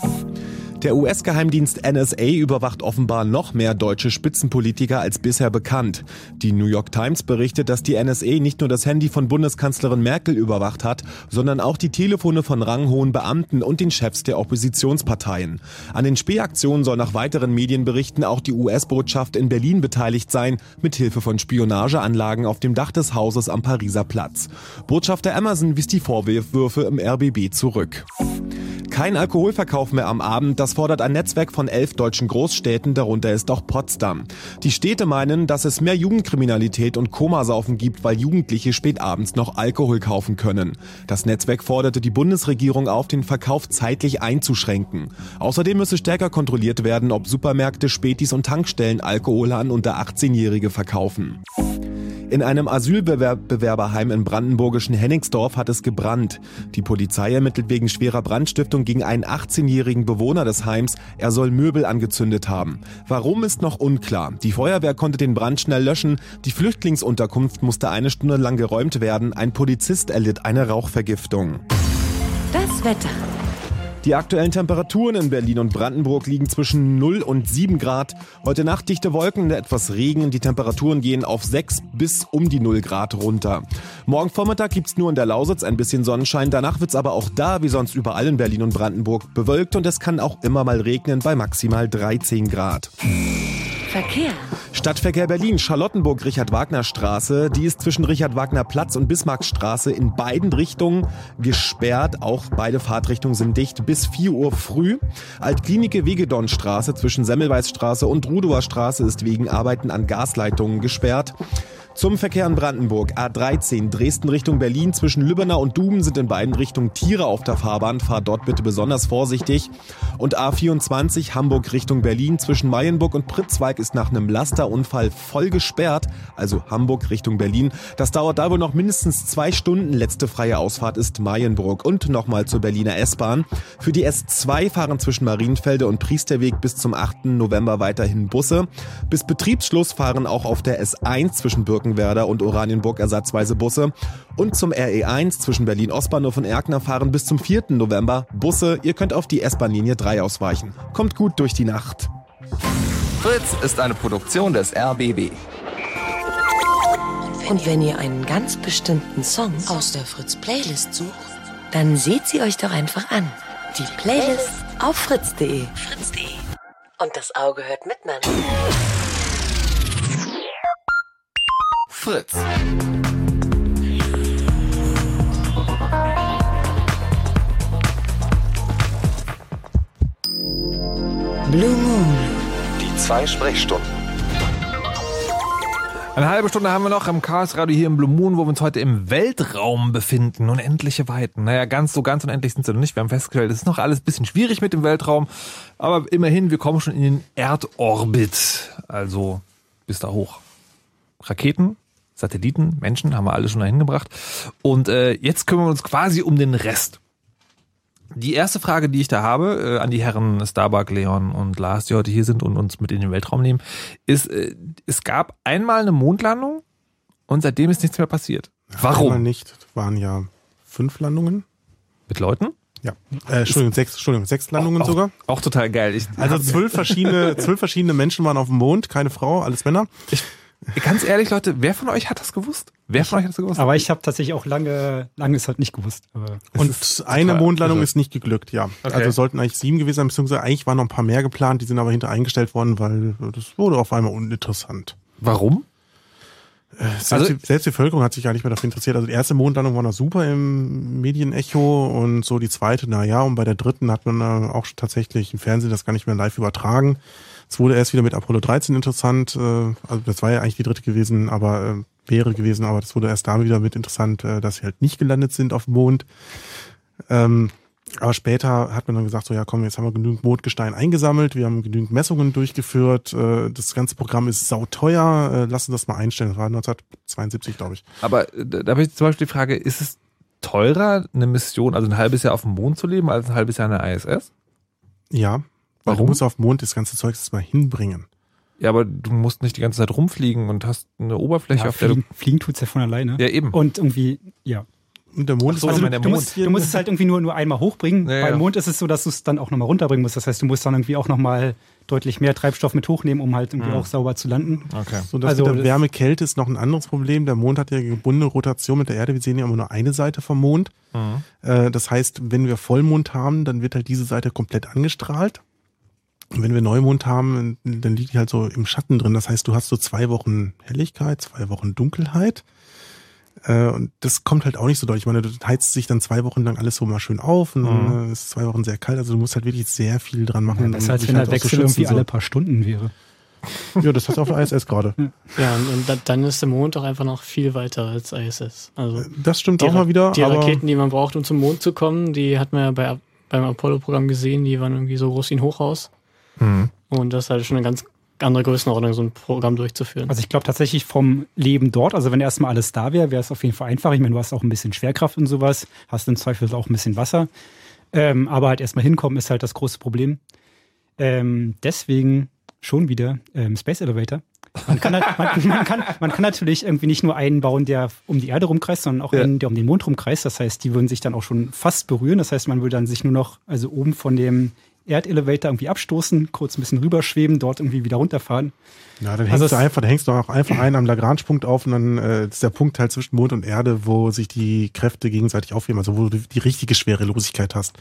Der US-Geheimdienst NSA überwacht offenbar noch mehr deutsche Spitzenpolitiker als bisher bekannt. Die New York Times berichtet, dass die NSA nicht nur das Handy von Bundeskanzlerin Merkel überwacht hat, sondern auch die Telefone von ranghohen Beamten und den Chefs der Oppositionsparteien. An den Spähaktionen soll nach weiteren Medienberichten auch die US-Botschaft in Berlin beteiligt sein, mit Hilfe von Spionageanlagen auf dem Dach des Hauses am Pariser Platz. Botschafter Amazon wies die Vorwürfe im RBB zurück. Kein Alkoholverkauf mehr am Abend, das fordert ein Netzwerk von elf deutschen Großstädten, darunter ist auch Potsdam. Die Städte meinen, dass es mehr Jugendkriminalität und Komasaufen gibt, weil Jugendliche spät abends noch Alkohol kaufen können. Das Netzwerk forderte die Bundesregierung auf, den Verkauf zeitlich einzuschränken. Außerdem müsse stärker kontrolliert werden, ob Supermärkte, Spätis und Tankstellen Alkohol an unter 18-Jährige verkaufen. In einem Asylbewerberheim in brandenburgischen Henningsdorf hat es gebrannt. Die Polizei ermittelt wegen schwerer Brandstiftung gegen einen 18-jährigen Bewohner des Heims. Er soll Möbel angezündet haben. Warum ist noch unklar. Die Feuerwehr konnte den Brand schnell löschen. Die Flüchtlingsunterkunft musste eine Stunde lang geräumt werden. Ein Polizist erlitt eine Rauchvergiftung. Das Wetter. Die aktuellen Temperaturen in Berlin und Brandenburg liegen zwischen 0 und 7 Grad. Heute Nacht dichte Wolken, etwas Regen. Die Temperaturen gehen auf 6 bis um die 0 Grad runter. Morgen Vormittag gibt's nur in der Lausitz ein bisschen Sonnenschein. Danach wird's aber auch da, wie sonst überall in Berlin und Brandenburg, bewölkt und es kann auch immer mal regnen bei maximal 13 Grad. Verkehr. Stadtverkehr Berlin, Charlottenburg, Richard-Wagner-Straße. Die ist zwischen Richard-Wagner-Platz und Bismarckstraße in beiden Richtungen gesperrt. Auch beide Fahrtrichtungen sind dicht bis 4 Uhr früh. Altklinike Wegedonstraße zwischen Semmelweisstraße und Rudower Straße ist wegen Arbeiten an Gasleitungen gesperrt. Zum Verkehr in Brandenburg. A13 Dresden Richtung Berlin zwischen Lübbenau und Duben sind in beiden Richtungen Tiere auf der Fahrbahn. Fahr dort bitte besonders vorsichtig. Und A24 Hamburg Richtung Berlin zwischen Mayenburg und Pritzwalk ist nach einem Lasterunfall voll gesperrt. Also Hamburg Richtung Berlin. Das dauert da wohl noch mindestens zwei Stunden. Letzte freie Ausfahrt ist Mayenburg. Und nochmal zur Berliner S-Bahn. Für die S2 fahren zwischen Marienfelde und Priesterweg bis zum 8. November weiterhin Busse. Bis Betriebsschluss fahren auch auf der S1 zwischen Birken Birkenwerder und Oranienburg ersatzweise Busse. Und zum RE1 zwischen Berlin Ostbahnhof und Erkner fahren bis zum 4. November Busse. Ihr könnt auf die S-Bahn-Linie 3 ausweichen. Kommt gut durch die Nacht. Fritz ist eine Produktion des RBB. Und wenn ihr einen ganz bestimmten Song aus der Fritz-Playlist sucht, dann seht sie euch doch einfach an. Die Playlist auf fritz.de. Fritz.de. Und das Auge hört mit, Mann. Fritz. Blue Moon. Die zwei Sprechstunden. Eine halbe Stunde haben wir noch im Chaos Radio hier im Blue Moon, wo wir uns heute im Weltraum befinden. Unendliche Weiten. Naja, ganz so ganz unendlich sind sie noch nicht. Wir haben festgestellt, es ist noch alles ein bisschen schwierig mit dem Weltraum. Aber immerhin, wir kommen schon in den Erdorbit. Also bis da hoch. Raketen, Satelliten, Menschen haben wir alle schon dahin gebracht. Und äh, jetzt kümmern wir uns quasi um den Rest. Die erste Frage, die ich da habe, äh, an die Herren Starbuck, Leon und Lars, die heute hier sind und uns mit in den Weltraum nehmen, ist, äh, es gab einmal eine Mondlandung und seitdem ist nichts mehr passiert. Warum? Einmal nicht. Das waren ja fünf Landungen. Mit Leuten? Ja. Äh, Entschuldigung, sechs, Entschuldigung, sechs Landungen auch, sogar. Auch total geil. Ich, Also zwölf verschiedene, zwölf verschiedene Menschen waren auf dem Mond, keine Frau, alles Männer. Ich, ganz ehrlich, Leute, wer von euch hat das gewusst? Wer von euch hat das gewusst? Aber ich habe tatsächlich auch lange, lange es halt nicht gewusst. Aber Und eine Mondlandung irre. ist nicht geglückt, ja. Okay. Also sollten eigentlich sieben gewesen sein, beziehungsweise eigentlich waren noch ein paar mehr geplant, die sind aber hinter eingestellt worden, weil das wurde auf einmal uninteressant. Warum? Selbst, Also- die, selbst die Bevölkerung hat sich gar nicht mehr dafür interessiert. Also die erste Mondlandung war noch super im Medienecho und so die zweite, na ja, und bei der dritten hat man äh, auch tatsächlich im Fernsehen das gar nicht mehr live übertragen. Es wurde erst wieder mit Apollo 13 interessant, äh, also das war ja eigentlich die dritte gewesen, aber äh, wäre gewesen, aber das wurde erst da wieder mit interessant, äh, dass sie halt nicht gelandet sind auf dem Mond. Ähm, aber später hat man dann gesagt, so ja komm, jetzt haben wir genügend Mondgestein eingesammelt, wir haben genügend Messungen durchgeführt, äh, das ganze Programm ist sauteuer, äh, lassen das mal einstellen. Das war 1972, glaube ich. Aber äh, da habe ich zum Beispiel die Frage, ist es teurer, eine Mission, also ein halbes Jahr auf dem Mond zu leben, als ein halbes Jahr in der ISS? Ja, weil Warum? du musst auf dem Mond das ganze Zeug erstmal hinbringen. Ja, aber du musst nicht die ganze Zeit rumfliegen und hast eine Oberfläche, ja, auf der du. fliegen, tut's ja von alleine. Ja, eben. Und irgendwie, ja. Und der Mond so, also ich du, du, Mond. musst, du musst es halt irgendwie nur, nur einmal hochbringen. Ja, Beim ja. Mond ist es so, dass du es dann auch nochmal runterbringen musst. Das heißt, du musst dann irgendwie auch nochmal deutlich mehr Treibstoff mit hochnehmen, um halt irgendwie Mhm. auch sauber zu landen. Okay. So, das Also mit der das- Wärme-Kälte ist noch ein anderes Problem. Der Mond hat ja gebundene Rotation mit der Erde. Wir sehen ja immer nur eine Seite vom Mond. Mhm. Äh, das heißt, wenn wir Vollmond haben, dann wird halt diese Seite komplett angestrahlt. Und wenn wir Neumond haben, dann liegt die halt so im Schatten drin. Das heißt, du hast so zwei Wochen Helligkeit, zwei Wochen Dunkelheit. Äh, Und das kommt halt auch nicht so deutlich. Ich meine, du heizt sich dann zwei Wochen lang alles so mal schön auf und dann äh, ist zwei Wochen sehr kalt. Also du musst halt wirklich sehr viel dran machen. Ja, als dich wenn halt der Wechsel schützen, irgendwie so. alle paar Stunden wäre. Ja, das hast du auf der ISS gerade. Ja, und, und da, dann ist der Mond auch einfach noch viel weiter als ISS. Also Das stimmt auch mal wieder. Die aber Raketen, die man braucht, um zum Mond zu kommen, die hat man ja bei, beim Apollo-Programm gesehen, die waren irgendwie so groß wie ein Hochhaus. Mhm. Und das ist halt schon eine ganz andere Größenordnung, so ein Programm durchzuführen. Also ich glaube tatsächlich vom Leben dort, also wenn erstmal alles da wäre, wäre es auf jeden Fall einfach. Ich meine, du hast auch ein bisschen Schwerkraft und sowas, hast im Zweifel auch ein bisschen Wasser. Ähm, aber halt erstmal hinkommen ist halt das große Problem. Ähm, deswegen schon wieder ähm, Space Elevator. Man kann, halt, man, man, kann, man kann natürlich irgendwie nicht nur einen bauen, der um die Erde rumkreist, sondern auch Ja. einen, der um den Mond rumkreist. Das heißt, die würden sich dann auch schon fast berühren. Das heißt, man würde dann sich nur noch, also oben von dem Erdelevator irgendwie abstoßen, kurz ein bisschen rüberschweben, dort irgendwie wieder runterfahren. Ja, dann hängst Also du es- einfach, dann hängst du auch einfach einen am Lagrange-Punkt auf und dann äh, ist der Punkt halt zwischen Mond und Erde, wo sich die Kräfte gegenseitig aufheben, also wo du die richtige Schwerelosigkeit hast.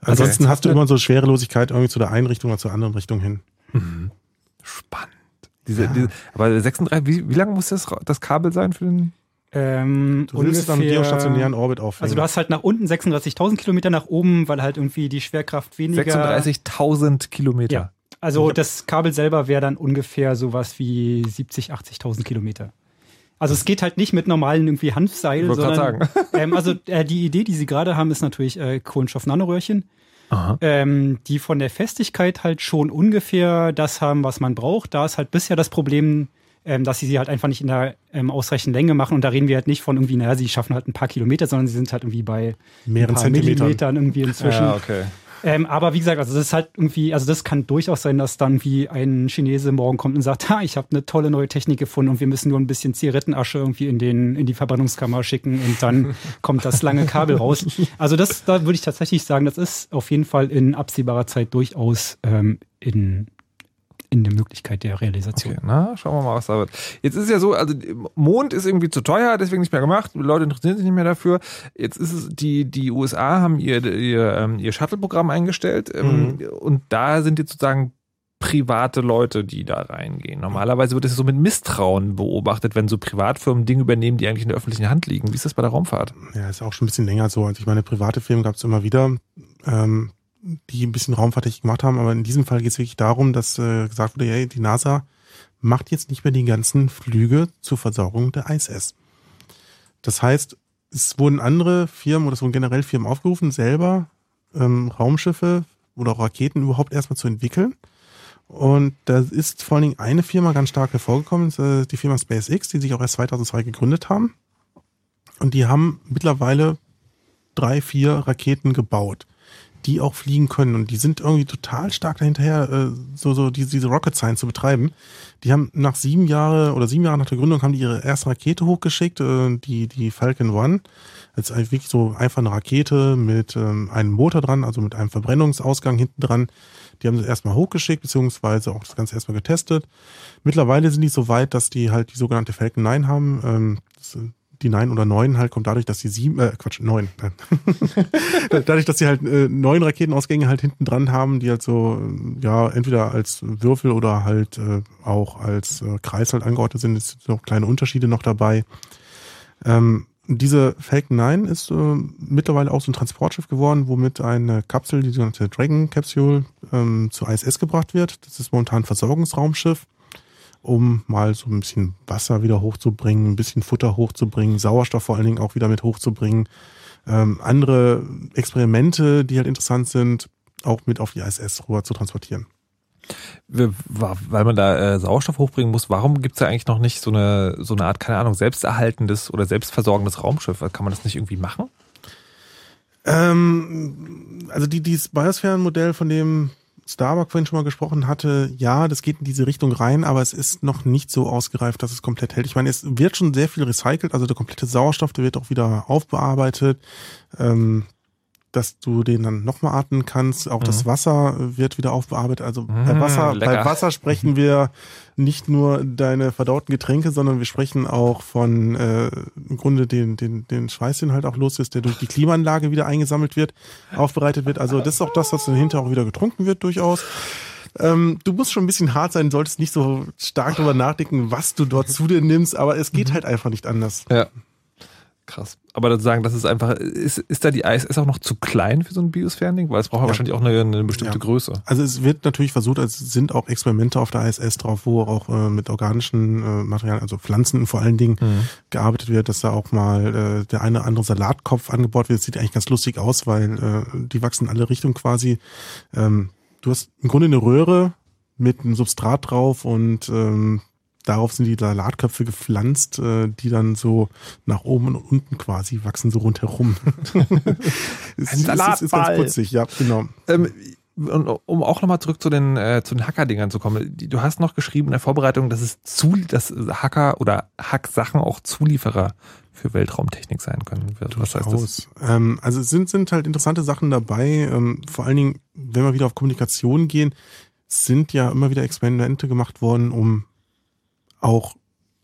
Ansonsten Okay. hast du immer so Schwerelosigkeit irgendwie zu der einen Richtung oder zur anderen Richtung hin. Spannend. Diese, diese, aber 36, wie, wie lang muss das, das Kabel sein für den? Ähm, Du willst es am ungefähr- geostationären Orbit aufhängen. Also du hast halt nach unten 36.000 Kilometer nach oben, weil halt irgendwie die Schwerkraft weniger. 36.000 Kilometer. Ja. Also das Kabel selber wäre dann ungefähr sowas wie 70, 80.000 Kilometer. Also es geht halt nicht mit normalen irgendwie Hanfseil, Ich wollte sondern ähm, also äh, die Idee, die sie gerade haben, ist natürlich äh, Kohlenstoff-Nanoröhrchen, ähm, die von der Festigkeit halt schon ungefähr das haben, was man braucht. Da ist halt bisher das Problem, ähm, dass sie sie halt einfach nicht in der ähm, ausreichenden Länge machen. Und da reden wir halt nicht von irgendwie, naja, sie schaffen halt ein paar Kilometer, sondern sie sind halt irgendwie bei Mehreren ein paar Zentimetern. Millimetern irgendwie inzwischen. Ja, okay. Ähm, aber wie gesagt, also das ist halt irgendwie, also das kann durchaus sein, dass dann wie ein Chinese morgen kommt und sagt, ha, ich habe eine tolle neue Technik gefunden und wir müssen nur ein bisschen Zigarettenasche irgendwie in den in die Verbrennungskammer schicken und dann kommt das lange Kabel raus. Also das, da würde ich tatsächlich sagen, das ist auf jeden Fall in absehbarer Zeit durchaus ähm, in in der Möglichkeit der Realisation. Okay, na, schauen wir mal, was da wird. Jetzt ist es ja so, also Mond ist irgendwie zu teuer, deswegen nicht mehr gemacht. Die Leute interessieren sich nicht mehr dafür. Jetzt ist es, die, die USA haben ihr, ihr, ähm, ihr Shuttle-Programm eingestellt ähm, und da sind jetzt sozusagen private Leute, die da reingehen. Normalerweise wird es so mit Misstrauen beobachtet, wenn so Privatfirmen Dinge übernehmen, die eigentlich in der öffentlichen Hand liegen. Wie ist das bei der Raumfahrt? Ja, ist auch schon ein bisschen länger so. Also ich meine, private Firmen gab es immer wieder, ähm, die ein bisschen Raumfahrttechnik gemacht haben, aber in diesem Fall geht es wirklich darum, dass äh, gesagt wurde, hey, die NASA macht jetzt nicht mehr die ganzen Flüge zur Versorgung der ISS. Das heißt, es wurden andere Firmen oder es wurden generell Firmen aufgerufen, selber ähm, Raumschiffe oder auch Raketen überhaupt erstmal zu entwickeln. Und da ist vor allen Dingen eine Firma ganz stark hervorgekommen, äh, die Firma SpaceX, die sich auch erst 2002 gegründet haben. Und die haben mittlerweile drei, vier Raketen gebaut, die auch fliegen können. Und die sind irgendwie total stark dahinterher, äh, so, so diese, diese Rocket Science zu betreiben. Die haben nach sieben Jahre oder sieben Jahre nach der Gründung haben die ihre erste Rakete hochgeschickt, äh, die, die Falcon One. Das ist wirklich so einfach eine Rakete mit ähm, einem Motor dran, also mit einem Verbrennungsausgang hinten dran. Die haben sie erstmal hochgeschickt, beziehungsweise auch das Ganze erstmal getestet. Mittlerweile sind die so weit, dass die halt die sogenannte Falcon 9 haben. Ähm, die 9 oder 9 halt kommt dadurch, dass die 7, äh, Quatsch, 9. dadurch, dass sie halt äh, neun Raketenausgänge halt hinten dran haben, die halt so, äh, ja, entweder als Würfel oder halt äh, auch als äh, Kreis halt angeordnet sind. Es sind noch kleine Unterschiede noch dabei. Ähm, diese Falcon 9 ist äh, mittlerweile auch so ein Transportschiff geworden, womit eine Kapsel, die sogenannte Dragon Capsule, ähm, zur ISS gebracht wird. Das ist momentan ein Versorgungsraumschiff, um mal so ein bisschen Wasser wieder hochzubringen, ein bisschen Futter hochzubringen, Sauerstoff vor allen Dingen auch wieder mit hochzubringen. Ähm, andere Experimente, die halt interessant sind, auch mit auf die ISS rüber zu transportieren weil man da äh, Sauerstoff hochbringen muss, warum gibt es da eigentlich noch nicht so eine, so eine Art, keine Ahnung, selbsterhaltendes oder selbstversorgendes Raumschiff? Kann man das nicht irgendwie machen? Ähm, also die, dieses Biosphären-Modell, von dem Starbuck vorhin schon mal gesprochen hatte, ja, das geht in diese Richtung rein, aber es ist noch nicht so ausgereift, dass es komplett hält. Ich meine, es wird schon sehr viel recycelt, also der komplette Sauerstoff, der wird auch wieder aufbearbeitet. Ähm, dass du den dann nochmal atmen kannst. Auch mhm. das Wasser wird wieder aufbearbeitet. Also mhm, bei, Wasser, bei Wasser sprechen wir nicht nur deine verdauten Getränke, sondern wir sprechen auch von äh, im Grunde den, den, den Schweiß, den halt auch los ist, der durch die Klimaanlage wieder eingesammelt wird, aufbereitet wird. Also das ist auch das, was dann hinterher auch wieder getrunken wird durchaus. Ähm, du musst schon ein bisschen hart sein, solltest nicht so stark darüber nachdenken, was du dort zu dir nimmst, aber es geht mhm. halt einfach nicht anders. Ja. Krass. Aber dann sagen, das ist einfach, ist, ist da die ISS auch noch zu klein für so ein Biosphärending? Weil es braucht ja. wahrscheinlich auch eine, eine bestimmte ja. Größe. Also es wird natürlich versucht, also es sind auch Experimente auf der ISS drauf, wo auch äh, mit organischen äh, Materialien, also Pflanzen vor allen Dingen, mhm. gearbeitet wird, dass da auch mal äh, der eine oder andere Salatkopf angebaut wird. Das sieht eigentlich ganz lustig aus, weil äh, die wachsen in alle Richtungen quasi. Ähm, du hast im Grunde eine Röhre mit einem Substrat drauf und ähm, darauf sind die Salatköpfe gepflanzt, äh, die dann so nach oben und unten quasi wachsen, so rundherum. ist, ist, ist ganz putzig, ja, genau. Ähm, und um auch nochmal zurück zu den, äh, zu den Hacker-Dingern zu kommen. Du hast noch geschrieben in der Vorbereitung, dass es zu, dass Hacker oder Hack-Sachen auch Zulieferer für Weltraumtechnik sein können. Was heißt das? Ähm, also es sind, sind halt interessante Sachen dabei. Ähm, vor allen Dingen, wenn wir wieder auf Kommunikation gehen, sind ja immer wieder Experimente gemacht worden, um auch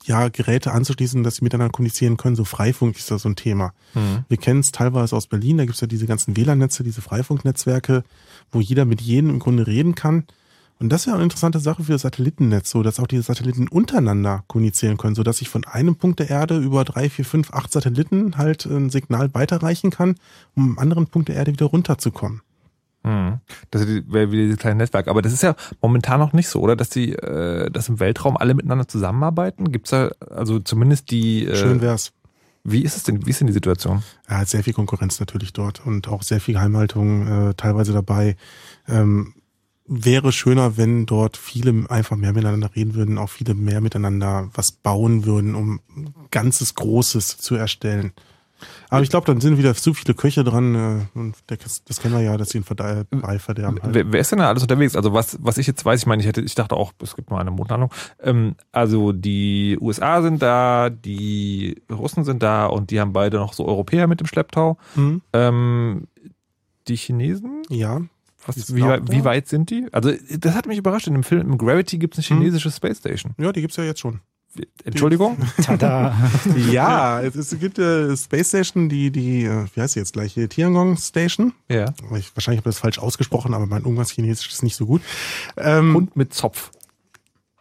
ja, Geräte anzuschließen, dass sie miteinander kommunizieren können. So Freifunk ist da so ein Thema. Mhm. Wir kennen es teilweise aus Berlin, da gibt es ja diese ganzen WLAN-Netze, diese Freifunknetzwerke, wo jeder mit jedem im Grunde reden kann. Und das ist ja eine interessante Sache für das Satellitennetz, so dass auch die Satelliten untereinander kommunizieren können, so dass ich von einem Punkt der Erde über drei, vier, fünf, acht Satelliten halt ein Signal weiterreichen kann, um am anderen Punkt der Erde wieder runterzukommen. Hm. Das wäre wieder dieses kleine Netzwerk. Aber das ist ja momentan noch nicht so, oder? Dass die, äh, dass im Weltraum alle miteinander zusammenarbeiten? Gibt's da, also zumindest die. Äh, Schön wär's. Wie ist es denn? Wie ist denn die Situation? Ja, sehr viel Konkurrenz natürlich dort und auch sehr viel Geheimhaltung äh, teilweise dabei. Ähm, wäre schöner, wenn dort viele einfach mehr miteinander reden würden, auch viele mehr miteinander was bauen würden, um ganzes Großes zu erstellen. Aber ich glaube, dann sind wieder zu viele Köche dran. Äh, und das kennen wir ja, dass sie Brei verderben. Halt. Wer, wer ist denn da alles unterwegs? Also was, was ich jetzt weiß, ich meine, ich hätte, ich dachte auch, es gibt mal eine Mondlandung. Ähm, also die USA sind da, die Russen sind da und die haben beide noch so Europäer mit dem Schlepptau. Mhm. Ähm, die Chinesen? Ja. Was, wie, wie, weit sind die? Also das hat mich überrascht. In dem Film im Gravity gibt es eine mhm. chinesische Space Station. Ja, die gibt es ja jetzt schon. Entschuldigung? Tada. ja, es, gibt äh, Space Station, die, die, äh, wie heißt sie jetzt gleich? Tiangong Station. Ja. Ich, wahrscheinlich habe ich das falsch ausgesprochen, aber mein Umgangschinesisch ist nicht so gut. Ähm, Und mit Zopf.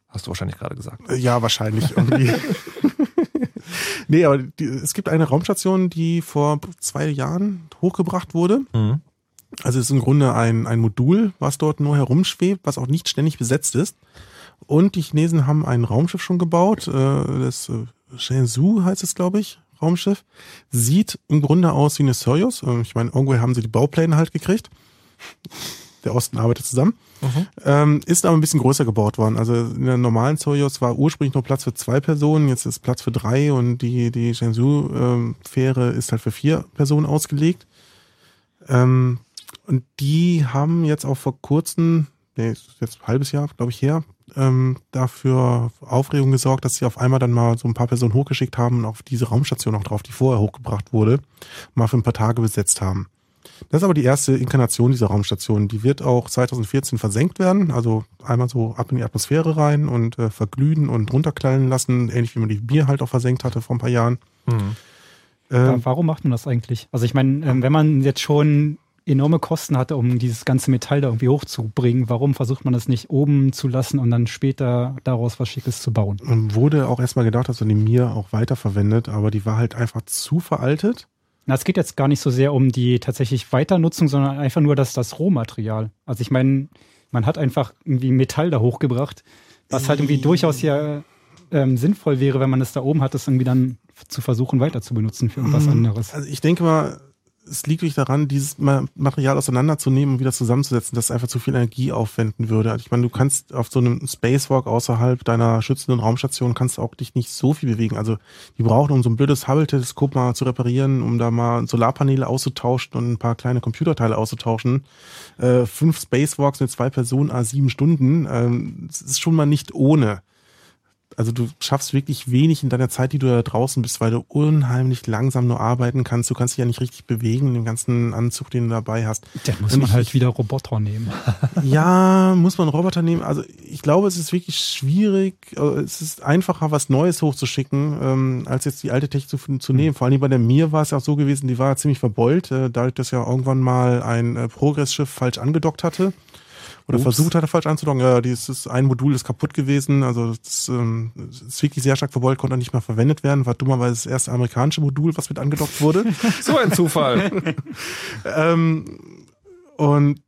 Hast du wahrscheinlich gerade gesagt. Äh, ja, wahrscheinlich. Irgendwie. nee, aber die, es gibt eine Raumstation, die vor zwei Jahren hochgebracht wurde. Mhm. Also es ist im Grunde ein, ein Modul, was dort nur herumschwebt, was auch nicht ständig besetzt ist. Und die Chinesen haben ein Raumschiff schon gebaut. Äh, das äh, Shenzhou heißt es, glaube ich. Raumschiff. Sieht im Grunde aus wie eine Soyuz. Äh, Ich meine, irgendwo haben sie die Baupläne halt gekriegt. Der Osten arbeitet zusammen. Ähm, ist aber ein bisschen größer gebaut worden. Also in der normalen Soyuz war ursprünglich nur Platz für zwei Personen, jetzt ist Platz für drei und die, die Shenzhou-Fähre ist halt für vier Personen ausgelegt. Ähm, und die haben jetzt auch vor kurzem, nee, ist jetzt ein halbes Jahr, glaube ich, her, ähm, dafür Aufregung gesorgt, dass sie auf einmal dann mal so ein paar Personen hochgeschickt haben und auf diese Raumstation auch drauf, die vorher hochgebracht wurde, mal für ein paar Tage besetzt haben. Das ist aber die erste Inkarnation dieser Raumstation. Die wird auch 2014 versenkt werden, also einmal so ab in die Atmosphäre rein und äh, verglühen und runterknallen lassen, ähnlich wie man die Bier halt auch versenkt hatte vor ein paar Jahren. Ja, warum macht man das eigentlich? Also ich meine, ähm, wenn man jetzt schon enorme Kosten hatte, um dieses ganze Metall da irgendwie hochzubringen, warum versucht man das nicht oben zu lassen und dann später daraus was Schickes zu bauen? Und wurde auch erstmal gedacht, dass man die Mir auch weiterverwendet, aber die war halt einfach zu veraltet. Na, es geht jetzt gar nicht so sehr um die tatsächlich Weiternutzung, sondern einfach nur das, das Rohmaterial. Also ich meine, man hat einfach irgendwie Metall da hochgebracht, was halt irgendwie durchaus ja ähm, sinnvoll wäre, wenn man es da oben hat, das irgendwie dann zu versuchen weiter zu benutzen für irgendwas Mhm. anderes. Also ich denke mal, es liegt wirklich daran, dieses Ma- Material auseinanderzunehmen und wieder zusammenzusetzen, das einfach zu viel Energie aufwenden würde. Also ich meine, du kannst auf so einem Spacewalk außerhalb deiner schützenden Raumstation kannst auch dich nicht so viel bewegen. Also die brauchen, um so ein blödes Hubble-Teleskop mal zu reparieren, um da mal Solarpaneele auszutauschen und ein paar kleine Computerteile auszutauschen. Äh, fünf Spacewalks mit zwei Personen, a sieben Stunden. Ähm, das ist schon mal nicht ohne also du schaffst wirklich wenig in deiner Zeit, die du da draußen bist, weil du unheimlich langsam nur arbeiten kannst. Du kannst dich ja nicht richtig bewegen in dem ganzen Anzug, den du dabei hast. Dann muss man halt wieder Roboter nehmen. Ja, muss man Roboter nehmen. Also ich glaube, es ist wirklich schwierig. äh, Es ist einfacher, was Neues hochzuschicken, ähm, als jetzt die alte Technik zu, zu nehmen. Vor allem bei der Mir war es ja auch so gewesen, die war ja ziemlich verbeult, äh, dadurch, dass ja irgendwann mal ein äh, Progress-Schiff falsch angedockt hatte. Oder Ups. versucht hatte, falsch anzudocken. Ja, dieses ein Modul ist kaputt gewesen. Also das ähm, es ist wirklich sehr stark verbeult, konnte nicht mehr verwendet werden. War dummerweise das erste amerikanische Modul, was mit angedockt wurde. So ein Zufall. ähm, und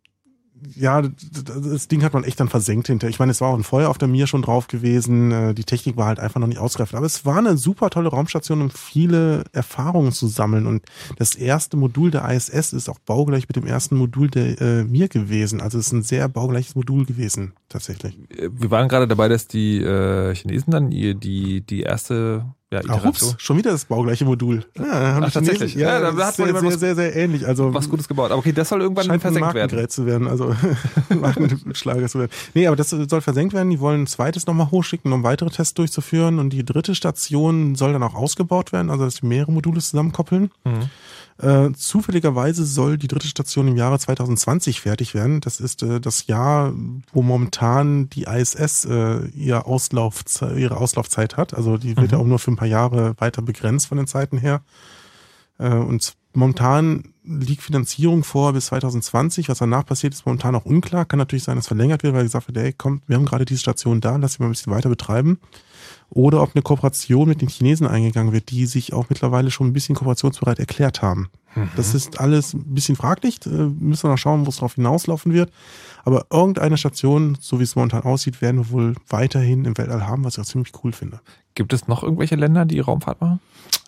ja, das Ding hat man echt dann versenkt hinter. Ich meine, es war auch ein Feuer auf der Mir schon drauf gewesen. Äh, Die Technik war halt einfach noch nicht ausgereift. Aber es war eine super tolle Raumstation, um viele Erfahrungen zu sammeln. Und das erste Modul der ISS ist auch baugleich mit dem ersten Modul der äh, Mir gewesen. Also es ist ein sehr baugleiches Modul gewesen, tatsächlich. Wir waren gerade dabei, dass die äh, Chinesen dann die, die erste ja, Ah, Iteration. ups, schon wieder das baugleiche Modul. Ja, Ach, die tatsächlich. Ja, Ja, da das hat ist man sehr, sehr, sehr, sehr ähnlich. Also was Gutes gebaut. Aber okay, das soll irgendwann versenkt werden. Zu werden, also Markenschlager zu werden. Nee, aber das soll versenkt werden. Die wollen ein zweites nochmal hochschicken, um weitere Tests durchzuführen. Und die dritte Station soll dann auch ausgebaut werden, also dass sie mehrere Module zusammenkoppeln. Mhm. Äh, zufälligerweise soll die dritte Station im Jahre 2020 fertig werden. Das ist äh, das Jahr, wo momentan die ISS äh, ihr Auslaufze ihre Auslaufzeit hat. Also die wird Mhm. ja auch nur für ein paar Jahre weiter begrenzt von den Zeiten her. Äh, und momentan liegt Finanzierung vor bis 2020. Was danach passiert, ist momentan auch unklar. Kann natürlich sein, dass verlängert wird, weil gesagt wird, ey, komm, wir haben gerade diese Station da, lass sie mal ein bisschen weiter betreiben. Oder ob eine Kooperation mit den Chinesen eingegangen wird, die sich auch mittlerweile schon ein bisschen kooperationsbereit erklärt haben. Das ist alles ein bisschen fraglich. Äh, müssen wir noch schauen, wo es drauf hinauslaufen wird. Aber irgendeine Station, so wie es momentan aussieht, werden wir wohl weiterhin im Weltall haben, was ich auch ziemlich cool finde. Gibt es noch irgendwelche Länder, die Raumfahrt machen?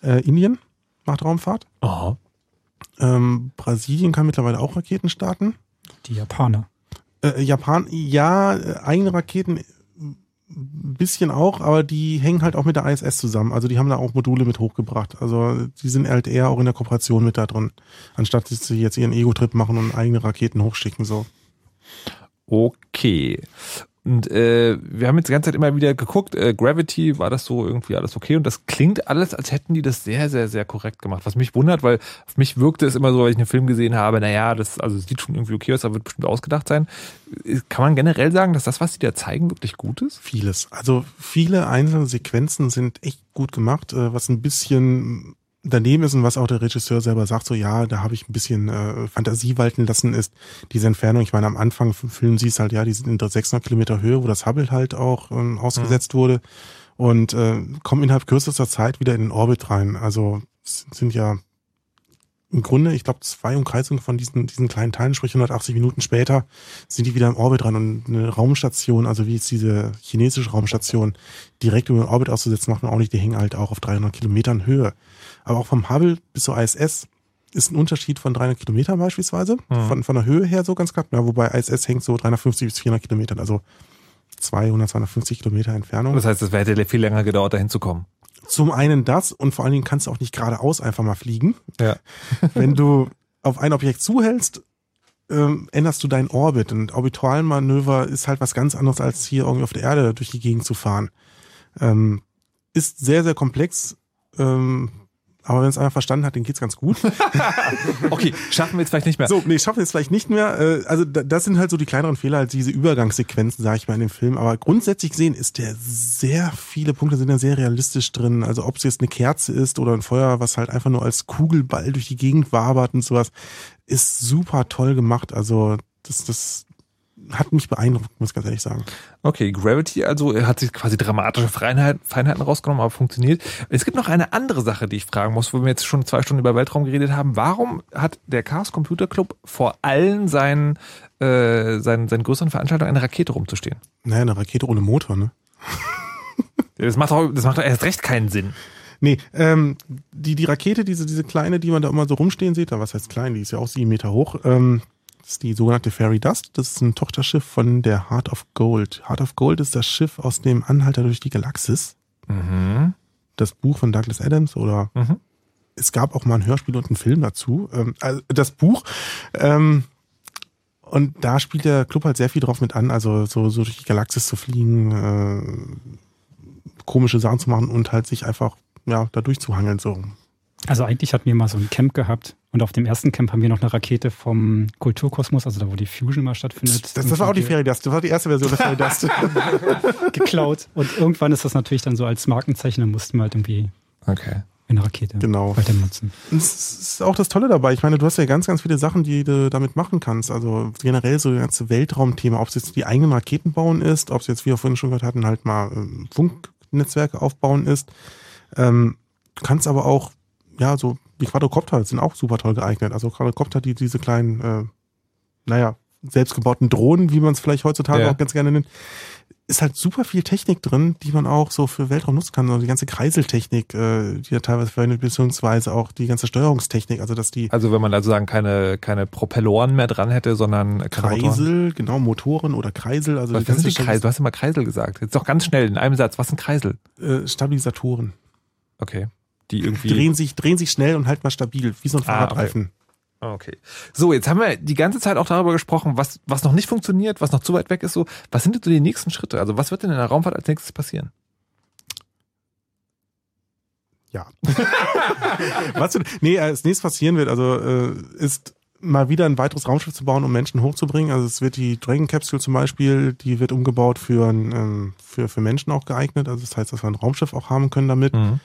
Äh, Indien macht Raumfahrt. Aha. Ähm, Brasilien kann mittlerweile auch Raketen starten. Die Japaner. Äh, Japan, ja, äh, eigene Raketen ein bisschen auch, aber die hängen halt auch mit der ISS zusammen. Also die haben da auch Module mit hochgebracht. Also die sind halt eher auch in der Kooperation mit da drin, anstatt dass sie jetzt ihren Ego-Trip machen und eigene Raketen hochschicken. So. Okay. Und äh, wir haben jetzt die ganze Zeit immer wieder geguckt, äh, Gravity, war das so irgendwie alles okay? Und das klingt alles, als hätten die das sehr, sehr, sehr korrekt gemacht. Was mich wundert, weil auf mich wirkte es immer so, weil ich einen Film gesehen habe, naja, das also sieht schon irgendwie okay aus, aber wird bestimmt ausgedacht sein. Kann man generell sagen, dass das, was die da zeigen, wirklich gut ist? Vieles. Also viele einzelne Sequenzen sind echt gut gemacht, äh, was ein bisschen daneben ist und was auch der Regisseur selber sagt, so ja, da habe ich ein bisschen äh, Fantasie walten lassen, ist diese Entfernung. Ich meine, am Anfang vom Film siehst halt, ja, die sind in der 600 Kilometer Höhe, wo das Hubble halt auch ähm, ausgesetzt wurde und äh, kommen innerhalb kürzester Zeit wieder in den Orbit rein. Also sind ja im Grunde, ich glaube, zwei Umkreisungen von diesen, diesen kleinen Teilen, sprich 180 Minuten später, sind die wieder im Orbit dran und eine Raumstation, also wie jetzt diese chinesische Raumstation, direkt über den Orbit auszusetzen, macht man auch nicht, die hängen halt auch auf 300 Kilometern Höhe. Aber auch vom Hubble bis zur ISS ist ein Unterschied von 300 Kilometern beispielsweise, Mhm. von, von der Höhe her so ganz knapp, ja, wobei ISS hängt so 350 bis 400 Kilometern, also 200, 250 Kilometer Entfernung. Das heißt, es hätte viel länger gedauert, dahin zu kommen. Zum einen das und vor allen Dingen kannst du auch nicht geradeaus einfach mal fliegen. Ja. Wenn du auf ein Objekt zuhältst, ähm, änderst du deinen Orbit. Und Orbitalmanöver ist halt was ganz anderes, als hier irgendwie auf der Erde durch die Gegend zu fahren. Ähm, ist sehr, sehr komplex. Ähm, aber wenn es einer verstanden hat, dann geht's ganz gut. okay, schaffen wir jetzt vielleicht nicht mehr. So, nee, schaffen wir jetzt vielleicht nicht mehr. Äh, Also da- das sind halt so die kleineren Fehler, halt diese Übergangssequenzen, sage ich mal, in dem Film. Aber grundsätzlich gesehen ist der sehr viele Punkte sind da sehr realistisch drin. Also ob es jetzt eine Kerze ist oder ein Feuer, was halt einfach nur als Kugelball durch die Gegend wabert und sowas, ist super toll gemacht. Also das, das hat mich beeindruckt, muss ich ganz ehrlich sagen. Okay, Gravity also er hat sich quasi dramatische Feinheit, Feinheiten rausgenommen, aber funktioniert. Es gibt noch eine andere Sache, die ich fragen muss, wo wir jetzt schon zwei Stunden über Weltraum geredet haben. Warum hat der Chaos Computer Club vor allen seinen, äh, seinen, seinen größeren Veranstaltungen eine Rakete rumzustehen? Naja, eine Rakete ohne Motor, ne? Das macht doch, das macht doch erst recht keinen Sinn. Nee, ähm, die, die Rakete, diese, diese kleine, die man da immer so rumstehen sieht, was heißt klein, die ist ja auch sieben Meter hoch, ähm, das ist die sogenannte Fairy Dust. Das ist ein Tochterschiff von der Heart of Gold. Heart of Gold ist das Schiff aus dem Anhalter durch die Galaxis. Mhm. Das Buch von Douglas Adams oder Mhm. es gab auch mal ein Hörspiel und einen Film dazu. Ähm, also das Buch. Ähm, und da spielt der Club halt sehr viel drauf mit an, also so, so durch die Galaxis zu fliegen, äh, komische Sachen zu machen und halt sich einfach ja da durchzuhangeln so. Also eigentlich hatten wir mal so ein Camp gehabt und auf dem ersten Camp haben wir noch eine Rakete vom Kulturkosmos, also da wo die Fusion mal stattfindet. Das, das war auch die Fairy Dust, das war die erste Version der Fairy Dust. geklaut. Und irgendwann ist das natürlich dann so als Markenzeichen, dann mussten wir halt irgendwie okay. eine Rakete Genau. weiter nutzen. Das ist auch das Tolle dabei. Ich meine, du hast ja ganz, ganz viele Sachen, die du damit machen kannst. Also generell so das ganze Weltraumthema, ob es jetzt die eigenen Raketen bauen ist, ob es jetzt, wie wir vorhin schon gehört hatten, halt mal ähm, Funknetzwerke aufbauen ist. Ähm, du kannst aber auch, ja, so die Quadrocopter sind auch super toll geeignet. Also Quadrocopter, die diese kleinen, äh, naja, selbstgebauten Drohnen, wie man es vielleicht heutzutage Ja. auch ganz gerne nennt, ist halt super viel Technik drin, die man auch so für Weltraum nutzen kann. Also die ganze Kreiseltechnik, äh, die da teilweise verwendet, beziehungsweise auch die ganze Steuerungstechnik, also dass die Also wenn man also sagen keine, keine Propelloren mehr dran hätte, sondern keine Motoren. Kreisel, genau, Motoren oder Kreisel, also Was, die was sind die Kreisel? Du hast immer Kreisel gesagt. Jetzt doch ganz schnell in einem Satz. Was sind Kreisel? äh, Stabilisatoren. Okay. Die irgendwie. Drehen sich, drehen sich schnell und halt mal stabil, wie so ein Ah, Fahrradreifen. Okay. So, jetzt haben wir die ganze Zeit auch darüber gesprochen, was, was noch nicht funktioniert, was noch zu weit weg ist. So, was sind denn so die nächsten Schritte? Also, was wird denn in der Raumfahrt als nächstes passieren? Ja. Was, du- nee, als nächstes passieren wird, also äh, ist mal wieder ein weiteres Raumschiff zu bauen, um Menschen hochzubringen. Also es wird die Dragon Capsule zum Beispiel, die wird umgebaut für, ähm, für, für Menschen auch geeignet. Also das heißt, dass wir ein Raumschiff auch haben können damit. Mhm.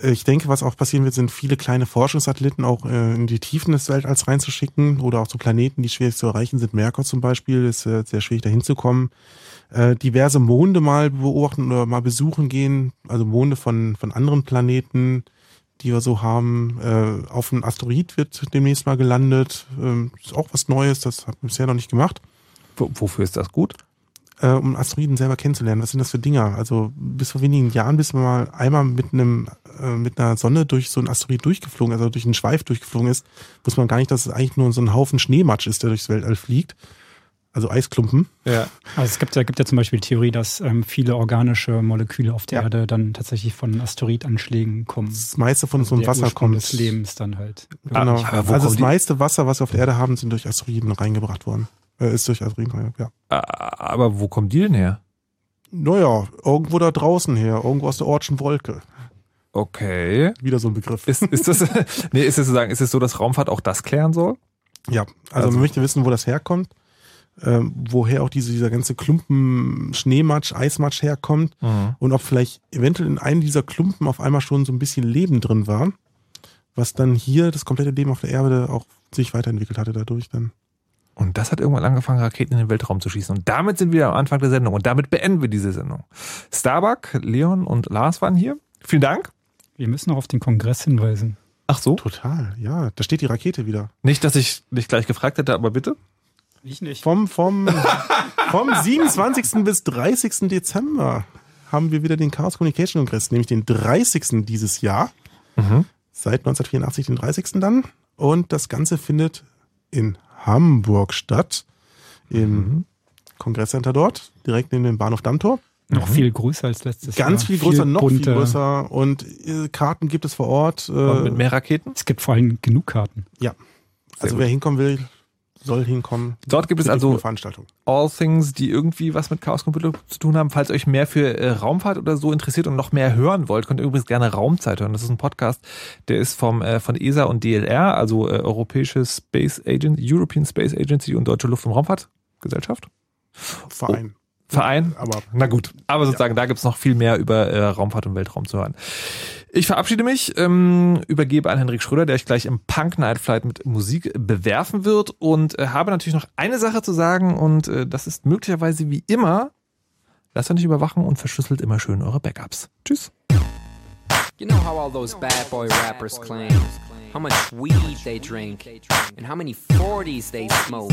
Ich denke, was auch passieren wird, sind viele kleine Forschungssatelliten auch äh, in die Tiefen des Weltalls reinzuschicken oder auch zu Planeten, die schwierig zu erreichen sind. Merkur zum Beispiel ist äh, sehr schwierig dahin zu kommen. Äh, diverse Monde mal beobachten oder mal besuchen gehen, also Monde von, von anderen Planeten, die wir so haben. Auf einem Asteroid wird demnächst mal gelandet. Ähm, ist auch was Neues, das hat man bisher noch nicht gemacht. Wo, wofür ist das gut? Äh, um Asteroiden selber kennenzulernen. Was sind das für Dinger? Also bis vor wenigen Jahren bist du mal einmal mit einem äh, mit einer Sonne durch so einen Asteroid durchgeflogen, also durch einen Schweif durchgeflogen ist, wusste man gar nicht, dass es eigentlich nur so ein Haufen Schneematsch ist, der durchs Weltall fliegt. Also Eisklumpen. Ja. Also es gibt ja, gibt ja zum Beispiel die Theorie, dass ähm, viele organische Moleküle auf der Erde dann tatsächlich von Asteroidanschlägen kommen. Das meiste von Also so einem Wasser Ursprung kommt. des Lebens dann halt. Genau. aber also das meiste Wasser, was wir auf der Erde haben, sind durch Asteroiden reingebracht worden. Äh, ist durch reingebracht, ja. Ah, Aber wo kommen die denn her? Naja, irgendwo da draußen her, irgendwo aus der Ortschen Wolke. Okay. Wieder so ein Begriff. Ist, ist das, nee, ist es so sagen, ist es so, dass Raumfahrt auch das klären soll? Ja, also, Also- man möchte wissen, wo das herkommt, ähm, woher auch diese, dieser ganze Klumpen Schneematsch, Eismatsch herkommt Mhm. und ob vielleicht eventuell in einem dieser Klumpen auf einmal schon so ein bisschen Leben drin war, was dann hier das komplette Leben auf der Erde auch sich weiterentwickelt hatte dadurch dann. Und das hat irgendwann angefangen, Raketen in den Weltraum zu schießen. Und damit sind wir am Anfang der Sendung. Und damit beenden wir diese Sendung. Starbuck, Leon und Lars waren hier. Vielen Dank. Wir müssen noch auf den Kongress hinweisen. Ach so? Total, ja. Da steht die Rakete wieder. Nicht, dass ich dich gleich gefragt hätte, aber bitte. Ich nicht. Vom, vom, vom 27. bis 30. Dezember haben wir wieder den Chaos Communication Kongress, nämlich den 30. dieses Jahr. Mhm. Seit 1984 den 30. dann. Und das Ganze findet in Hamburg statt. Im Mhm. Kongresscenter dort, direkt neben dem Bahnhof Dammtor. Noch viel größer als letztes Jahr. Ganz viel größer, noch viel bunter. größer. Und äh, Karten gibt es vor Ort. Äh, Und mit mehr Raketen? Es gibt vor allem genug Karten. Ja. Also gut. wer hinkommen will, soll hinkommen. Dort gibt es also. All Things, die irgendwie was mit Chaos Computer zu tun haben. Falls euch mehr für äh, Raumfahrt oder so interessiert und noch mehr hören wollt, könnt ihr übrigens gerne Raumzeit hören. Das ist ein Podcast, der ist vom äh, von ESA und DLR, also äh, Europäische Space Agency, European Space Agency und Deutsche Luft- und Raumfahrtgesellschaft. Verein. Verein. Aber Na gut, aber sozusagen, da gibt's noch viel mehr über äh, Raumfahrt und Weltraum zu hören. Ich verabschiede mich, ähm, übergebe an Henrik Schröder, der euch gleich im Punk Night Flight mit Musik bewerfen wird und äh, habe natürlich noch eine Sache zu sagen und äh, das ist möglicherweise wie immer, lasst euch nicht überwachen und verschlüsselt immer schön eure Backups. Tschüss. You know how all those bad boy rappers claim how much weed they drink, and how many 40s they smoke,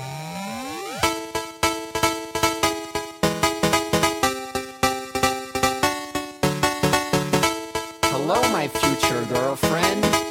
My future girlfriend.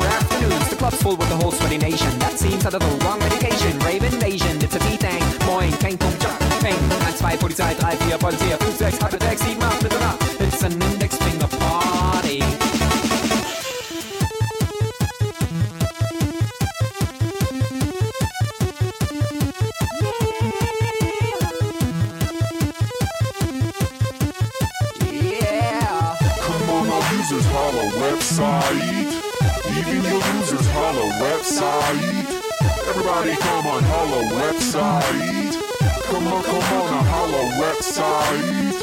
club's full with the whole sweaty nation. That seems out of the wrong medication. Rave invasion, it's a T-Thing. Moin, Kang, Pum, Jump, Ping. 1, 2, Polizei, 3, 4, Polizei, 5, 6, 8, 6, 7, 8, Mitternacht. It's an index finger party. Yeah. Come on, our users holla website holla website. Everybody come on holla website. Come on, come on, holla website.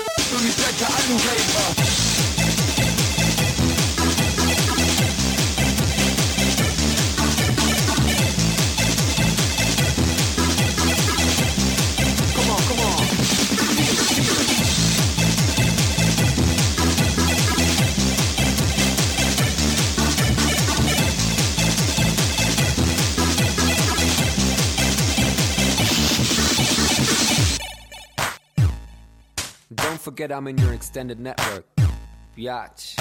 Forget I'm in your extended network. Biatch.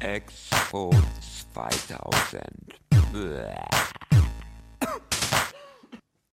Expo 2000. Bäh.